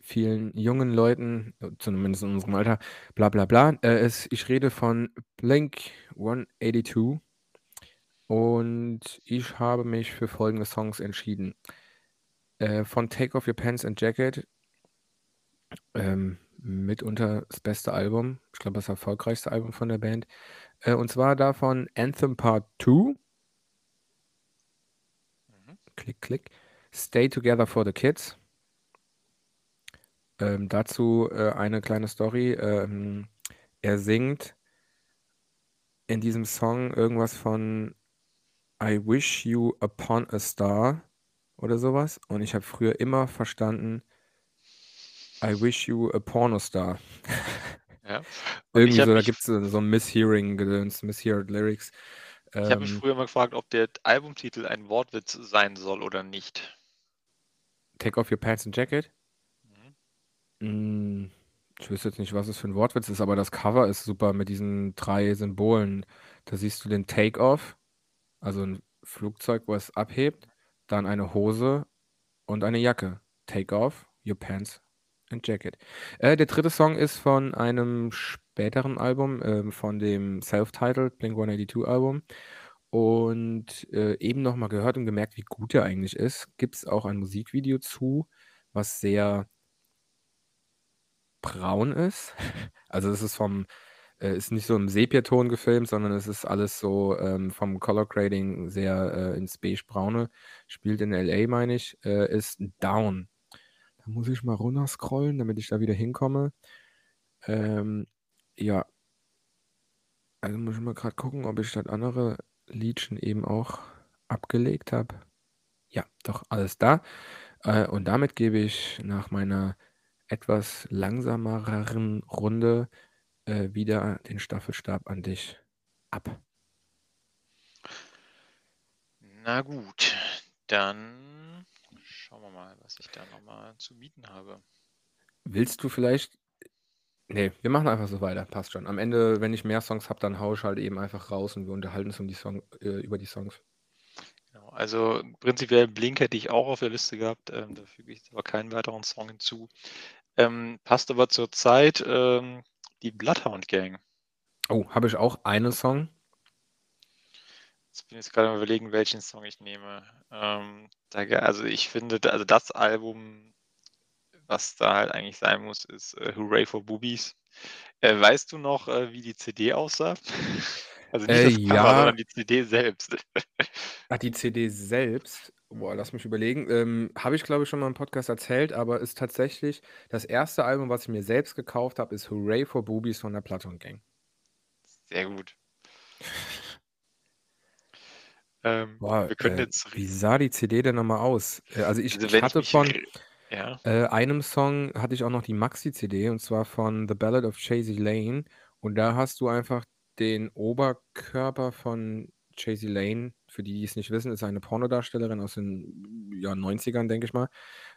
vielen jungen Leuten, zumindest in unserem Alter, bla bla bla. Äh, es, ich rede von Blink 182 und ich habe mich für folgende Songs entschieden. Äh, von Take Off Your Pants and Jacket, ähm, mitunter das beste Album, ich glaube das erfolgreichste Album von der Band. Äh, und zwar davon Anthem Part 2. Mhm. Klick, klick. Stay Together for the Kids. Ähm, dazu äh, eine kleine Story. Ähm, er singt in diesem Song irgendwas von I wish you upon a star oder sowas. Und ich habe früher immer verstanden, I wish you a Pornostar. Ja. Irgendwie so, da gibt es so ein Mishearing-Gedöns, Misheard Lyrics. Ich habe mich ähm, früher immer gefragt, ob der Albumtitel ein Wortwitz sein soll oder nicht. Take off your pants and jacket? Mhm. Ich wüsste jetzt nicht, was es für ein Wortwitz ist, aber das Cover ist super mit diesen drei Symbolen. Da siehst du den Take-off, also ein Flugzeug, wo es abhebt dann eine Hose und eine Jacke. Take off your pants and jacket. Äh, der dritte Song ist von einem späteren Album, äh, von dem Self-Titled Blink 182 Album. Und äh, eben nochmal gehört und gemerkt, wie gut er eigentlich ist. Gibt es auch ein Musikvideo zu, was sehr braun ist. Also es ist vom äh, ist nicht so im Sepiaton gefilmt, sondern es ist alles so ähm, vom Color Grading sehr äh, ins beige-braune. Spielt in LA, meine ich, äh, ist Down. Da muss ich mal runter scrollen, damit ich da wieder hinkomme. Ähm, ja. Also muss ich mal gerade gucken, ob ich das andere Liedchen eben auch abgelegt habe. Ja, doch, alles da. Äh, und damit gebe ich nach meiner etwas langsameren Runde äh, wieder den Staffelstab an dich ab. Na gut, dann schauen wir mal, was ich da nochmal zu bieten habe. Willst du vielleicht. Nee, wir machen einfach so weiter, passt schon. Am Ende, wenn ich mehr Songs habe, dann haue ich halt eben einfach raus und wir unterhalten uns um die Song, äh, über die Songs. Genau, also prinzipiell Blink hätte ich auch auf der Liste gehabt, ähm, da füge ich jetzt aber keinen weiteren Song hinzu. Ähm, passt aber zur Zeit, ähm, die Bloodhound Gang. Oh, habe ich auch einen Song? Jetzt bin ich jetzt gerade mal überlegen, welchen Song ich nehme. Ähm, da, also ich finde, also das Album, was da halt eigentlich sein muss, ist äh, Hooray for Boobies. Äh, weißt du noch, äh, wie die CD aussah? Also nicht das äh, Cover, ja. sondern die CD selbst. Ach, die CD selbst? Boah, lass mich überlegen. Ähm, habe ich, glaube ich, schon mal im Podcast erzählt, aber ist tatsächlich das erste Album, was ich mir selbst gekauft habe, ist Hooray for Boobies von der Platon Gang. Sehr gut. ähm, Boah, wir können äh, jetzt. Wie sah die CD denn nochmal aus? Äh, also ich, also ich hatte ich von ja. äh, einem Song hatte ich auch noch die Maxi-CD und zwar von The Ballad of Chasey Lane. Und da hast du einfach den Oberkörper von Chasey Lane, für die, die es nicht wissen, ist eine Pornodarstellerin aus den ja, 90ern, denke ich mal.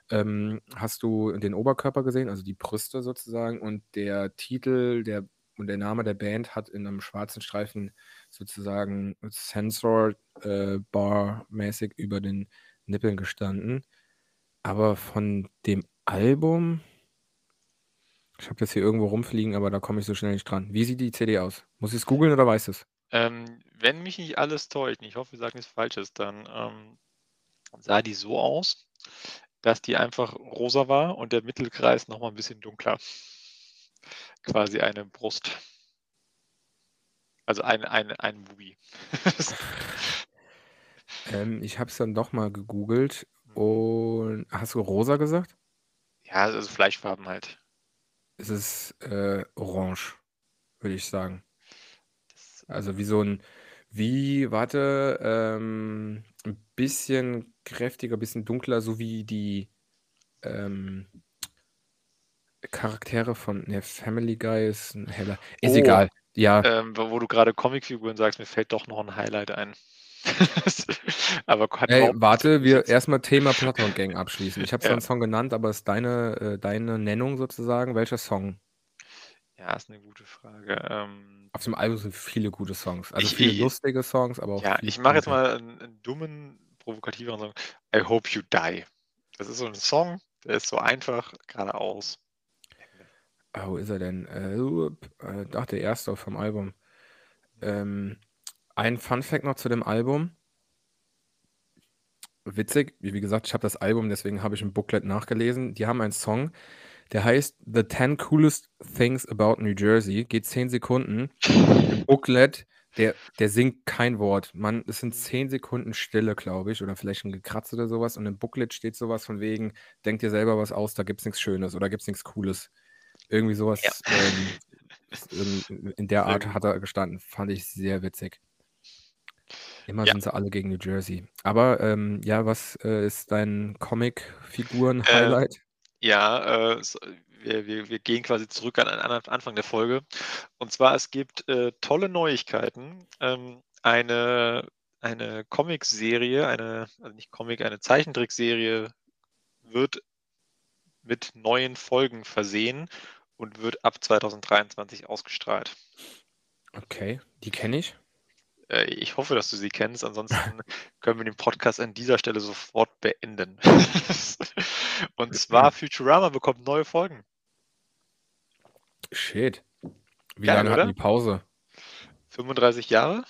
Ähm, hast du den Oberkörper gesehen, also die Brüste sozusagen, und der Titel der, und der Name der Band hat in einem schwarzen Streifen sozusagen Sensor äh, über den Nippeln gestanden. Aber von dem Album, ich habe das hier irgendwo rumfliegen, aber da komme ich so schnell nicht dran. Wie sieht die CD aus? Muss ich es googeln oder weißt du es? Ähm, wenn mich nicht alles täuscht, ich hoffe, wir sagen nichts Falsches, dann ähm, sah die so aus. dass die einfach rosa war und der Mittelkreis nochmal ein bisschen dunkler. Quasi eine Brust. Also ein, ein, ein Bubi. ähm, ich habe es dann doch mal gegoogelt und hast du rosa gesagt? Ja, also Fleischfarben halt. Es ist äh, orange, würde ich sagen. Also wie so ein, wie, warte, ähm, ein bisschen kräftiger, ein bisschen dunkler, so wie die ähm, Charaktere von ne, Family Guy ist ein heller. Ist Oh. egal. Ja, Ähm, wo wo du gerade Comicfiguren sagst, mir fällt doch noch ein Highlight ein. aber hat ey, überhaupt nichts warte, wir Musik zu erstmal Thema Platon Gang abschließen. Ich habe zwar Ja. einen Song genannt, aber ist deine, äh, deine Nennung sozusagen. Welcher Song? Ja, ist eine gute Frage. Ähm, Auf dem Album sind viele gute Songs. Also Ich- viele ich- lustige Songs, aber auch ja, ich mache jetzt mal einen, einen dummen, provokativeren Song. I Hope You Die. Das ist so ein Song, der ist so einfach geradeaus. Ah, wo ist er denn? Äh, äh, ach, der erste vom Album. Ähm, ein Fun Fact noch zu dem Album. Witzig, wie gesagt, ich habe das Album, deswegen habe ich im Booklet nachgelesen. Die haben einen Song, der heißt The 10 Coolest Things About New Jersey. Geht 10 Sekunden. Im Booklet, der, der singt kein Wort. Man, es sind 10 Sekunden Stille, glaube ich, oder vielleicht ein Gekratz oder sowas. Und im Booklet steht sowas von wegen, denk dir selber was aus, da gibt es nichts Schönes oder gibt es nichts Cooles. Irgendwie sowas Ja. ähm, in, in der Art hat er gestanden. Fand ich sehr witzig. Immer Ja. sind sie alle gegen New Jersey. Aber ähm, ja, was äh, ist dein Äh, Comic-Figuren-Highlight? Ja, äh, wir, wir, wir gehen quasi zurück an den Anfang der Folge. Und zwar, es gibt äh, tolle Neuigkeiten. Ähm, eine eine Comicserie, eine, also nicht Comic, eine Zeichentrickserie wird mit neuen Folgen versehen und wird ab 2023 ausgestrahlt. Okay, die kenne ich. Äh, ich hoffe, dass du sie kennst. Ansonsten können wir den Podcast an dieser Stelle sofort beenden. und zwar Futurama bekommt neue Folgen. Shit. Wie Geil, lange oder? hatten die Pause? 35 Jahre?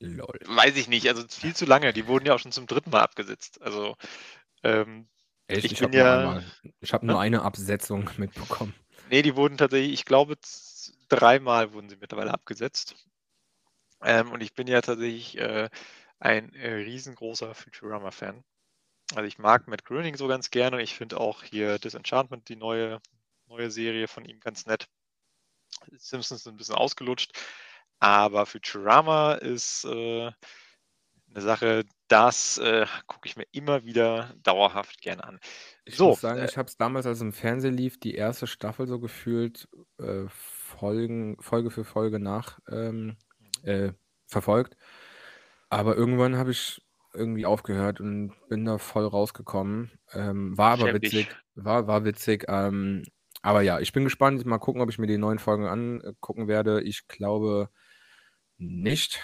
Lol. Weiß ich nicht, also viel zu lange. Die wurden ja auch schon zum dritten Mal abgesetzt. Also ähm, Echt? Ich Ich, habe nur ja-. Ich habe nur eine Absetzung mitbekommen. Nee, die wurden tatsächlich, ich glaube, dreimal wurden sie mittlerweile abgesetzt. Ähm, und ich bin ja tatsächlich äh, ein äh, riesengroßer Futurama-Fan. Also ich mag Matt Groening so ganz gerne und ich finde auch hier Disenchantment, die neue, neue Serie von ihm, ganz nett. Simpsons sind ein bisschen ausgelutscht, aber Futurama ist äh, eine Sache, das äh, gucke ich mir immer wieder dauerhaft gerne an. Ich So, muss sagen, äh, ich habe es damals, als es im Fernsehen lief, die erste Staffel so gefühlt äh, Folgen, Folge für Folge nach ähm, äh, verfolgt. Aber irgendwann habe ich irgendwie aufgehört und bin da voll rausgekommen. Ähm, war aber Schäm dich. witzig. War, war witzig. Ähm, aber ja, ich bin gespannt. Mal gucken, ob ich mir die neuen Folgen angucken werde. Ich glaube nicht.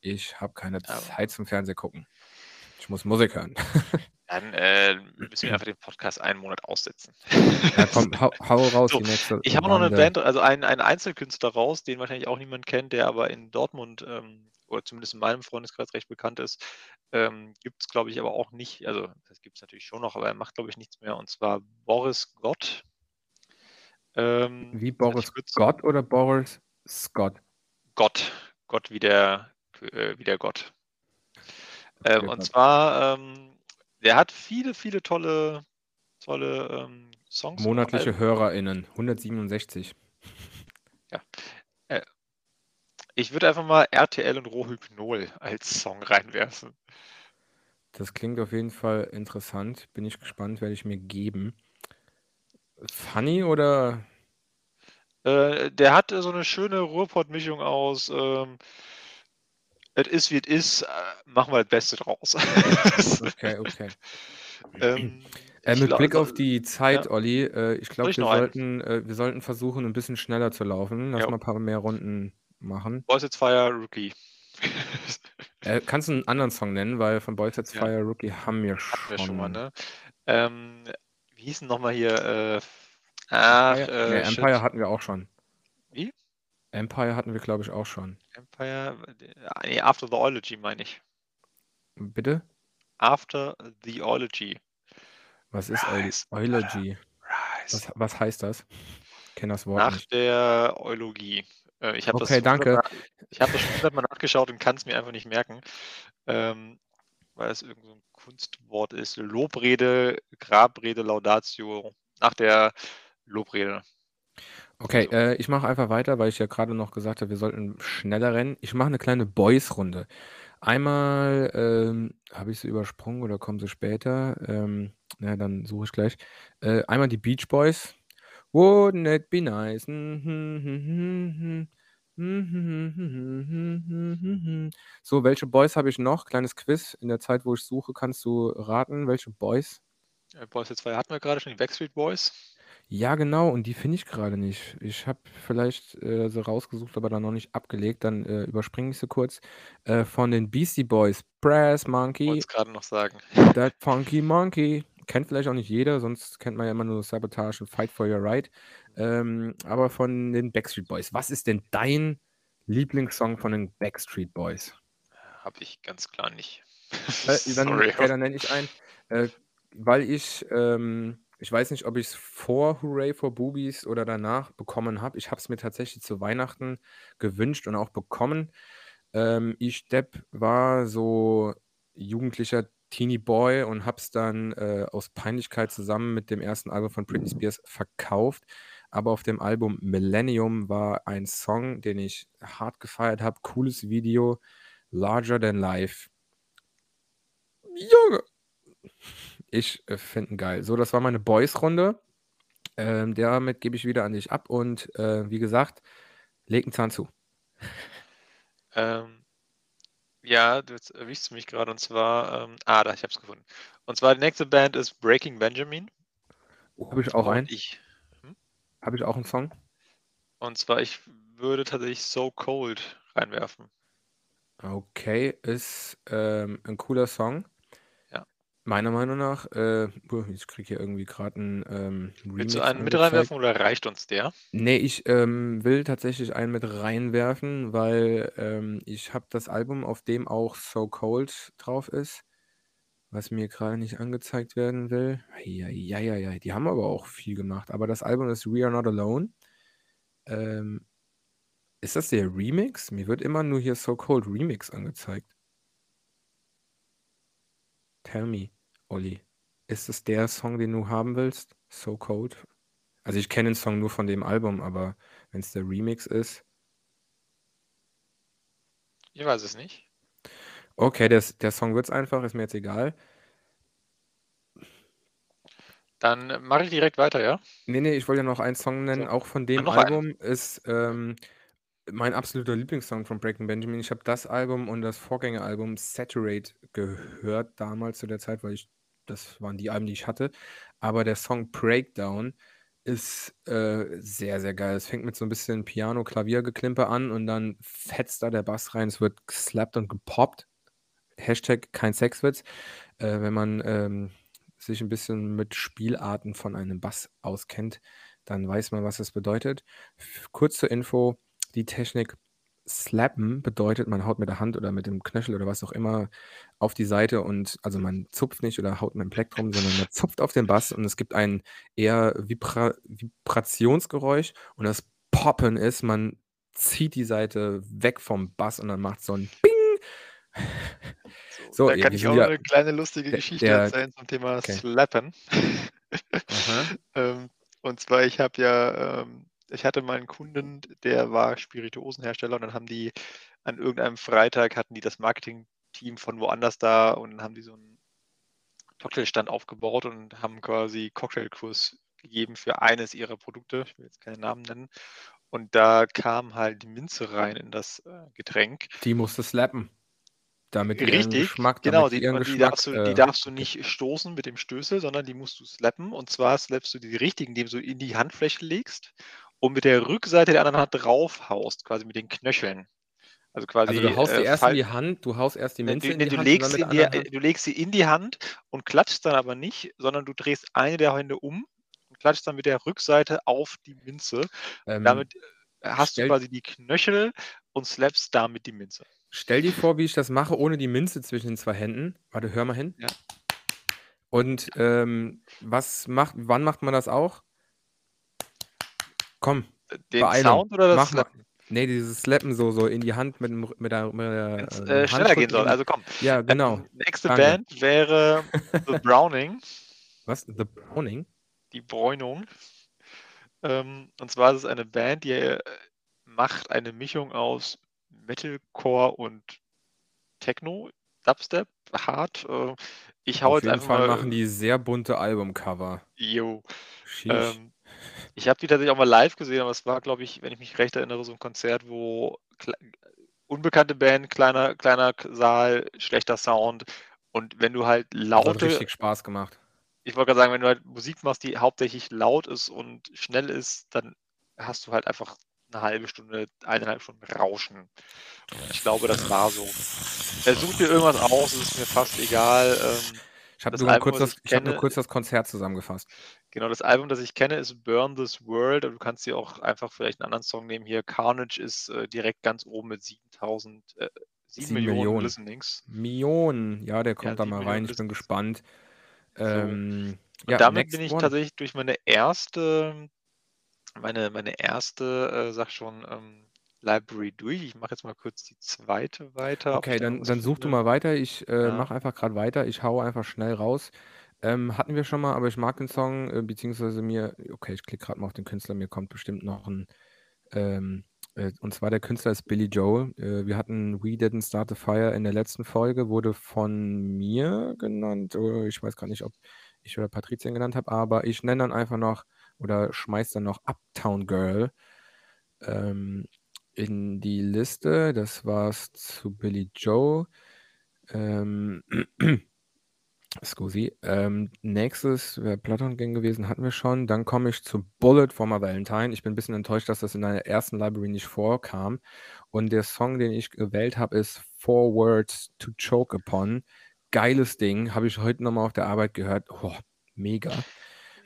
Ich habe keine Zeit zum Fernsehen gucken. Ich muss Musik hören. Dann äh, müssen wir einfach den Podcast einen Monat aussetzen. Ja, komm, hau, hau raus So, die nächste. Ich habe noch eine. Band, also einen, einen Einzelkünstler raus, den wahrscheinlich auch niemand kennt, der aber in Dortmund ähm, oder zumindest in meinem Freundeskreis recht bekannt ist. Ähm, gibt es, glaube ich, aber auch nicht. Also, das gibt es natürlich schon noch, aber er macht, glaube ich, nichts mehr. Und zwar Boris Gott. Ähm, Wie Boris Gott oder Boris Scott? Gott. Gott wie der, äh, wie der Gott. Okay, und Gott. zwar, ähm, der hat viele, viele tolle, tolle ähm, Songs. Monatliche. HörerInnen, 167. Ich würde einfach mal RTL und Rohhypnol als Song reinwerfen. Das klingt auf jeden Fall interessant. Bin ich gespannt, werde ich mir geben. Funny oder? Äh, der hat äh, so eine schöne Ruhrpott-Mischung aus ähm, es ist wie es ist, äh, machen wir das Beste draus. Okay, okay. ähm, Äh, mit glaub, Blick auf die Zeit, ja. Olli, äh, ich glaube, wir sollten, äh, wir sollten versuchen, ein bisschen schneller zu laufen. Lass Ja. mal ein paar mehr Runden machen. Boys It's Fire Rookie. Äh, kannst du einen anderen Song nennen, weil von Boys Ja. Fire Rookie haben wir Hatten wir schon mal, schon. ne? Ähm, wie hieß denn nochmal hier? Äh, ach, Empire, äh, shit. Empire hatten wir auch schon. Wie? Empire hatten wir, glaube ich, auch schon. Empire? äh, Nee, After the Eulogy meine ich. Bitte? after the Eulogy. Was ist Rise, Eulogy? Was, was, heißt das? Ich kenne das Wort Nach nicht. der Eulogie. Äh, ich habe okay, das, danke. Ich habe das schon hundertmal nachgeschaut und kann es mir einfach nicht merken, ähm, weil es irgend so ein Kunstwort ist. Lobrede, Grabrede, Laudatio. Nach der Lobrede. Okay, äh, ich mache einfach weiter, weil ich ja gerade noch gesagt habe, wir sollten schneller rennen. Ich mache eine kleine Boys-Runde. Einmal ähm, habe ich sie übersprungen oder kommen sie später? Ähm, na, dann suche ich gleich. Äh, einmal die Beach Boys. Wouldn't it be nice? So, welche Boys habe ich noch? Kleines Quiz. In der Zeit, wo ich suche, kannst du raten, welche Boys? Äh, Boys 2 hatten wir gerade schon, die Backstreet Boys. Ja, genau, und die finde ich gerade nicht. Ich habe vielleicht äh, sie rausgesucht, aber dann noch nicht abgelegt. Dann äh, überspringe ich sie kurz. Äh, von den Beastie Boys, Brass Monkey. Wollte es gerade noch sagen. That Funky Monkey. Kennt vielleicht auch nicht jeder, sonst kennt man ja immer nur Sabotage und Fight for Your Right. Ähm, aber von den Backstreet Boys. Was ist denn dein Lieblingssong von den Backstreet Boys? Habe ich ganz klar nicht. Äh, dann, okay, dann nenne ich einen. Äh, weil ich. Ähm, ich weiß nicht, ob ich es vor Hooray for Boobies oder danach bekommen habe. Ich habe es mir tatsächlich zu Weihnachten gewünscht und auch bekommen. Ähm, ich Depp war so jugendlicher Teenie Boy und habe es dann äh, aus Peinlichkeit zusammen mit dem ersten Album von Britney Spears verkauft. Aber auf dem Album Millennium war ein Song, den ich hart gefeiert habe. Cooles Video, Larger Than Life. Junge! Ich äh, finde ihn geil. So, das war meine Boys-Runde. Ähm, damit gebe ich wieder an dich ab und äh, wie gesagt, leg einen Zahn zu. Ähm, ja, du erwischst mich gerade und zwar, ähm, ah, da, ich habe es gefunden. Und zwar die nächste Band ist Breaking Benjamin. Oh, habe ich auch einen? Ich. Hm? Habe ich auch einen Song? Und zwar, ich würde tatsächlich So Cold reinwerfen. Okay, ist ähm, ein cooler Song. Meiner Meinung nach, äh, ich kriege hier irgendwie gerade einen ähm, Willst du einen mit reinwerfen oder reicht uns der? Nee, ich ähm, will tatsächlich einen mit reinwerfen, weil ähm, ich habe das Album, auf dem auch So Cold drauf ist, was mir gerade nicht angezeigt werden will. Ja, ja, ja, ja, die haben aber auch viel gemacht. Aber das Album ist We Are Not Alone. Ähm, ist das der Remix? Mir wird immer nur hier So Cold Remix angezeigt. Tell me. Olli, ist es der Song, den du haben willst? So Cold? Also ich kenne den Song nur von dem Album, aber wenn es der Remix ist. Ich weiß es nicht. Okay, der, der Song wird es einfach, ist mir jetzt egal. Dann mache ich direkt weiter, ja? Nee, nee, ich wollte ja noch einen Song nennen, so. auch von dem Album einen. ist ähm, mein absoluter Lieblingssong von Breaking Benjamin. Ich habe das Album und das Vorgängeralbum Saturate gehört damals zu der Zeit, weil ich das waren die Alben, die ich hatte. Aber der Song Breakdown ist äh, sehr, sehr geil. Es fängt mit so ein bisschen Piano-Klavier-Geklimper an und dann fetzt da der Bass rein. Es wird geslappt und gepoppt. Hashtag kein Sexwitz. Äh, wenn man ähm, sich ein bisschen mit Spielarten von einem Bass auskennt, dann weiß man, was das bedeutet. Kurz zur Info: Die Technik Slappen bedeutet, man haut mit der Hand oder mit dem Knöchel oder was auch immer auf die Seite und also man zupft nicht oder haut mit dem Plektrum, sondern man zupft auf den Bass und es gibt ein eher Vibra Vibrationsgeräusch und das Poppen ist, man zieht die Seite weg vom Bass und dann macht so ein Bing. So, da kann ich auch eine kleine lustige Geschichte der, erzählen zum Thema okay. Slappen. ähm, und zwar, ich habe ja ähm, ich hatte mal einen Kunden, der war Spirituosenhersteller und dann haben die an irgendeinem Freitag hatten die das Marketing-Team von woanders da und dann haben die so einen Cocktailstand aufgebaut und haben quasi Cocktailkurs gegeben für eines ihrer Produkte. Ich will jetzt keinen Namen nennen. Und da kam halt die Minze rein in das äh, Getränk. Die musste slappen. Damit Richtig, Geschmack, genau, die, die, Geschmack, darfst du, die äh, darfst du nicht stoßen mit dem Stößel, sondern die musst du slappen. Und zwar slappst du die richtigen, indem du in die Handfläche legst und mit der Rückseite der anderen Hand draufhaust, quasi mit den Knöcheln. Also quasi. Also du haust äh, erst in die Hand, du haust erst die Minze ne, in die du Hand. Legst in die, du legst sie in die Hand und klatschst dann aber nicht, sondern du drehst eine der Hände um und klatschst dann mit der Rückseite auf die Minze. Ähm, damit äh, hast du quasi die Knöchel und slappst damit die Minze. Stell dir vor, wie ich das mache, ohne die Münze zwischen den zwei Händen. Warte, hör mal hin. Ja. Und ähm, was macht, wann macht man das auch? Komm, Den Beeilung. Sound oder das Mach mal. Slappen? Nee, dieses Slappen so, so in die Hand mit, dem, mit der, mit der Wenn's, äh, äh, schneller gehen soll. Also komm. Ja, genau. Ähm, nächste Danke. Band wäre The Browning, Was? The Browning? die Bräunung. Ähm, und zwar ist es eine Band, die äh, macht eine Mischung aus Metalcore und Techno, Dubstep, Hard. Äh, ich hau Auf jetzt jeden einfach Fall mal. machen die sehr bunte Albumcover. Sheesh. Ähm, ich habe die tatsächlich auch mal live gesehen, aber es war, glaube ich, wenn ich mich recht erinnere, so ein Konzert, wo unbekannte Band, kleiner, kleiner Saal, schlechter Sound. Und wenn du halt das hat laute, richtig Spaß gemacht. ich wollte gerade sagen, wenn du halt Musik machst, die hauptsächlich laut ist und schnell ist, dann hast du halt einfach eine halbe Stunde, eineinhalb Stunden Rauschen. Und ich glaube, das war so. Er sucht dir irgendwas aus, es ist mir fast egal. Ähm, Ich habe nur, hab nur kurz das Konzert zusammengefasst. Genau, das Album, das ich kenne, ist Burn This World. Und du kannst dir auch einfach vielleicht einen anderen Song nehmen. Hier, Carnage ist äh, direkt ganz oben mit 7000, äh, 7 Sieben Millionen, Millionen. Listenings. Millionen. Ja, der kommt da sieben mal Millionen rein. Ich bin gespannt. Ähm, Und ja, damit bin ich one. tatsächlich durch meine erste, meine, meine erste, äh, sag schon, ähm, Library durch. Ich mache jetzt mal kurz die zweite weiter. Okay, da dann, dann such du mal weiter. Ich äh, Ja. mache einfach gerade weiter. Ich hau einfach schnell raus. Ähm, hatten wir schon mal, aber ich mag den Song, äh, beziehungsweise mir, okay, ich klicke gerade mal auf den Künstler, mir kommt bestimmt noch ein, ähm, äh, und zwar der Künstler ist Billy Joel. Äh, wir hatten We Didn't Start the Fire in der letzten Folge, wurde von mir genannt. Oder ich weiß gar nicht, ob ich oder Patricia ihn genannt habe, aber ich nenne dann einfach noch oder schmeiß dann noch Uptown Girl ähm, in die Liste. Das war's zu Billy Joe. Ähm, Scusi. Ähm, nächstes wäre Platon Gang gewesen, hatten wir schon. Dann komme ich zu Bullet for My Valentine. Ich bin ein bisschen enttäuscht, dass das in der ersten Library nicht vorkam. Und der Song, den ich gewählt habe, ist Four Words to Choke Upon. Geiles Ding, habe ich heute nochmal auf der Arbeit gehört. Oh, mega.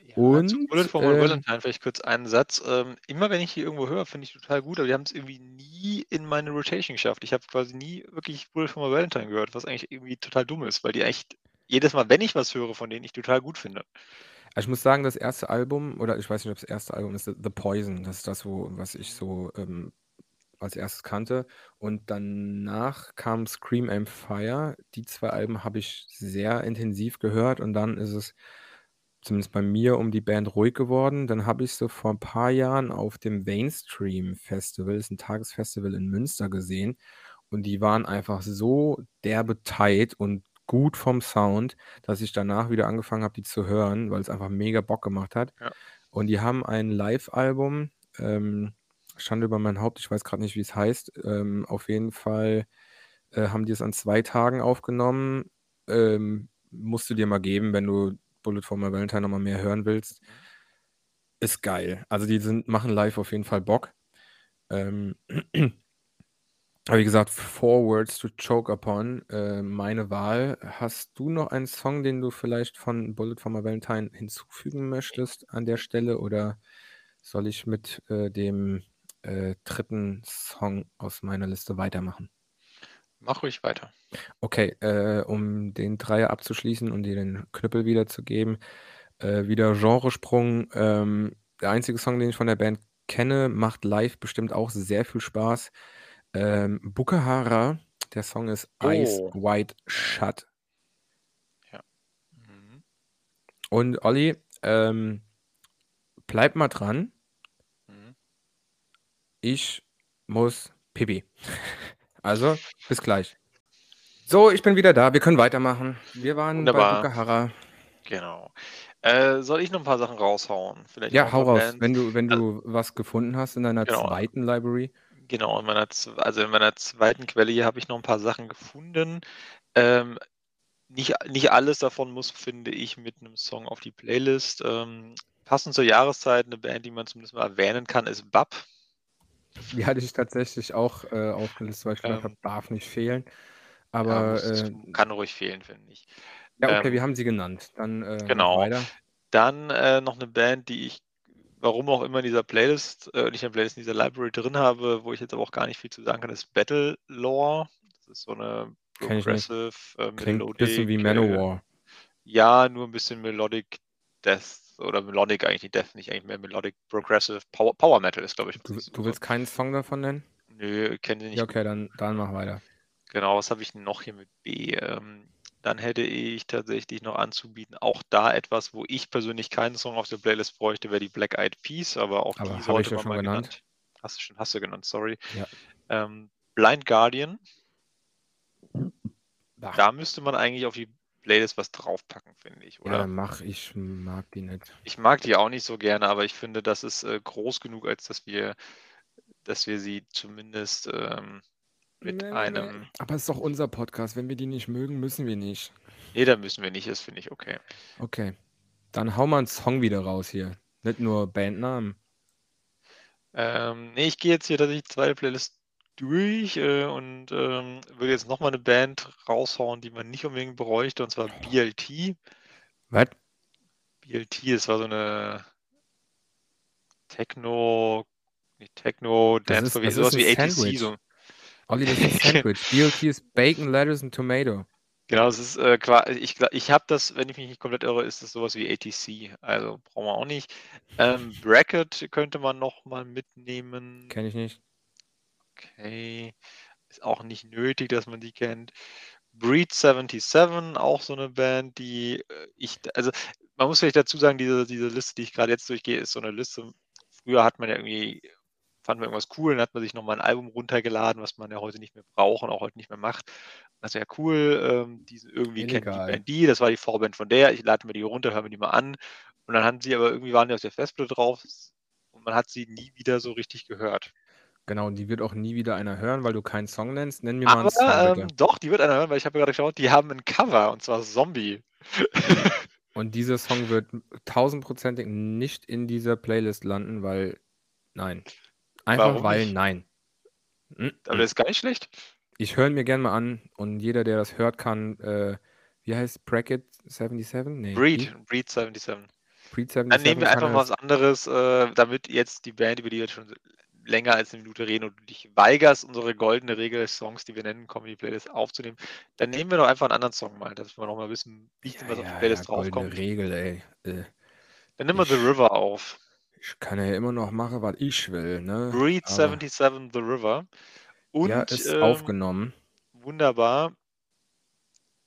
Ja, zu Und, Bullet for My ähm, Valentine vielleicht kurz einen Satz. Ähm, immer wenn ich die irgendwo höre, finde ich total gut, aber die haben es irgendwie nie in meine Rotation geschafft. Ich habe quasi nie wirklich Bullet for My Valentine gehört, was eigentlich irgendwie total dumm ist, weil die echt jedes Mal, wenn ich was höre von denen, ich total gut finde. Also ich muss sagen, das erste Album, oder ich weiß nicht, ob das erste Album ist, The Poison, das ist das, wo, was ich so ähm, als erstes kannte. Und danach kam Scream and Fire. Die zwei Alben habe ich sehr intensiv gehört und dann ist es zumindest bei mir um die Band ruhig geworden. Dann habe ich sie vor ein paar Jahren auf dem Mainstream Festival, das ist ein Tagesfestival in Münster gesehen und die waren einfach so derbe tight und gut vom Sound, dass ich danach wieder angefangen habe, die zu hören, weil es einfach mega Bock gemacht hat. Ja. Und die haben ein Live-Album, ähm, Schande über mein Haupt, ich weiß gerade nicht, wie es heißt. Ähm, auf jeden Fall äh, haben die es an zwei Tagen aufgenommen. Ähm, musst du dir mal geben, wenn du Bullet for My Valentine nochmal mehr hören willst. Ist geil. Also die sind, machen live auf jeden Fall Bock. Ähm, aber wie gesagt, Four Words to Choke Upon, äh, meine Wahl. Hast du noch einen Song, den du vielleicht von Bullet for My Valentine hinzufügen möchtest an der Stelle? Oder soll ich mit äh, dem äh, dritten Song aus meiner Liste weitermachen? Mach ruhig weiter. Okay, äh, um den Dreier abzuschließen und dir den Knüppel wiederzugeben, äh, wieder Genresprung. Ähm, der einzige Song, den ich von der Band kenne, macht live bestimmt auch sehr viel Spaß. Ähm, Bukahara, der Song ist Eyes Oh. Wide Shut. Mhm. Und Olli, ähm, bleib mal dran. Mhm. Ich muss Pipi. Also, bis gleich. So, ich bin wieder da. Wir können weitermachen. Wir waren Wunderbar. bei Bukahara. Genau. Äh, soll ich noch ein paar Sachen raushauen? Vielleicht Ja, hau raus. Wenn du, wenn Also- du was gefunden hast in deiner Genau. zweiten Library. Genau, in meiner, also in meiner zweiten Quelle hier habe ich noch ein paar Sachen gefunden. Ähm, nicht, nicht alles davon muss, finde ich, mit einem Song auf die Playlist. Ähm, passend zur Jahreszeit, eine Band, die man zumindest mal erwähnen kann, ist Bab. Die hatte ich tatsächlich auch äh, aufgelistet, weil ich gedacht Ähm, habe, darf nicht fehlen. Ja, Aber muss, äh, kann ruhig fehlen, finde ich. ja, okay, ähm, wir haben sie genannt. Dann äh, Genau. weiter. Dann äh, noch eine Band, die ich, warum auch immer in dieser Playlist, äh, nicht in der Playlist, in dieser Library drin habe, wo ich jetzt aber auch gar nicht viel zu sagen kann, ist Battle Lore. ist so eine. Progressive, äh, Melodic. bisschen wie äh, Manowar. Ja, nur ein bisschen Melodic Death oder Melodic eigentlich nicht Death, nicht eigentlich mehr Melodic Progressive Power, Power Metal ist, glaube ich. Du, das du willst keinen Song davon nennen? Nö, kenne sie nicht. Ja, okay, dann, dann mach weiter. Genau, was habe ich noch hier mit B? Ähm, dann hätte ich tatsächlich noch anzubieten, auch da etwas, wo ich persönlich keinen Song auf der Playlist bräuchte, wäre die Black Eyed Peas, aber auch Aber die hab ich ja man schon mal genannt. genannt. Hast du schon, hast du genannt, sorry. Ja. Ähm, Blind Guardian, Ach, da müsste man eigentlich auf die Playlist was draufpacken, finde ich, ja, oder? dann mach, ich mag die nicht. Ich mag die auch nicht so gerne, aber ich finde, das ist äh, groß genug, als dass wir, dass wir sie zumindest ähm, mit Nee, nee, nee. einem. Aber es ist doch unser Podcast. Wenn wir die nicht mögen, müssen wir nicht. Nee, da müssen wir nicht, das finde ich okay. Okay. Dann hau mal einen Song wieder raus hier. Nicht nur Bandnamen. Ähm, nee, ich gehe jetzt hier tatsächlich zwei Playlists durch äh, und ähm, würde jetzt nochmal eine Band raushauen, die man nicht unbedingt bräuchte, und zwar BLT. Was? BLT, das war so eine Techno, nicht Techno, Das Dance, ist- wie das sowas ist wie ein ATC. So. Olli, das ist Sandwich. BLT ist Bacon, Lettuce und Tomato. Genau, es ist äh, quasi, ich, ich habe das, wenn ich mich nicht komplett irre, ist das sowas wie ATC. Also brauchen wir auch nicht. Ähm, Bracket könnte man nochmal mitnehmen. Kenne ich nicht. Okay. Ist auch nicht nötig, dass man die kennt. Breed 77, auch so eine Band, die äh, ich, also man muss vielleicht dazu sagen, diese, diese Liste, die ich gerade jetzt durchgehe, ist so eine Liste. Früher hat man ja irgendwie, fand man irgendwas cool, dann hat man sich nochmal ein Album runtergeladen, was man ja heute nicht mehr braucht und auch heute nicht mehr macht. Das wäre cool. Ähm, diese, irgendwie kennt die. Band die, das war die Vorband von der. Ich lade mir die runter, höre mir die mal an. Und dann haben sie aber irgendwie waren die auf der Festplatte drauf und man hat sie nie wieder so richtig gehört. Genau, und die wird auch nie wieder einer hören, weil du keinen Song nennst. Nenn mir mal einen Aber Song, ähm, doch, die wird einer hören, weil ich habe gerade geschaut, die haben ein Cover und zwar Zombie. Und dieser Song wird tausendprozentig nicht in dieser Playlist landen, weil nein. Einfach Warum weil nicht? nein. Aber das ist gar nicht schlecht. Ich höre mir gerne mal an und jeder, der das hört, kann, äh, wie heißt Bracket 77? Nee. Breed, Breed 77. Breed Dann 77 nehmen wir einfach er was anderes, äh, damit jetzt die Band, über die wir jetzt schon länger als eine Minute reden und du dich weigerst, unsere goldene Regel Songs, die wir nennen, Comedy Playlist aufzunehmen. Dann nehmen wir doch einfach einen anderen Song mal, dass wir noch mal wissen, wie Ja, was auf die Playlist ja, draufkommt. Regel, ey. Äh, Dann nehmen wir The River auf. Ich kann ja immer noch machen, was ich will, ne? Breed Aber 77 The River. Und ja, ist ähm, aufgenommen. Wunderbar.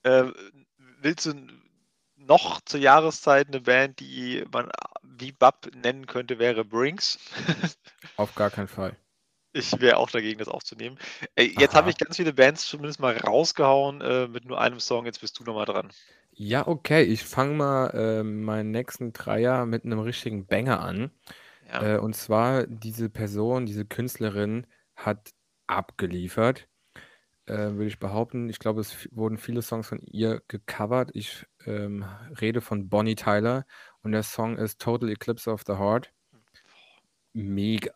Äh, willst du noch zur Jahreszeit eine Band, die man wie Bab nennen könnte, wäre Brinks? Auf gar keinen Fall. Ich wäre auch dagegen, das aufzunehmen. Äh, jetzt habe ich ganz viele Bands zumindest mal rausgehauen äh, mit nur einem Song. Jetzt bist du nochmal dran. Ja, okay, ich fange mal äh, meinen nächsten Dreier mit einem richtigen Banger an. Ja. Äh, und zwar, diese Person, diese Künstlerin hat abgeliefert, äh, würde ich behaupten. Ich glaube, es f- wurden viele Songs von ihr gecovert. Ich ähm, rede von Bonnie Tyler und der Song ist Total Eclipse of the Heart. Mega.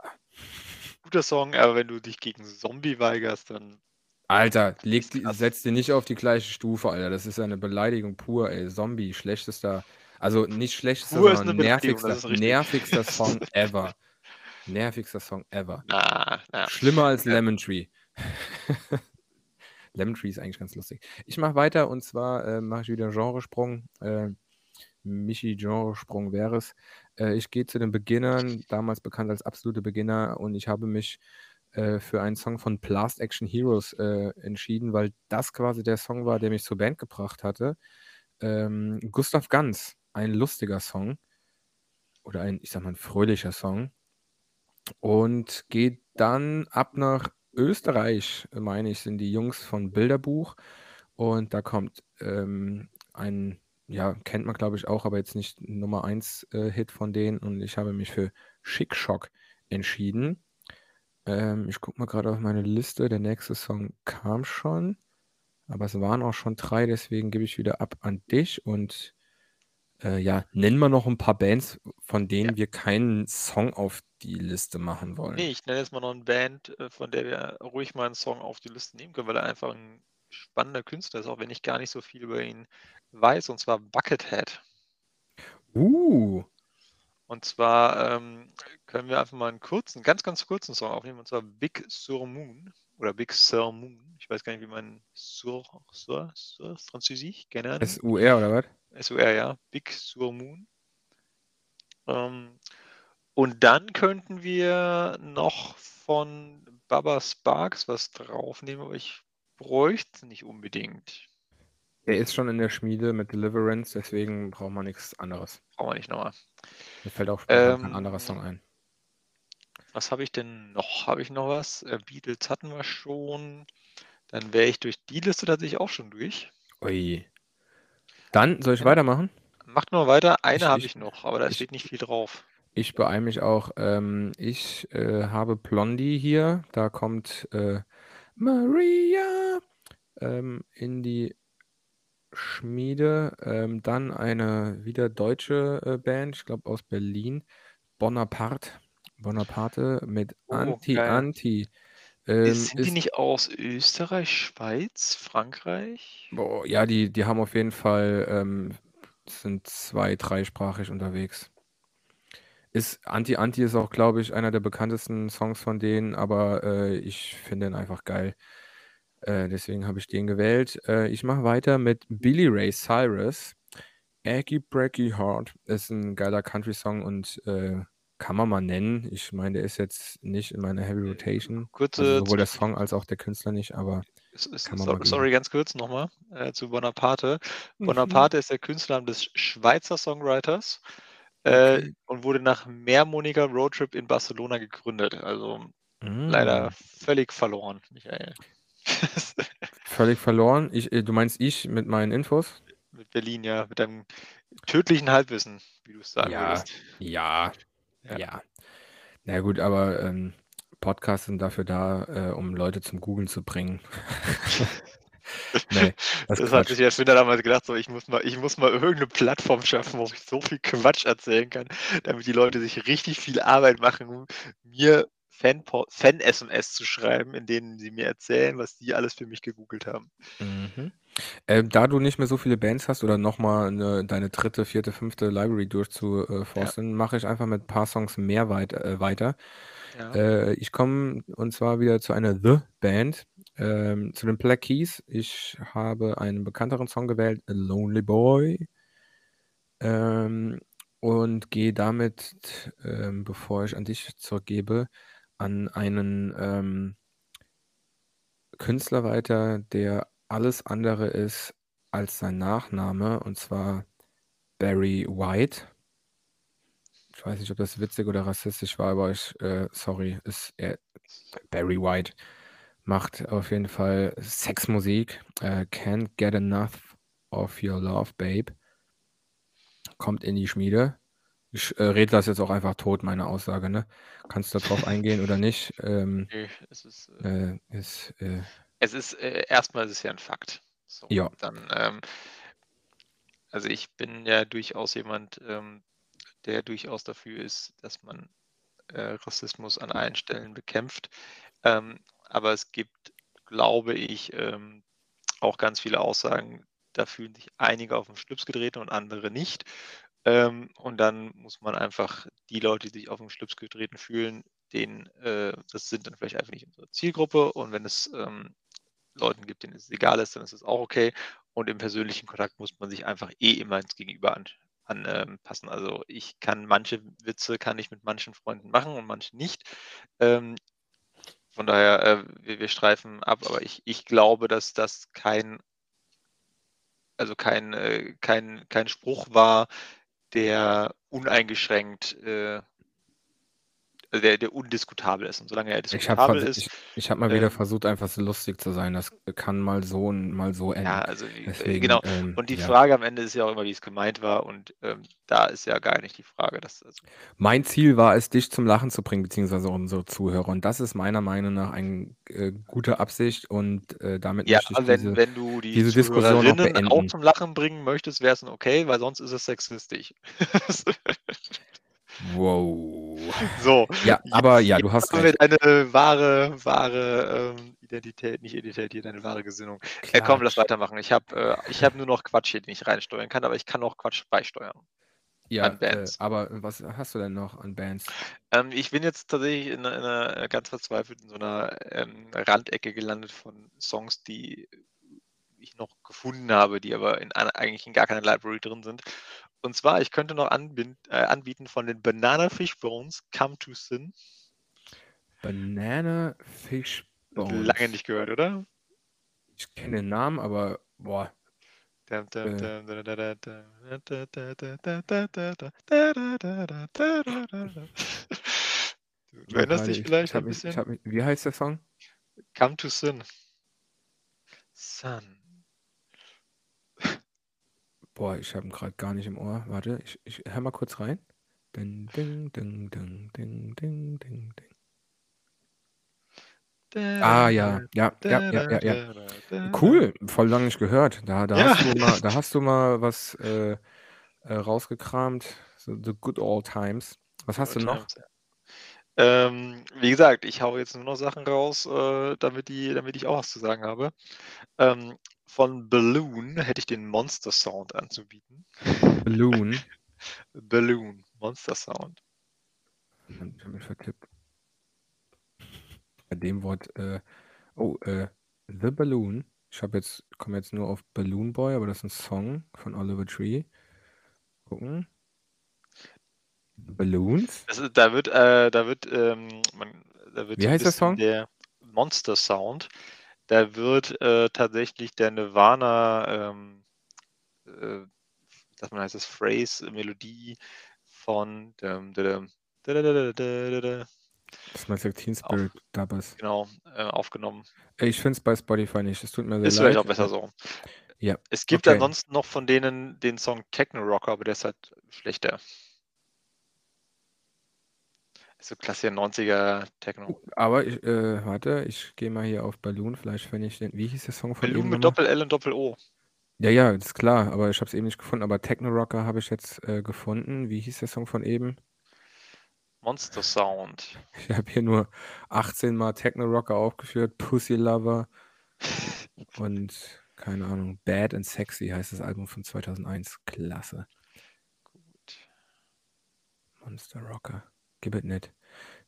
Guter Song, aber wenn du dich gegen Zombie weigerst, dann Alter, leg ist die, krass. setz die nicht auf die gleiche Stufe, Alter. Das ist eine Beleidigung pur, ey. Zombie, schlechtester, also nicht schlechtester, Pur ist sondern das nervigster, ist richtig. nervigster Song ever. Nervigster Song ever. Na, na. Schlimmer als Ja. Lemon Tree. Lemon Tree ist eigentlich ganz lustig. Ich mache weiter und zwar äh, mache ich wieder einen Genresprung. Äh, Michi Genresprung wäre es. Äh, ich gehe zu den Beginnern, damals bekannt als absolute Beginner, und ich habe mich äh, für einen Song von Blast Action Heroes äh, entschieden, weil das quasi der Song war, der mich zur Band gebracht hatte. Ähm, Gustav Ganz, ein lustiger Song. Oder ein, ich sag mal, ein fröhlicher Song. Und geht dann ab nach Österreich, meine ich, sind die Jungs von Bilderbuch. Und da kommt ähm, ein, ja, kennt man glaube ich auch, aber jetzt nicht Nummer 1 äh, Hit von denen. Und ich habe mich für Schick Shock entschieden. Ähm, ich gucke mal gerade auf meine Liste. Der nächste Song kam schon. Aber es waren auch schon drei, deswegen gebe ich wieder ab an dich. Und äh, ja, nennen wir noch ein paar Bands, von denen wir keinen Song auf die Liste machen wollen. Nee, ich nenne jetzt mal noch eine Band, äh, von der wir ruhig mal einen Song auf die Liste nehmen können, weil er einfach ein spannender Künstler ist, auch wenn ich gar nicht so viel über ihn weiß, und zwar Buckethead. Uh, Und zwar ähm, können wir einfach mal einen kurzen, ganz, ganz kurzen Song aufnehmen, und zwar Big Sur Moon. oder Big Sur Moon. Ich weiß gar nicht, wie man Sur, Sur, Sur, Französisch, keine Ahnung. SUR oder was? SUR, ja. Big Sur Moon. Ähm, und dann könnten wir noch von Baba Sparks was draufnehmen, aber ich bräuchte es nicht unbedingt. Er ist schon in der Schmiede mit Deliverance, deswegen braucht man nichts anderes. Brauchen wir nicht nochmal. Mir fällt auch Ähm, kein anderer Song ein. Was habe ich denn noch? Habe ich noch was? Äh, Beatles hatten wir schon. Dann wäre ich durch die Liste tatsächlich auch schon durch. Ui. Dann soll ich weitermachen? Macht nur weiter. Eine habe ich- ich noch, aber da ich- steht nicht viel drauf. Ich beeile mich auch. Ähm, ich äh, habe Blondie hier. Da kommt äh, Maria ähm, in die Schmiede. Ähm, dann eine wieder deutsche äh, Band, ich glaube aus Berlin. Bonaparte. Bonaparte mit Oh, Anti geil. Anti. Ähm, Sind die ist, nicht aus Österreich, Schweiz, Frankreich? boah, ja, die, die haben auf jeden Fall, ähm, sind zwei-, dreisprachig unterwegs. Ist Anti Anti ist auch, glaube ich, einer der bekanntesten Songs von denen, aber äh, ich finde ihn einfach geil. Äh, deswegen habe ich den gewählt. Äh, ich mache weiter mit Billy Ray Cyrus. Aggie Breaky Heart ist ein geiler Country-Song und äh, kann man mal nennen. Ich meine, der ist jetzt nicht in meiner Heavy Rotation. Kurze Also sowohl der Song als auch der Künstler nicht, aber Kann man so, mal geben. sorry, ganz kurz nochmal äh, zu Bonaparte. Mhm. Bonaparte ist der Künstlername des Schweizer Songwriters äh, Okay. und wurde nach mehrmonatiger Roadtrip in Barcelona gegründet. Also leider Mm. völlig verloren, Michael. Völlig verloren. Ich, äh, du meinst ich mit meinen Infos? mit Berlin, ja, mit deinem tödlichen Halbwissen, wie du es sagen Ja. würdest. Ja, Ja. ja. Na gut, aber ähm, Podcasts sind dafür da, äh, um Leute zum Googlen zu bringen. nee, das Das ist hat Quatsch. sich der Erfinder damals gedacht, so ich muss mal, ich muss mal irgendeine Plattform schaffen, wo ich so viel Quatsch erzählen kann, damit die Leute sich richtig viel Arbeit machen, mir Fan- Fan-SMS zu schreiben, in denen sie mir erzählen, was die alles für mich gegoogelt haben. Mhm. Ähm, da du nicht mehr so viele Bands hast oder nochmal eine, deine dritte, vierte, fünfte Library durchzuforsten, mache ich einfach mit ein paar Songs mehr weit, äh, weiter. Ja. Äh, ich komme und zwar wieder zu einer The Band, ähm, zu den Black Keys. Ich habe einen bekannteren Song gewählt, A Lonely Boy. Ähm, und gehe damit, ähm, bevor ich an dich zurückgebe, an einen ähm, Künstler weiter, der alles andere ist als sein Nachname, und zwar Barry White. Ich weiß nicht, ob das witzig oder rassistisch war, aber ich, äh, sorry, ist er, Barry White macht auf jeden Fall Sexmusik. Äh, Can't Get Enough of Your Love, Babe. Kommt in die Schmiede. Ich äh, rede das jetzt auch einfach tot, meine Aussage, ne? Kannst du darauf eingehen oder nicht? Ähm, Nö, es ist, äh, äh, ist, äh, es ist äh, erstmal ist es ja ein Fakt. So, Ja. Dann, ähm, also ich bin ja durchaus jemand, ähm, der durchaus dafür ist, dass man äh, Rassismus an allen Stellen bekämpft. Ähm, aber es gibt, glaube ich, ähm, auch ganz viele Aussagen, da fühlen sich einige auf den Schlips getreten und andere nicht. Ähm, und dann muss man einfach die Leute, die sich auf den Schlips getreten fühlen, denen, äh, das sind dann vielleicht einfach nicht unsere Zielgruppe. Und wenn es ähm, Leuten gibt, denen es egal ist, dann ist es auch okay. Und im persönlichen Kontakt muss man sich einfach eh immer ins Gegenüber an, anpassen. Also ich kann manche Witze kann ich mit manchen Freunden machen und manche nicht. Ähm, von daher, äh, wir, wir streifen ab, aber ich, ich glaube, dass das kein, also kein, äh, kein, kein Spruch war, der uneingeschränkt, äh, der, der undiskutabel ist. Und solange er Ich habe diskutabel ist, ich, ich hab mal wieder ähm, versucht, einfach so lustig zu sein. Das kann mal so und mal so enden. ja, also äh, Deswegen, genau. ähm, Und die ja. Frage am Ende ist ja auch immer, wie es gemeint war. Und ähm, da ist ja gar nicht die Frage, dass also, Mein Ziel war es, dich zum Lachen zu bringen, beziehungsweise unsere Zuhörer. Und das ist meiner Meinung nach eine äh, gute Absicht. Und äh, damit ja, möchte ich wenn, diese. wenn du die diese Diskussion auch Zuhörerinnen auch beenden. zum Lachen bringen möchtest, wäre es okay, weil sonst ist es sexistisch. Wow. so. Ja, aber ja, du hast haben wir deine wahre, wahre ähm, Identität, nicht Identität, hier deine wahre Gesinnung. Äh, komm, lass weitermachen. Ich habe äh, ich hab nur noch Quatsch hier, den ich reinsteuern kann, aber ich kann auch Quatsch beisteuern. Ja, äh, aber was hast du denn noch an Bands? Ähm, ich bin jetzt tatsächlich in in 'ner ganz verzweifelt in so 'ner, ähm, Randecke gelandet von Songs, die ich noch gefunden habe, die aber in einer eigentlich in gar keiner Library drin sind. Und zwar, ich könnte noch anbind, äh, anbieten von den Banana Fish Bones Come to Sin. Banana Fish Bones. Lange nicht gehört, oder? Ich kenne den Namen, aber boah. Du erinnerst dich vielleicht ein bisschen? Wie heißt der Song? Come to Sin. Sun. Boah, ich habe ihn grad gar nicht im Ohr. Warte, ich ich höre mal kurz rein. Ding, ding, ding, ding, ding, ding, ding, ding. Ah ja, ja, ja, ja, ja, ja. Cool, voll lang nicht gehört. Da da Ja. hast du mal da hast du mal was, äh, äh, rausgekramt, so „The Good Old Times“. Was hast du Good noch? Times, ja. Ähm, wie gesagt, ich haue jetzt nur noch Sachen raus, äh, damit die damit ich auch was zu sagen habe. Ähm, von Balloon hätte ich den „Monster Sound“ anzubieten. Balloon? Balloon, „Monster Sound“. Ich habe mich vertippt. Bei dem Wort, äh oh, äh, „The Balloon“. Ich habe jetzt komme jetzt nur auf „Balloon Boy“, aber das ist 'n Song von Oliver Tree. Gucken. Balloons? Das da wird äh, da wird, ähm man da wird Wie heißt der Song? der „Monster Sound“, da wird, äh, tatsächlich der Nirvana, ähm, äh, sagt man heißt das, Phrase, Melodie von dum dadum dadadadadada Das meinst du Teen auf Spirit Dubbers? genau, äh, aufgenommen. Ich finde es bei Spotify nicht. Es tut mir sehr Ist vielleicht leid. auch besser so. ja, Es gibt okay. ansonsten noch von denen den Song „Techno Rocker“, aber der ist halt schlechter. So klassischer 90er Techno. Aber ich äh, warte, ich gehe mal hier auf Balloon, vielleicht finde ich den wie hieß der Song von Balloon mit noch mal? Doppel-L und Doppel-O. Ja, ja, ist klar, aber ich habe es eben nicht gefunden. Aber „Techno Rocker“ habe ich jetzt, äh, gefunden. Wie hieß der Song von eben? „Monster Sound“. Ich habe hier nur 18 Mal „Techno Rocker“ aufgeführt, „Pussy Lover“ und keine Ahnung, „Bad and Sexy“ heißt das Album von 2001. Klasse. Gut. Monster Rocker. Gib it nicht.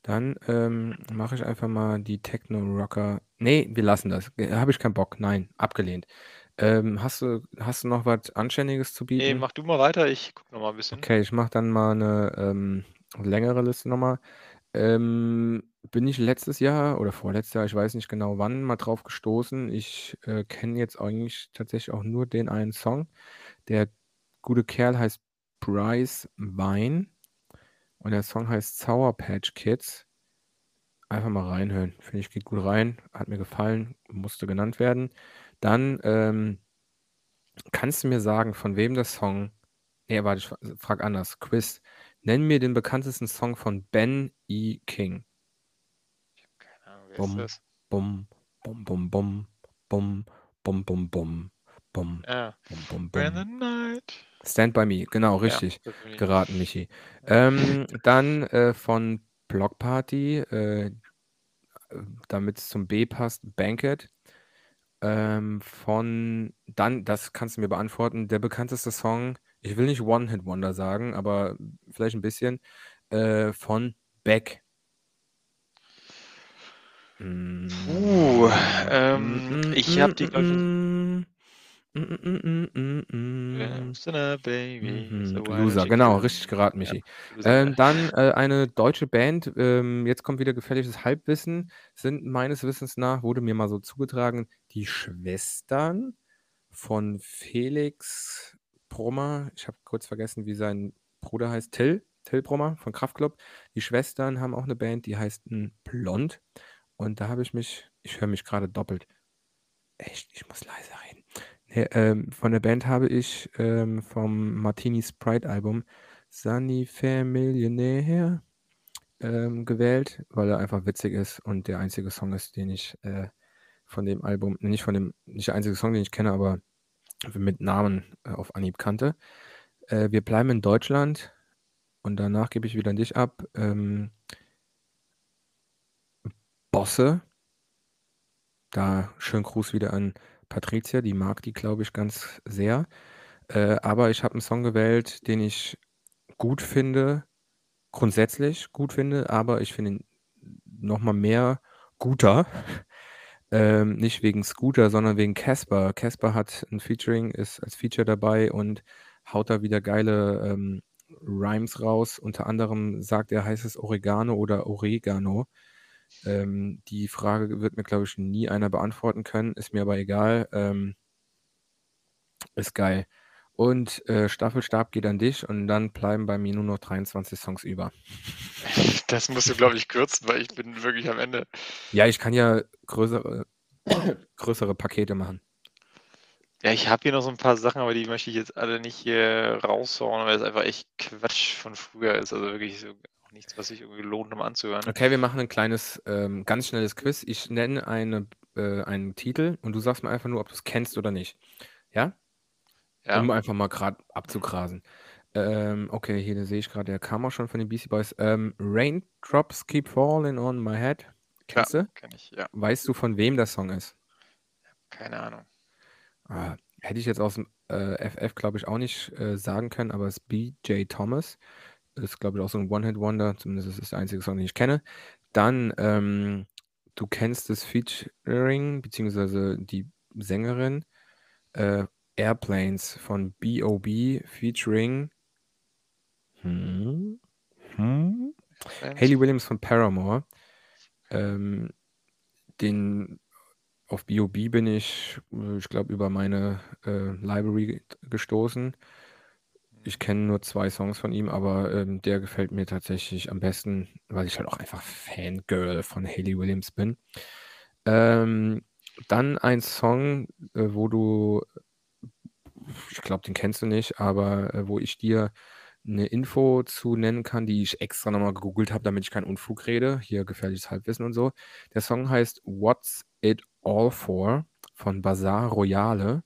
Dann, ähm, mache ich einfach mal die Techno Rocker ne, wir lassen das. Äh, habe ich keinen Bock. Nein, abgelehnt. Ähm, hast du hast du noch was Anständiges zu Ne, bieten? mach du mal weiter, ich gucke noch mal 'n bisschen. Okay, ich mache dann mal 'ne, ähm, längere Liste noch mal. Ähm, bin ich letztes Jahr oder vorletztes Jahr, ich weiß nicht genau wann, mal drauf gestoßen. Ich, äh, kenne jetzt eigentlich tatsächlich auch nur den einen Song. Der gute Kerl heißt Bryce Vine und der Song heißt „Sour Patch Kids“. Einfach mal reinhören. Finde ich, geht gut rein, hat mir gefallen, musste genannt werden. Dann, ähm kannst du mir sagen, von wem der Song ne, warte, ich f frage anders. Quiz. Nenn mir den bekanntesten Song von Ben E. King. Ich habe keine Ahnung, wer ist Bum, das? bum, bum, bum, bum, bum, bum, bum, bum, bum, Ah, bum, bum, „When the bum. Night“ „Stand by Me“, genau, Ja, richtig ich. geraten, Michi. Ja. Ähm, dann, äh, von Bloc Party, äh, äh, damit's zum B passt, „Banquet“. Ähm, von dann das kannst du mir beantworten, der bekannteste Song, ich will nicht One-Hit-Wonder sagen, aber vielleicht 'n bisschen, äh, von Beck. Puh, Hm, ähm, hm, ich hm, habe die, glaube ich Loser, you genau, come? richtig geraten, Michi. Loser, Ähm, dann, äh, eine deutsche Band, ähm, jetzt kommt wieder gefährliches Halbwissen, sind meines Wissens nach wurde mir mal so zugetragen, die Schwestern von Felix Brummer. Ich habe kurz vergessen, wie sein Bruder heißt. Till, Till Brummer von Kraftklub. Die Schwestern haben auch 'ne Band, die heißt, Blond. Und da habe ich mich ich höre mich grade doppelt. Echt, ich muss leiser reden. Ne, ähm, von der Band habe ich, ähm, vom Martini Sprite Album „Sunny Fair Millionaire“, ähm, gewählt, weil er einfach witzig ist und der einzige Song ist, den ich, äh, von dem Album nicht von dem nicht der einzige Song, den ich kenne, aber mit Namen, äh, auf Anhieb kannte. Äh, wir bleiben in Deutschland und danach gebe ich wieder an dich ab. Ähm Bosse. Da schönen Gruß wieder an Patricia, die mag die, glaube ich, ganz sehr. Äh, aber ich habe 'n Song gewählt, den ich gut finde, grundsätzlich gut finde, aber ich finde ihn noch mal mehr guter. Ähm, nicht wegen Scooter, sondern wegen Casper. Casper hat ein Featuring, ist als Feature dabei und haut da wieder geile ähm, Rhymes raus. Unter anderem sagt er, heißt es Oregano oder Oregano. Ähm, die Frage wird mir, glaube ich, nie einer beantworten können. Ist mir aber egal. Ähm, ist geil. Und äh, Staffelstab geht an dich und dann bleiben bei mir nur noch 23 Songs über. Das musst du, glaube ich, kürzen, weil ich bin wirklich am Ende. Ja, ich kann ja größere, größere Pakete machen. Ja, ich habe hier noch so ein paar Sachen, aber die möchte ich jetzt alle nicht hier raushauen, weil es einfach echt Quatsch von früher ist. Also wirklich so auch nichts, was sich irgendwie lohnt, um anzuhören. Okay, wir machen ein kleines, ähm, ganz schnelles Quiz. Ich nenne eine, äh, einen Titel und du sagst mir einfach nur, ob du es kennst oder nicht. Ja? Ja. Um einfach mal gerade abzugrasen. Ähm, okay, hier sehe ich gerade, der kam auch schon von den Beastie Boys. Ähm, Raindrops Keep Falling on My Head. Kennst ja, du? kenn ich, ja. Weißt du, von wem der Song ist? Keine Ahnung. Ah, hätte ich jetzt aus dem äh, FF, glaube ich, auch nicht äh, sagen können, aber es ist BJ Thomas. Ist, glaube ich, auch so ein One-Hit-Wonder. Zumindest ist es der einzige Song, den ich kenne. Dann, ähm, du kennst das Featuring, beziehungsweise die Sängerin. Äh, Airplanes von B.O.B. featuring hm, hm, Hayley Williams von Paramore. Ähm, den auf B.O.B. bin ich, äh, ich glaube, über meine äh, Library gestoßen. Ich kenne nur zwei Songs von ihm, aber ähm, der gefällt mir tatsächlich am besten, weil ich halt auch einfach Fangirl von Hayley Williams bin. Ähm, dann ein Song, äh, wo du ich glaube, den kennst du nicht, aber äh, wo ich dir eine Info zu nennen kann, die ich extra nochmal gegoogelt habe, damit ich keinen Unfug rede. Hier gefährliches Halbwissen und so. Der Song heißt What's It All For von Bazaar Royale.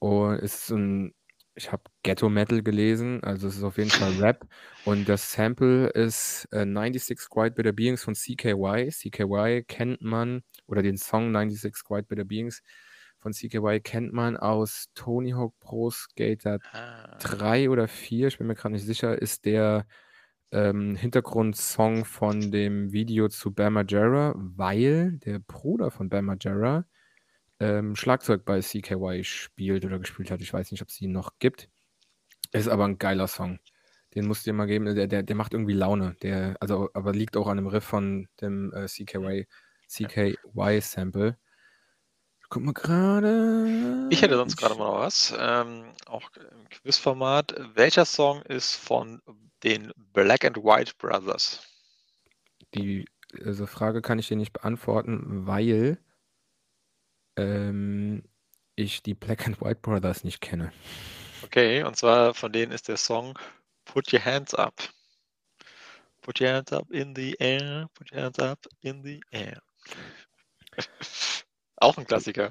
Und es ist ein, ich habe Ghetto Metal gelesen, also es ist auf jeden Fall Rap. Und das Sample ist äh, 96 Quiet Bitter Beings von CKY. CKY kennt man, oder den Song 96 Quiet Bitter Beings von CKY kennt man aus Tony Hawk Pro Skater Ah. 3 oder 4, ich bin mir gerade nicht sicher, ist der ähm, Hintergrundsong von dem Video zu Bam Margera, weil der Bruder von Bam Margera ähm, Schlagzeug bei CKY spielt oder gespielt hat. Ich weiß nicht, ob es ihn noch gibt. Ist aber ein geiler Song. Den musst du dir mal geben. Der, der, der macht irgendwie Laune. Der, also, aber liegt auch an dem Riff von dem äh, CKY, CKY Sample. Guck mal gerade. Ich hätte sonst gerade mal noch was. Ähm, auch im Quizformat. Welcher Song ist von den Black and White Brothers? Die also Frage kann ich dir nicht beantworten, weil ähm, ich die Black and White Brothers nicht kenne. Okay, und zwar von denen ist der Song Put Your Hands Up. Put your hands up in the air, put your hands up in the air. Auch ein Klassiker.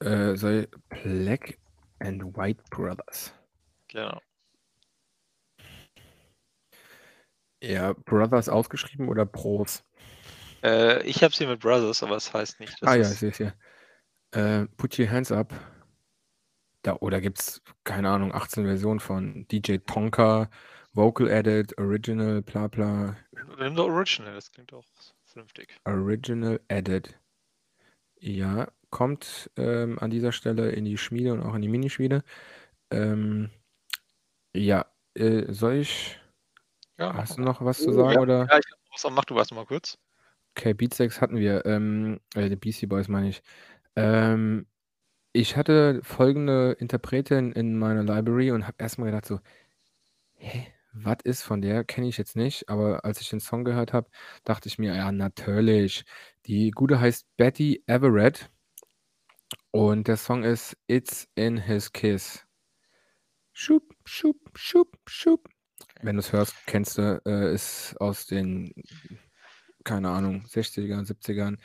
Äh, soll Black and White Brothers. Genau. Ja, Brothers ausgeschrieben oder Bros? Äh, ich habe es hier mit Brothers, aber es heißt nicht. Ah ja, ich ist, sehe es hier. Äh, Put Your Hands Up. Da, oder gibt es, keine Ahnung, 18 Versionen von DJ Tonka, Vocal Edit, Original, bla bla. nimm doch Original, das klingt auch vernünftig. Original Edit. Ja, kommt ähm, an dieser Stelle in die Schmiede und auch in die Minischmiede. Ähm, ja, äh, soll ich. Ja, Hast du noch was zu sagen? Ja, oder? ja ich was, mach du was mal kurz. Okay, Beatsex hatten wir. Ähm, äh, die Beastie Boys meine ich. Ähm, ich hatte folgende Interpretin in meiner Library und habe erstmal gedacht so, hä, was ist von der? Kenne ich jetzt nicht. Aber als ich den Song gehört habe, dachte ich mir, ja, natürlich. Die gute heißt Betty Everett und der Song ist It's in His Kiss. Schub, schub, schub, schub. Wenn du es hörst, kennst du, äh, ist aus den, keine Ahnung, 60ern, 70ern.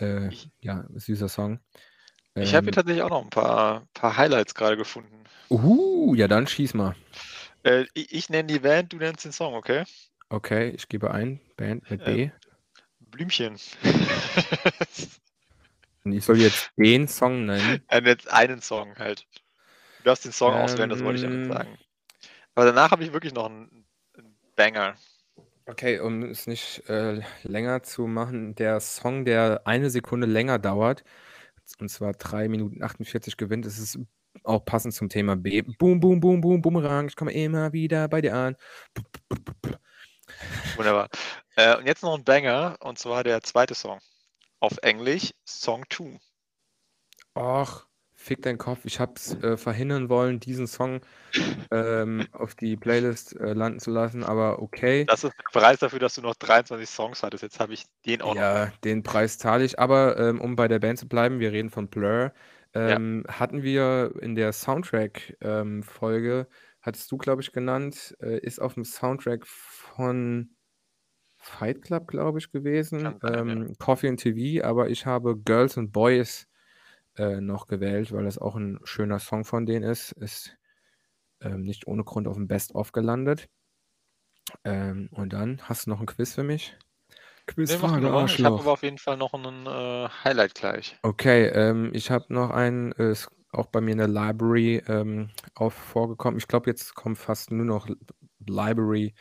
Äh, Ich- ja, süßer Song. Ich habe hier Ähm, tatsächlich auch noch ein paar, paar Highlights gerade gefunden. uh, ja, dann schieß mal. Äh, ich, ich nenne die Band, du nennst den Song, okay? Okay, ich gebe ein, Band mit B. Ähm, Blümchen. Und ich soll jetzt den Song nennen. Äh, jetzt einen Song halt. Du darfst den Song auswählen, das wollte ich damit Ähm. sagen. Aber danach habe ich wirklich noch ein Banger. Okay, um es nicht äh, länger zu machen, der Song, der eine Sekunde länger dauert, und zwar 3 Minuten 48 gewinnt, ist auch passend zum Thema B. Boom, boom, boom, boom, Boomerang, ich komme immer wieder bei dir an. Wunderbar. Äh, und jetzt noch ein Banger, und zwar der zweite Song. Auf Englisch, Song 2. Ach, fick deinen Kopf. Ich hab's äh, verhindern wollen, diesen Song ähm, auf die Playlist äh, landen zu lassen, aber okay. Das ist der Preis dafür, dass du noch 23 Songs hattest. Jetzt habe ich den auch Ja, noch. den Preis zahle ich. Aber ähm, um bei der Band zu bleiben, wir reden von Blur. Ähm, hatten wir in der Soundtrack-Folge, ähm, hattest du, glaube ich, genannt, äh, ist auf dem Soundtrack von Fight Club, glaube ich, gewesen. Sein, ja. Ähm, Coffee and TV, aber ich habe Girls and Boys äh, noch gewählt, weil das auch ein schöner Song von denen ist. Ist ähm, nicht ohne Grund auf dem Best-of gelandet. Ähm, und dann hast du noch ein Quiz für mich? Nee, Quizfrage, mal. Ich habe aber auf jeden Fall noch ein äh, Highlight gleich. Okay, ähm, ich habe noch einen, ist auch bei mir in der Library ähm, auch vorgekommen. Ich glaube, jetzt kommen fast nur noch Library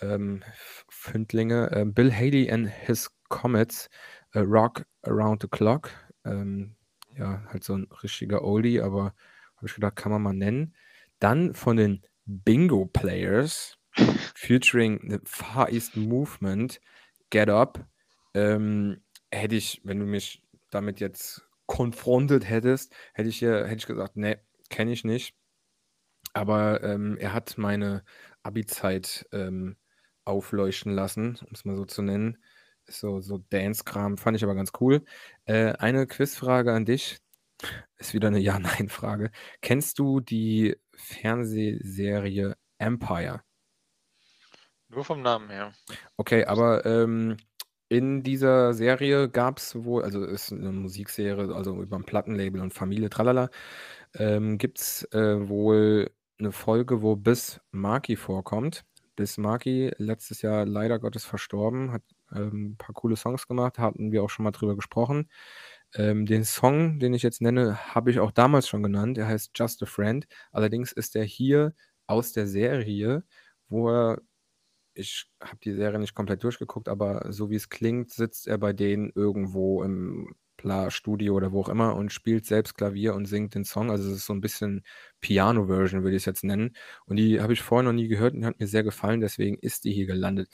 ähm, Fündlinge. Ähm, Bill Haley and his Comets, äh, Rock Around the Clock. Ähm, ja, halt so ein richtiger Oldie, aber habe ich gedacht, kann man mal nennen. Dann von den Bingo Players, featuring the Far East Movement, Get Up. Ähm, hätte ich, wenn du mich damit jetzt konfrontiert hättest, hätte ich, hätte ich gesagt, nee, kenne ich nicht. Aber ähm, er hat meine Abi-Zeit ähm, aufleuchten lassen, um es mal so zu nennen. So, so Dance-Kram, fand ich aber ganz cool. Äh, eine Quizfrage an dich. Ist wieder eine Ja-Nein-Frage. Kennst du die Fernsehserie Empire? Nur vom Namen her. Okay, aber ähm, in dieser Serie gab es wohl, also ist eine Musikserie, also über ein Plattenlabel und Familie, tralala, ähm, gibt es äh, wohl eine Folge, wo Bis Markie vorkommt. Bis Markie, letztes Jahr leider Gottes verstorben, hat ähm, ein paar coole Songs gemacht, hatten wir auch schon mal drüber gesprochen. Ähm, den Song, den ich jetzt nenne, habe ich auch damals schon genannt. Er heißt Just a Friend. Allerdings ist er hier aus der Serie, wo er ich habe die Serie nicht komplett durchgeguckt, aber so wie es klingt, sitzt er bei denen irgendwo im Pla Studio oder wo auch immer und spielt selbst Klavier und singt den Song. Also es ist so ein bisschen Piano-Version, würde ich es jetzt nennen. Und die habe ich vorher noch nie gehört und hat mir sehr gefallen, deswegen ist die hier gelandet.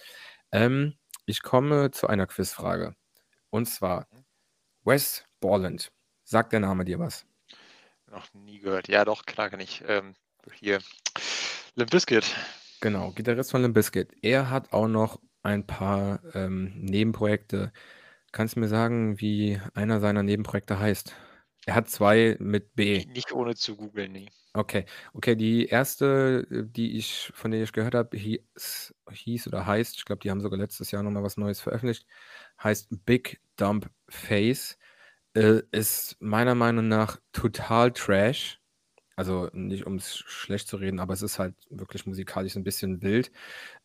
Ähm, ich komme zu einer Quizfrage. Und zwar Wes Borland. Sagt der Name dir was? Noch nie gehört. Ja, doch, klar kann ich. Ähm, hier. Limp Bizkit. Genau, Gitarrist von Limp Bizkit. Er hat auch noch ein paar ähm, Nebenprojekte. Kannst du mir sagen, wie einer seiner Nebenprojekte heißt? Er hat zwei mit B. Nicht ohne zu googeln, nee. Okay, okay, die erste, die ich, von der ich gehört habe, hieß, hieß oder heißt, ich glaube, die haben sogar letztes Jahr nochmal was Neues veröffentlicht, heißt Big Dump Face. Äh, ist meiner Meinung nach total Trash. Also nicht um es schlecht zu reden, aber es ist halt wirklich musikalisch ein bisschen wild.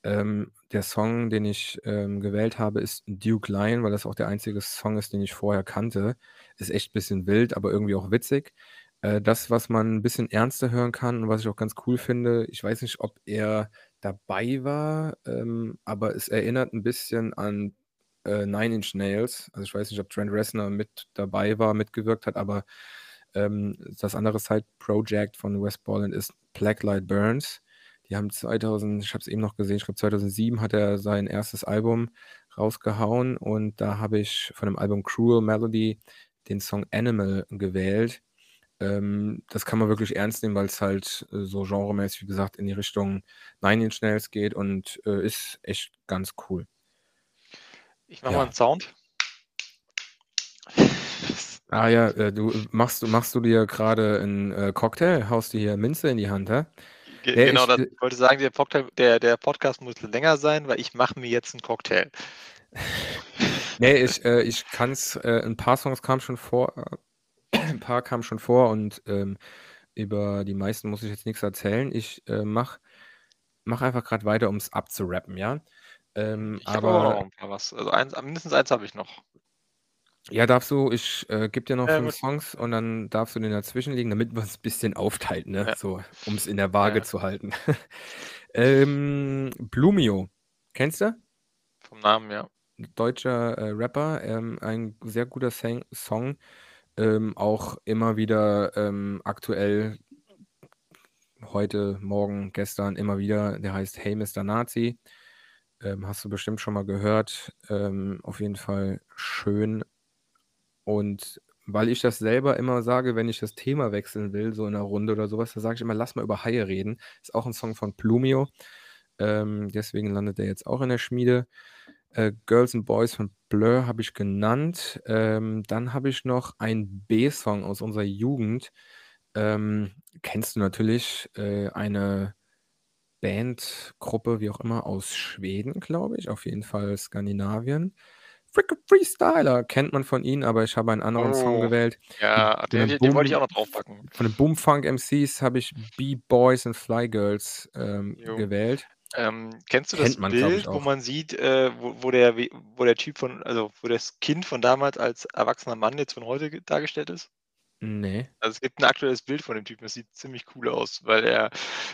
Ähm, der Song, den ich ähm, gewählt habe, ist Duke Lion, weil das auch der einzige Song ist, den ich vorher kannte. Ist echt ein bisschen wild, aber irgendwie auch witzig. Äh, das, was man ein bisschen ernster hören kann und was ich auch ganz cool finde, ich weiß nicht, ob er dabei war, ähm, aber es erinnert ein bisschen an äh, Nine Inch Nails. Also ich weiß nicht, ob Trent Reznor mit dabei war, mitgewirkt hat, aber ähm, das andere Side-Project von West Borland ist Blacklight Burns. Die haben 2000, ich habe es eben noch gesehen, ich glaube 2007 hat er sein erstes Album rausgehauen und da habe ich von dem Album Cruel Melody den Song Animal gewählt. Ähm, das kann man wirklich ernst nehmen, weil es halt äh, so genremäßig, wie gesagt, in die Richtung Nine Inch Nails geht und äh, ist echt ganz cool. Ich mache Ja. mal einen Sound. Ah ja, äh, du machst, machst du dir gerade einen äh, Cocktail, haust dir hier Minze in die Hand, hä? Ge Ja, genau, ich, das, äh, ich wollte sagen, der, Cocktail, der, der Podcast muss länger sein, weil ich mache mir jetzt einen Cocktail. Nee, ich, äh, ich kann es, äh, ein paar Songs kamen schon vor, äh, ein paar kamen schon vor und ähm, über die meisten muss ich jetzt nichts erzählen. Ich äh, mach, mach einfach gerade weiter, um es abzurappen, ja? Ähm, Ich habe aber noch aber ein paar was. Also eins, mindestens eins habe ich noch. Ja, darfst du, ich äh, gebe dir noch Ja, fünf gut. Songs und dann darfst du den dazwischen legen, damit man es ein bisschen aufteilt, ne? Ja. So, um es in der Wage Ja. zu halten. Ähm, Blumio. Kennst du? Vom Namen, ja. Deutscher äh, Rapper, ähm, ein sehr guter Sang Song. Ähm, auch immer wieder ähm, aktuell heute, morgen, gestern immer wieder. Der heißt Hey Mr. Nazi. Ähm, hast du bestimmt schon mal gehört. Ähm, auf jeden Fall schön. Und weil ich das selber immer sage, wenn ich das Thema wechseln will, so in einer Runde oder sowas, da sage ich immer, lass mal über Haie reden. Ist auch ein Song von Plumio. Ähm, deswegen landet er jetzt auch in der Schmiede. Äh, Girls and Boys von Blur habe ich genannt. Ähm, dann habe ich noch einen B-Song aus unserer Jugend. Ähm, kennst du natürlich äh, eine Bandgruppe, wie auch immer, aus Schweden, glaube ich. Auf jeden Fall Skandinavien. Freak Freestyler kennt man von ihnen, aber ich habe einen anderen Song Oh, gewählt. ja, den, den den wollte ich auch noch draufpacken. von den Boomfunk MCs habe ich B-Boys and Fly Girls ähm, gewählt. Ähm, kennst du das Kennt man, Bild, wo man sieht, äh, wo, wo, der, wo der Typ von, also wo das Kind von damals als erwachsener Mann jetzt von heute ge- dargestellt ist? Nee. Also es gibt ein aktuelles Bild von dem Typen, das sieht ziemlich cool aus, weil er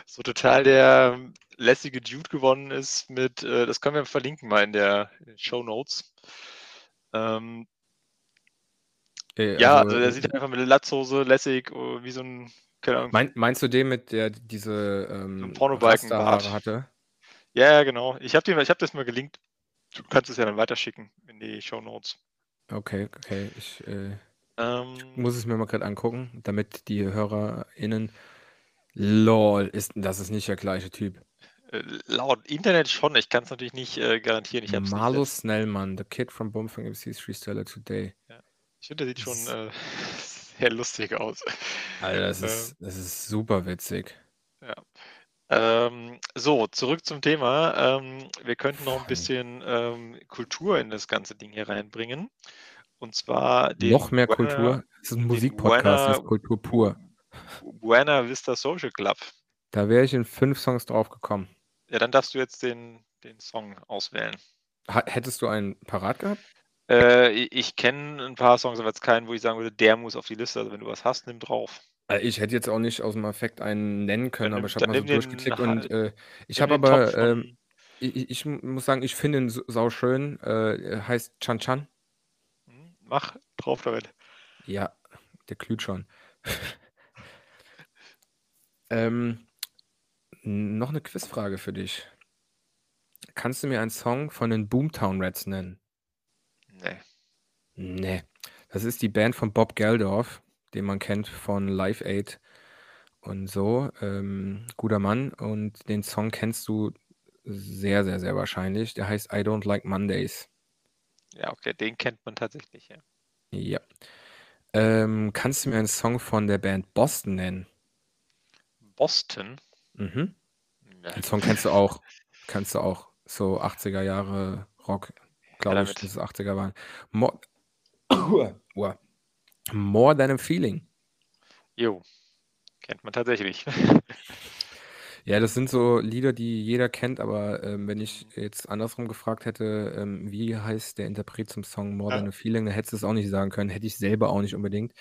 so total der lässige Dude gewonnen ist mit, äh, das können wir verlinken mal in der Show Notes. Ähm, Äh, ja, also, also der sieht einfach mit Latzhose lässig, äh, wie so ein, keine Ahnung, mein, meinst du den mit der diese so ähm, Pornobalkenbart. Rasterhaare hatte? Ja, ja, genau. Ich habe hab das mal gelinkt. Du kannst es ja dann weiterschicken in die Show Notes. Okay, okay. Ich äh, Ähm, muss es mir mal gerade angucken, damit die HörerInnen. Lol, ist, das ist nicht der gleiche Typ. Äh, laut Internet schon, ich kann es natürlich nicht äh, garantieren. Ich nicht Marlo selbst. Snellmann, the kid from Bumfang MC's Freestyler Today. Ich finde, der sieht schon Das- äh, sehr lustig aus. Alter, das Ähm, ist, das ist super witzig. Ja. Ähm, so, zurück zum Thema. Ähm, wir könnten noch ein bisschen ähm, Kultur in das ganze Ding hier reinbringen. Und zwar den Noch mehr Buena- Kultur. Es ist ein Musikpodcast, das ist Kultur pur. Buena Vista Social Club. Da wäre ich in fünf Songs drauf gekommen. Ja, dann darfst du jetzt den, den Song auswählen. Hättest du einen parat gehabt? Äh, ich kenne ein paar Songs, aber jetzt keinen, wo ich sagen würde, der muss auf die Liste. Also wenn du was hast, nimm drauf. Äh, Ich hätte jetzt auch nicht aus dem Affekt einen nennen können, Dann aber ich habe mal so den durchgeklickt Ha- und äh, ich habe den aber, ähm, ich, ich- muss sagen, ich finde ihn so- sauschön. Äh, heißt Chan Chan. Hm, Mach drauf damit. Ja, der glüht schon. ähm, noch eine Quizfrage für dich. Kannst du mir einen Song von den Boomtown Rats nennen? Nee. Nee. Das ist die Band von Bob Geldorf, den man kennt von Live Aid und so. Ähm, guter Mann. Und den Song kennst du sehr, sehr, sehr wahrscheinlich. Der heißt I Don't Like Mondays. Ja, okay, den kennt man tatsächlich, ja. Ja. Ähm, kannst du mir einen Song von der Band Boston nennen? Boston. Mhm. Ja. Den Song kennst du auch. Kennst du auch. So 80er Jahre Rock, glaube ich, damit. dass es 80er waren. More. More Than a Feeling. Jo. Kennt man tatsächlich. Ja, das sind so Lieder, die jeder kennt, aber ähm, wenn ich jetzt andersrum gefragt hätte, ähm, wie heißt der Interpret zum Song More Ja. Than a Feeling, dann hättest du es auch nicht sagen können. Hätte ich selber auch nicht unbedingt,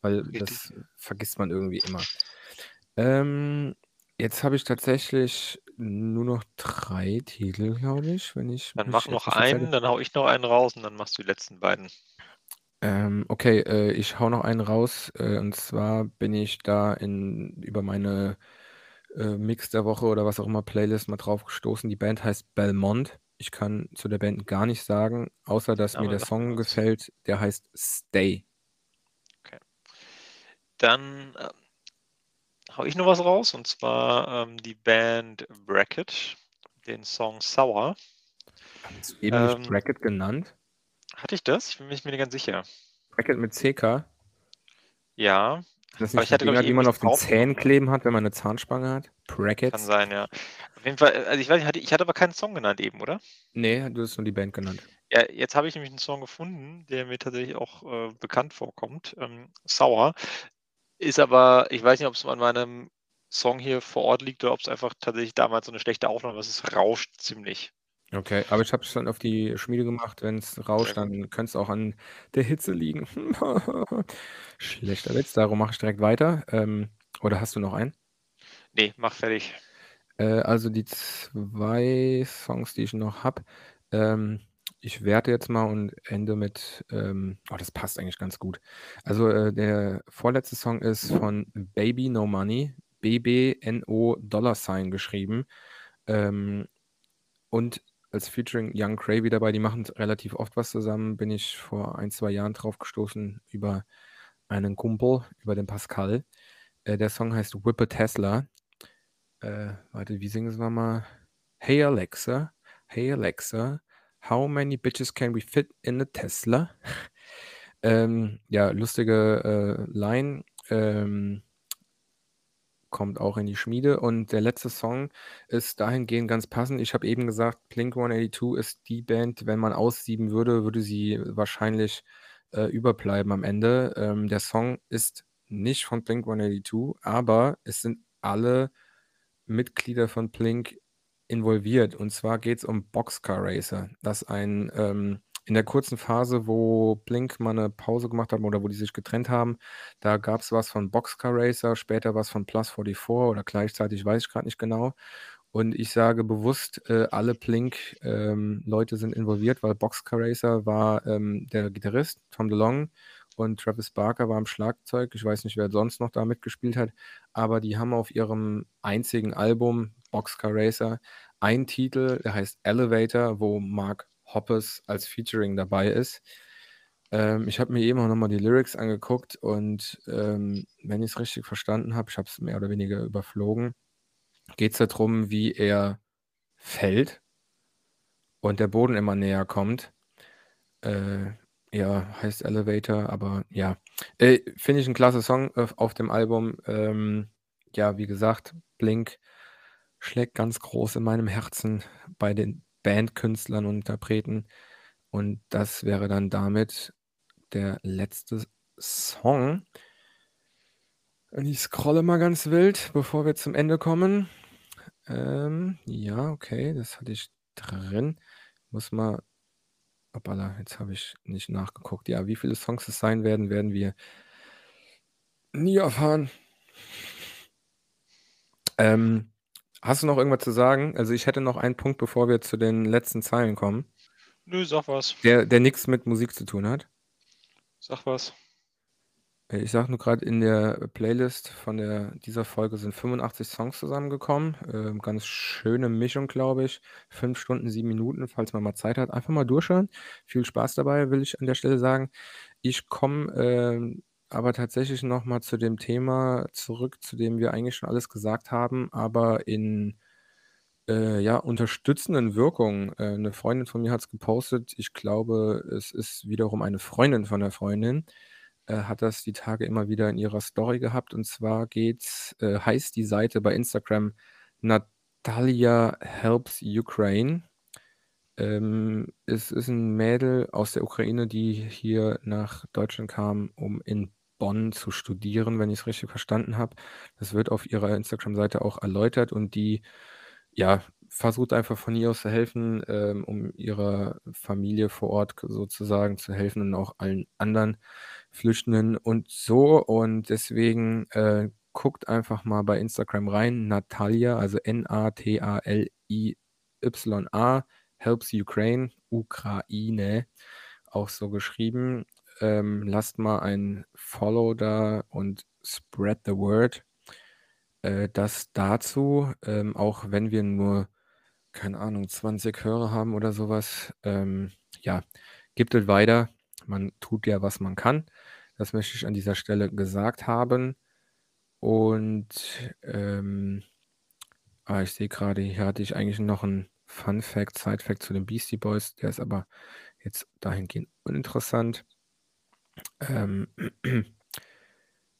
weil Richtig. das vergisst man irgendwie immer. Ähm, jetzt habe ich tatsächlich nur noch drei Titel, glaube ich, wenn ich Dann mich mach noch etwas verzähle. einen, dann hau ich noch einen raus und dann machst du die letzten beiden. Ähm, okay, äh, ich hau noch einen raus. Äh, und zwar bin ich da in, über meine äh, Mix der Woche oder was auch immer Playlist mal drauf gestoßen. Die Band heißt Belmont. Ich kann zu der Band gar nicht sagen, außer dass mir Name der sagt mir Song was. gefällt. Der heißt Stay. Dann ähm, hau ich noch was raus und zwar ähm, die Band Bracket, den Song Sour. Hast du eben Ähm, nicht Bracket genannt? Hatte ich das? Ich bin mir nicht ganz sicher. Bracket mit CK? Ja, das Aber nicht ich hatte, Dinger, die man auf den Zähnen ne? kleben hat, wenn man eine Zahnspange hat? kann Brackets? sein, ja. Auf jeden Fall, also ich weiß nicht, hatte, ich hatte aber keinen Song genannt eben, oder? Nee, du hast nur die Band genannt. Ja, jetzt habe ich nämlich einen Song gefunden, der mir tatsächlich auch äh, bekannt vorkommt. Ähm, Sauer. Ist aber, ich weiß nicht, ob es an meinem Song hier vor Ort liegt oder ob es einfach tatsächlich damals so eine schlechte Aufnahme ist. Es rauscht ziemlich. Okay, aber ich habe es dann auf die Schmiede gemacht. Wenn es rauscht, dann könnte es auch an der Hitze liegen. Schlechter Witz, darum mache ich direkt weiter. Ähm, oder hast du noch einen? Nee, mach fertig. Äh, also die zwei Songs, die ich noch habe, ähm, ich werte jetzt mal und ende mit, ähm, oh, das passt eigentlich ganz gut. Also äh, der vorletzte Song ist von Baby No Money, BBNO Dollar Sign geschrieben. Ähm, und als Featuring Young Cravey dabei, die machen relativ oft was zusammen, bin ich vor ein, zwei Jahren drauf gestoßen über einen Kumpel, über den Pascal. Äh, der Song heißt Whip a Tesla. Äh, warte, wie singen wir mal? Hey Alexa, hey Alexa, how many bitches can we fit in a Tesla? ähm, ja, lustige äh, Line. Ähm, kommt auch in die Schmiede. Und der letzte Song ist dahingehend ganz passend. Ich habe eben gesagt, Blink 182 ist die Band, wenn man aussieben würde, würde sie wahrscheinlich äh, überbleiben am Ende. Ähm, der Song ist nicht von Blink 182, aber es sind alle Mitglieder von Blink involviert. Und zwar geht es um Boxcar Racer. Das ein ähm, in der kurzen Phase, wo Blink mal eine Pause gemacht haben oder wo die sich getrennt haben, da gab es was von Boxcar Racer, später was von Plus 44 oder gleichzeitig, weiß ich gerade nicht genau. Und ich sage bewusst, äh, alle Blink-Leute ähm, sind involviert, weil Boxcar Racer war ähm, der Gitarrist, Tom DeLong, und Travis Barker war am Schlagzeug. Ich weiß nicht, wer sonst noch da mitgespielt hat, aber die haben auf ihrem einzigen Album, Boxcar Racer, einen Titel, der heißt Elevator, wo Mark Hoppes als Featuring dabei ist. Ähm, ich habe mir eben auch nochmal die Lyrics angeguckt und ähm, wenn ich es richtig verstanden habe, ich habe es mehr oder weniger überflogen, geht es darum, wie er fällt und der Boden immer näher kommt. Äh, ja, heißt Elevator, aber ja. Äh, Finde ich ein klasse Song auf, auf dem Album. Ähm, ja, wie gesagt, Blink schlägt ganz groß in meinem Herzen bei den Bandkünstlern und Interpreten. Und das wäre dann damit der letzte Song. Und ich scrolle mal ganz wild, bevor wir zum Ende kommen. Ähm, ja, okay, das hatte ich drin. Muss mal. Hoppala, jetzt habe ich nicht nachgeguckt. Ja, wie viele Songs es sein werden, werden wir nie erfahren. Ähm, Hast du noch irgendwas zu sagen? Also ich hätte noch einen Punkt, bevor wir zu den letzten Zeilen kommen. Nö, sag was. Der, der nichts mit Musik zu tun hat. Sag was. Äh, ich sag nur gerade, in der Playlist von der, dieser Folge sind 85 Songs zusammengekommen. Ähm, ganz schöne Mischung, glaube ich. Fünf Stunden, sieben Minuten, falls man mal Zeit hat. Einfach mal durchhören. Viel Spaß dabei, will ich an der Stelle sagen. Ich komme ähm, aber tatsächlich noch mal zu dem Thema zurück, zu dem wir eigentlich schon alles gesagt haben, aber in, äh, ja, unterstützenden Wirkung. Äh, 'ne Freundin von mir hat es gepostet. Ich glaube, es ist wiederum eine Freundin von der Freundin, äh, hat das die Tage immer wieder in ihrer Story gehabt. Und zwar geht's äh, heißt die Seite bei Instagram Natalia Helps Ukraine. Ähm, es ist ein Mädel aus der Ukraine, die hier nach Deutschland kam, um in Bonn zu studieren, wenn ich es richtig verstanden habe. Das wird auf ihrer Instagram-Seite auch erläutert und die, ja, versucht einfach von hier aus zu helfen, ähm, um ihrer Familie vor Ort sozusagen zu helfen und auch allen anderen Flüchtenden und so. Und deswegen äh, guckt einfach mal bei Instagram rein, Natalia, also N-A-T-A-L-I-Y-A, Helps Ukraine, Ukraine, auch so geschrieben. Ähm, lasst mal ein Follow da und spread the word. Äh, das dazu, ähm, auch wenn wir nur, keine Ahnung, 20 Hörer haben oder sowas, ähm, ja, gibt es weiter. Man tut ja, was man kann. Das möchte ich an dieser Stelle gesagt haben. Und ähm, ah, ich sehe gerade, hier hatte ich eigentlich noch einen Fun Fact, Side Fact zu den Beastie Boys. Der ist aber jetzt dahingehend uninteressant. Ähm,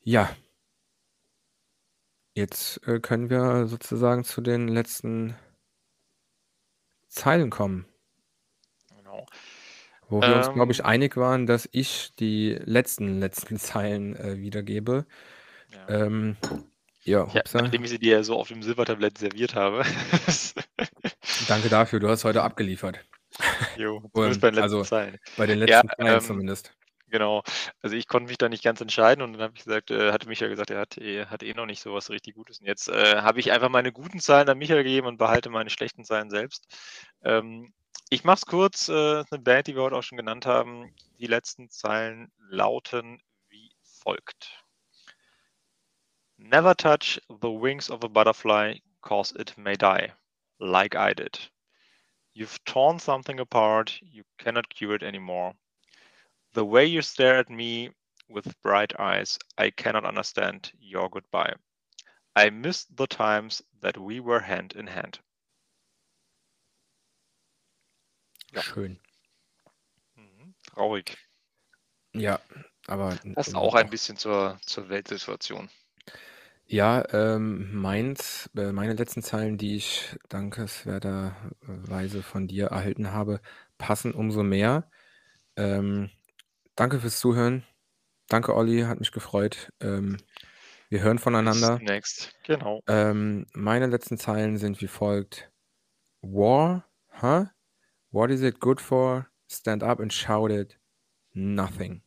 ja. Jetzt äh, können wir sozusagen zu den letzten Zeilen kommen. Genau. Wo wir uns, glaube ich, ähm. einig waren, dass ich die letzten, letzten Zeilen äh, wiedergebe. Ja. Ähm, ja, ja, nachdem ich sie dir so auf dem Silbertablett serviert habe. Danke dafür, du hast heute abgeliefert. Jo, zumindest bei den letzten also, Zeilen. Bei den letzten ja, Zeilen ähm, zumindest. Genau. Also, ich konnte mich da nicht ganz entscheiden und dann habe ich gesagt äh, hatte Michael gesagt, er hat eh hat eh noch nicht so was richtig Gutes. Und jetzt, äh, habe ich einfach meine guten Zeilen an Michael gegeben und behalte meine schlechten Zeilen selbst. Ähm, ich mache es kurz, äh, 'ne Band, die wir heute auch schon genannt haben. Die letzten Zeilen lauten wie folgt: „Never touch the wings of a butterfly, 'cause it may die, like I did. You've torn something apart, you cannot cure it anymore. The way you stare at me with bright eyes, I cannot understand your goodbye. I miss the times that we were hand in hand.“ Ja. Schön. Mhm, traurig. Ja, aber Passt immer auch ein bisschen zur zur Weltsituation. Ja, ähm, meins äh, meine letzten Zeilen, die ich dankenswerterweise von dir erhalten habe, passen umso mehr. Ähm, danke fürs Zuhören. Danke, Olli, hat mich gefreut. Ähm, wir hören Bis voneinander. demnächst, genau. Ähm, meine letzten Zeilen sind wie folgt: „War? Huh? What is it good for? Stand up and shout it. Nothing.“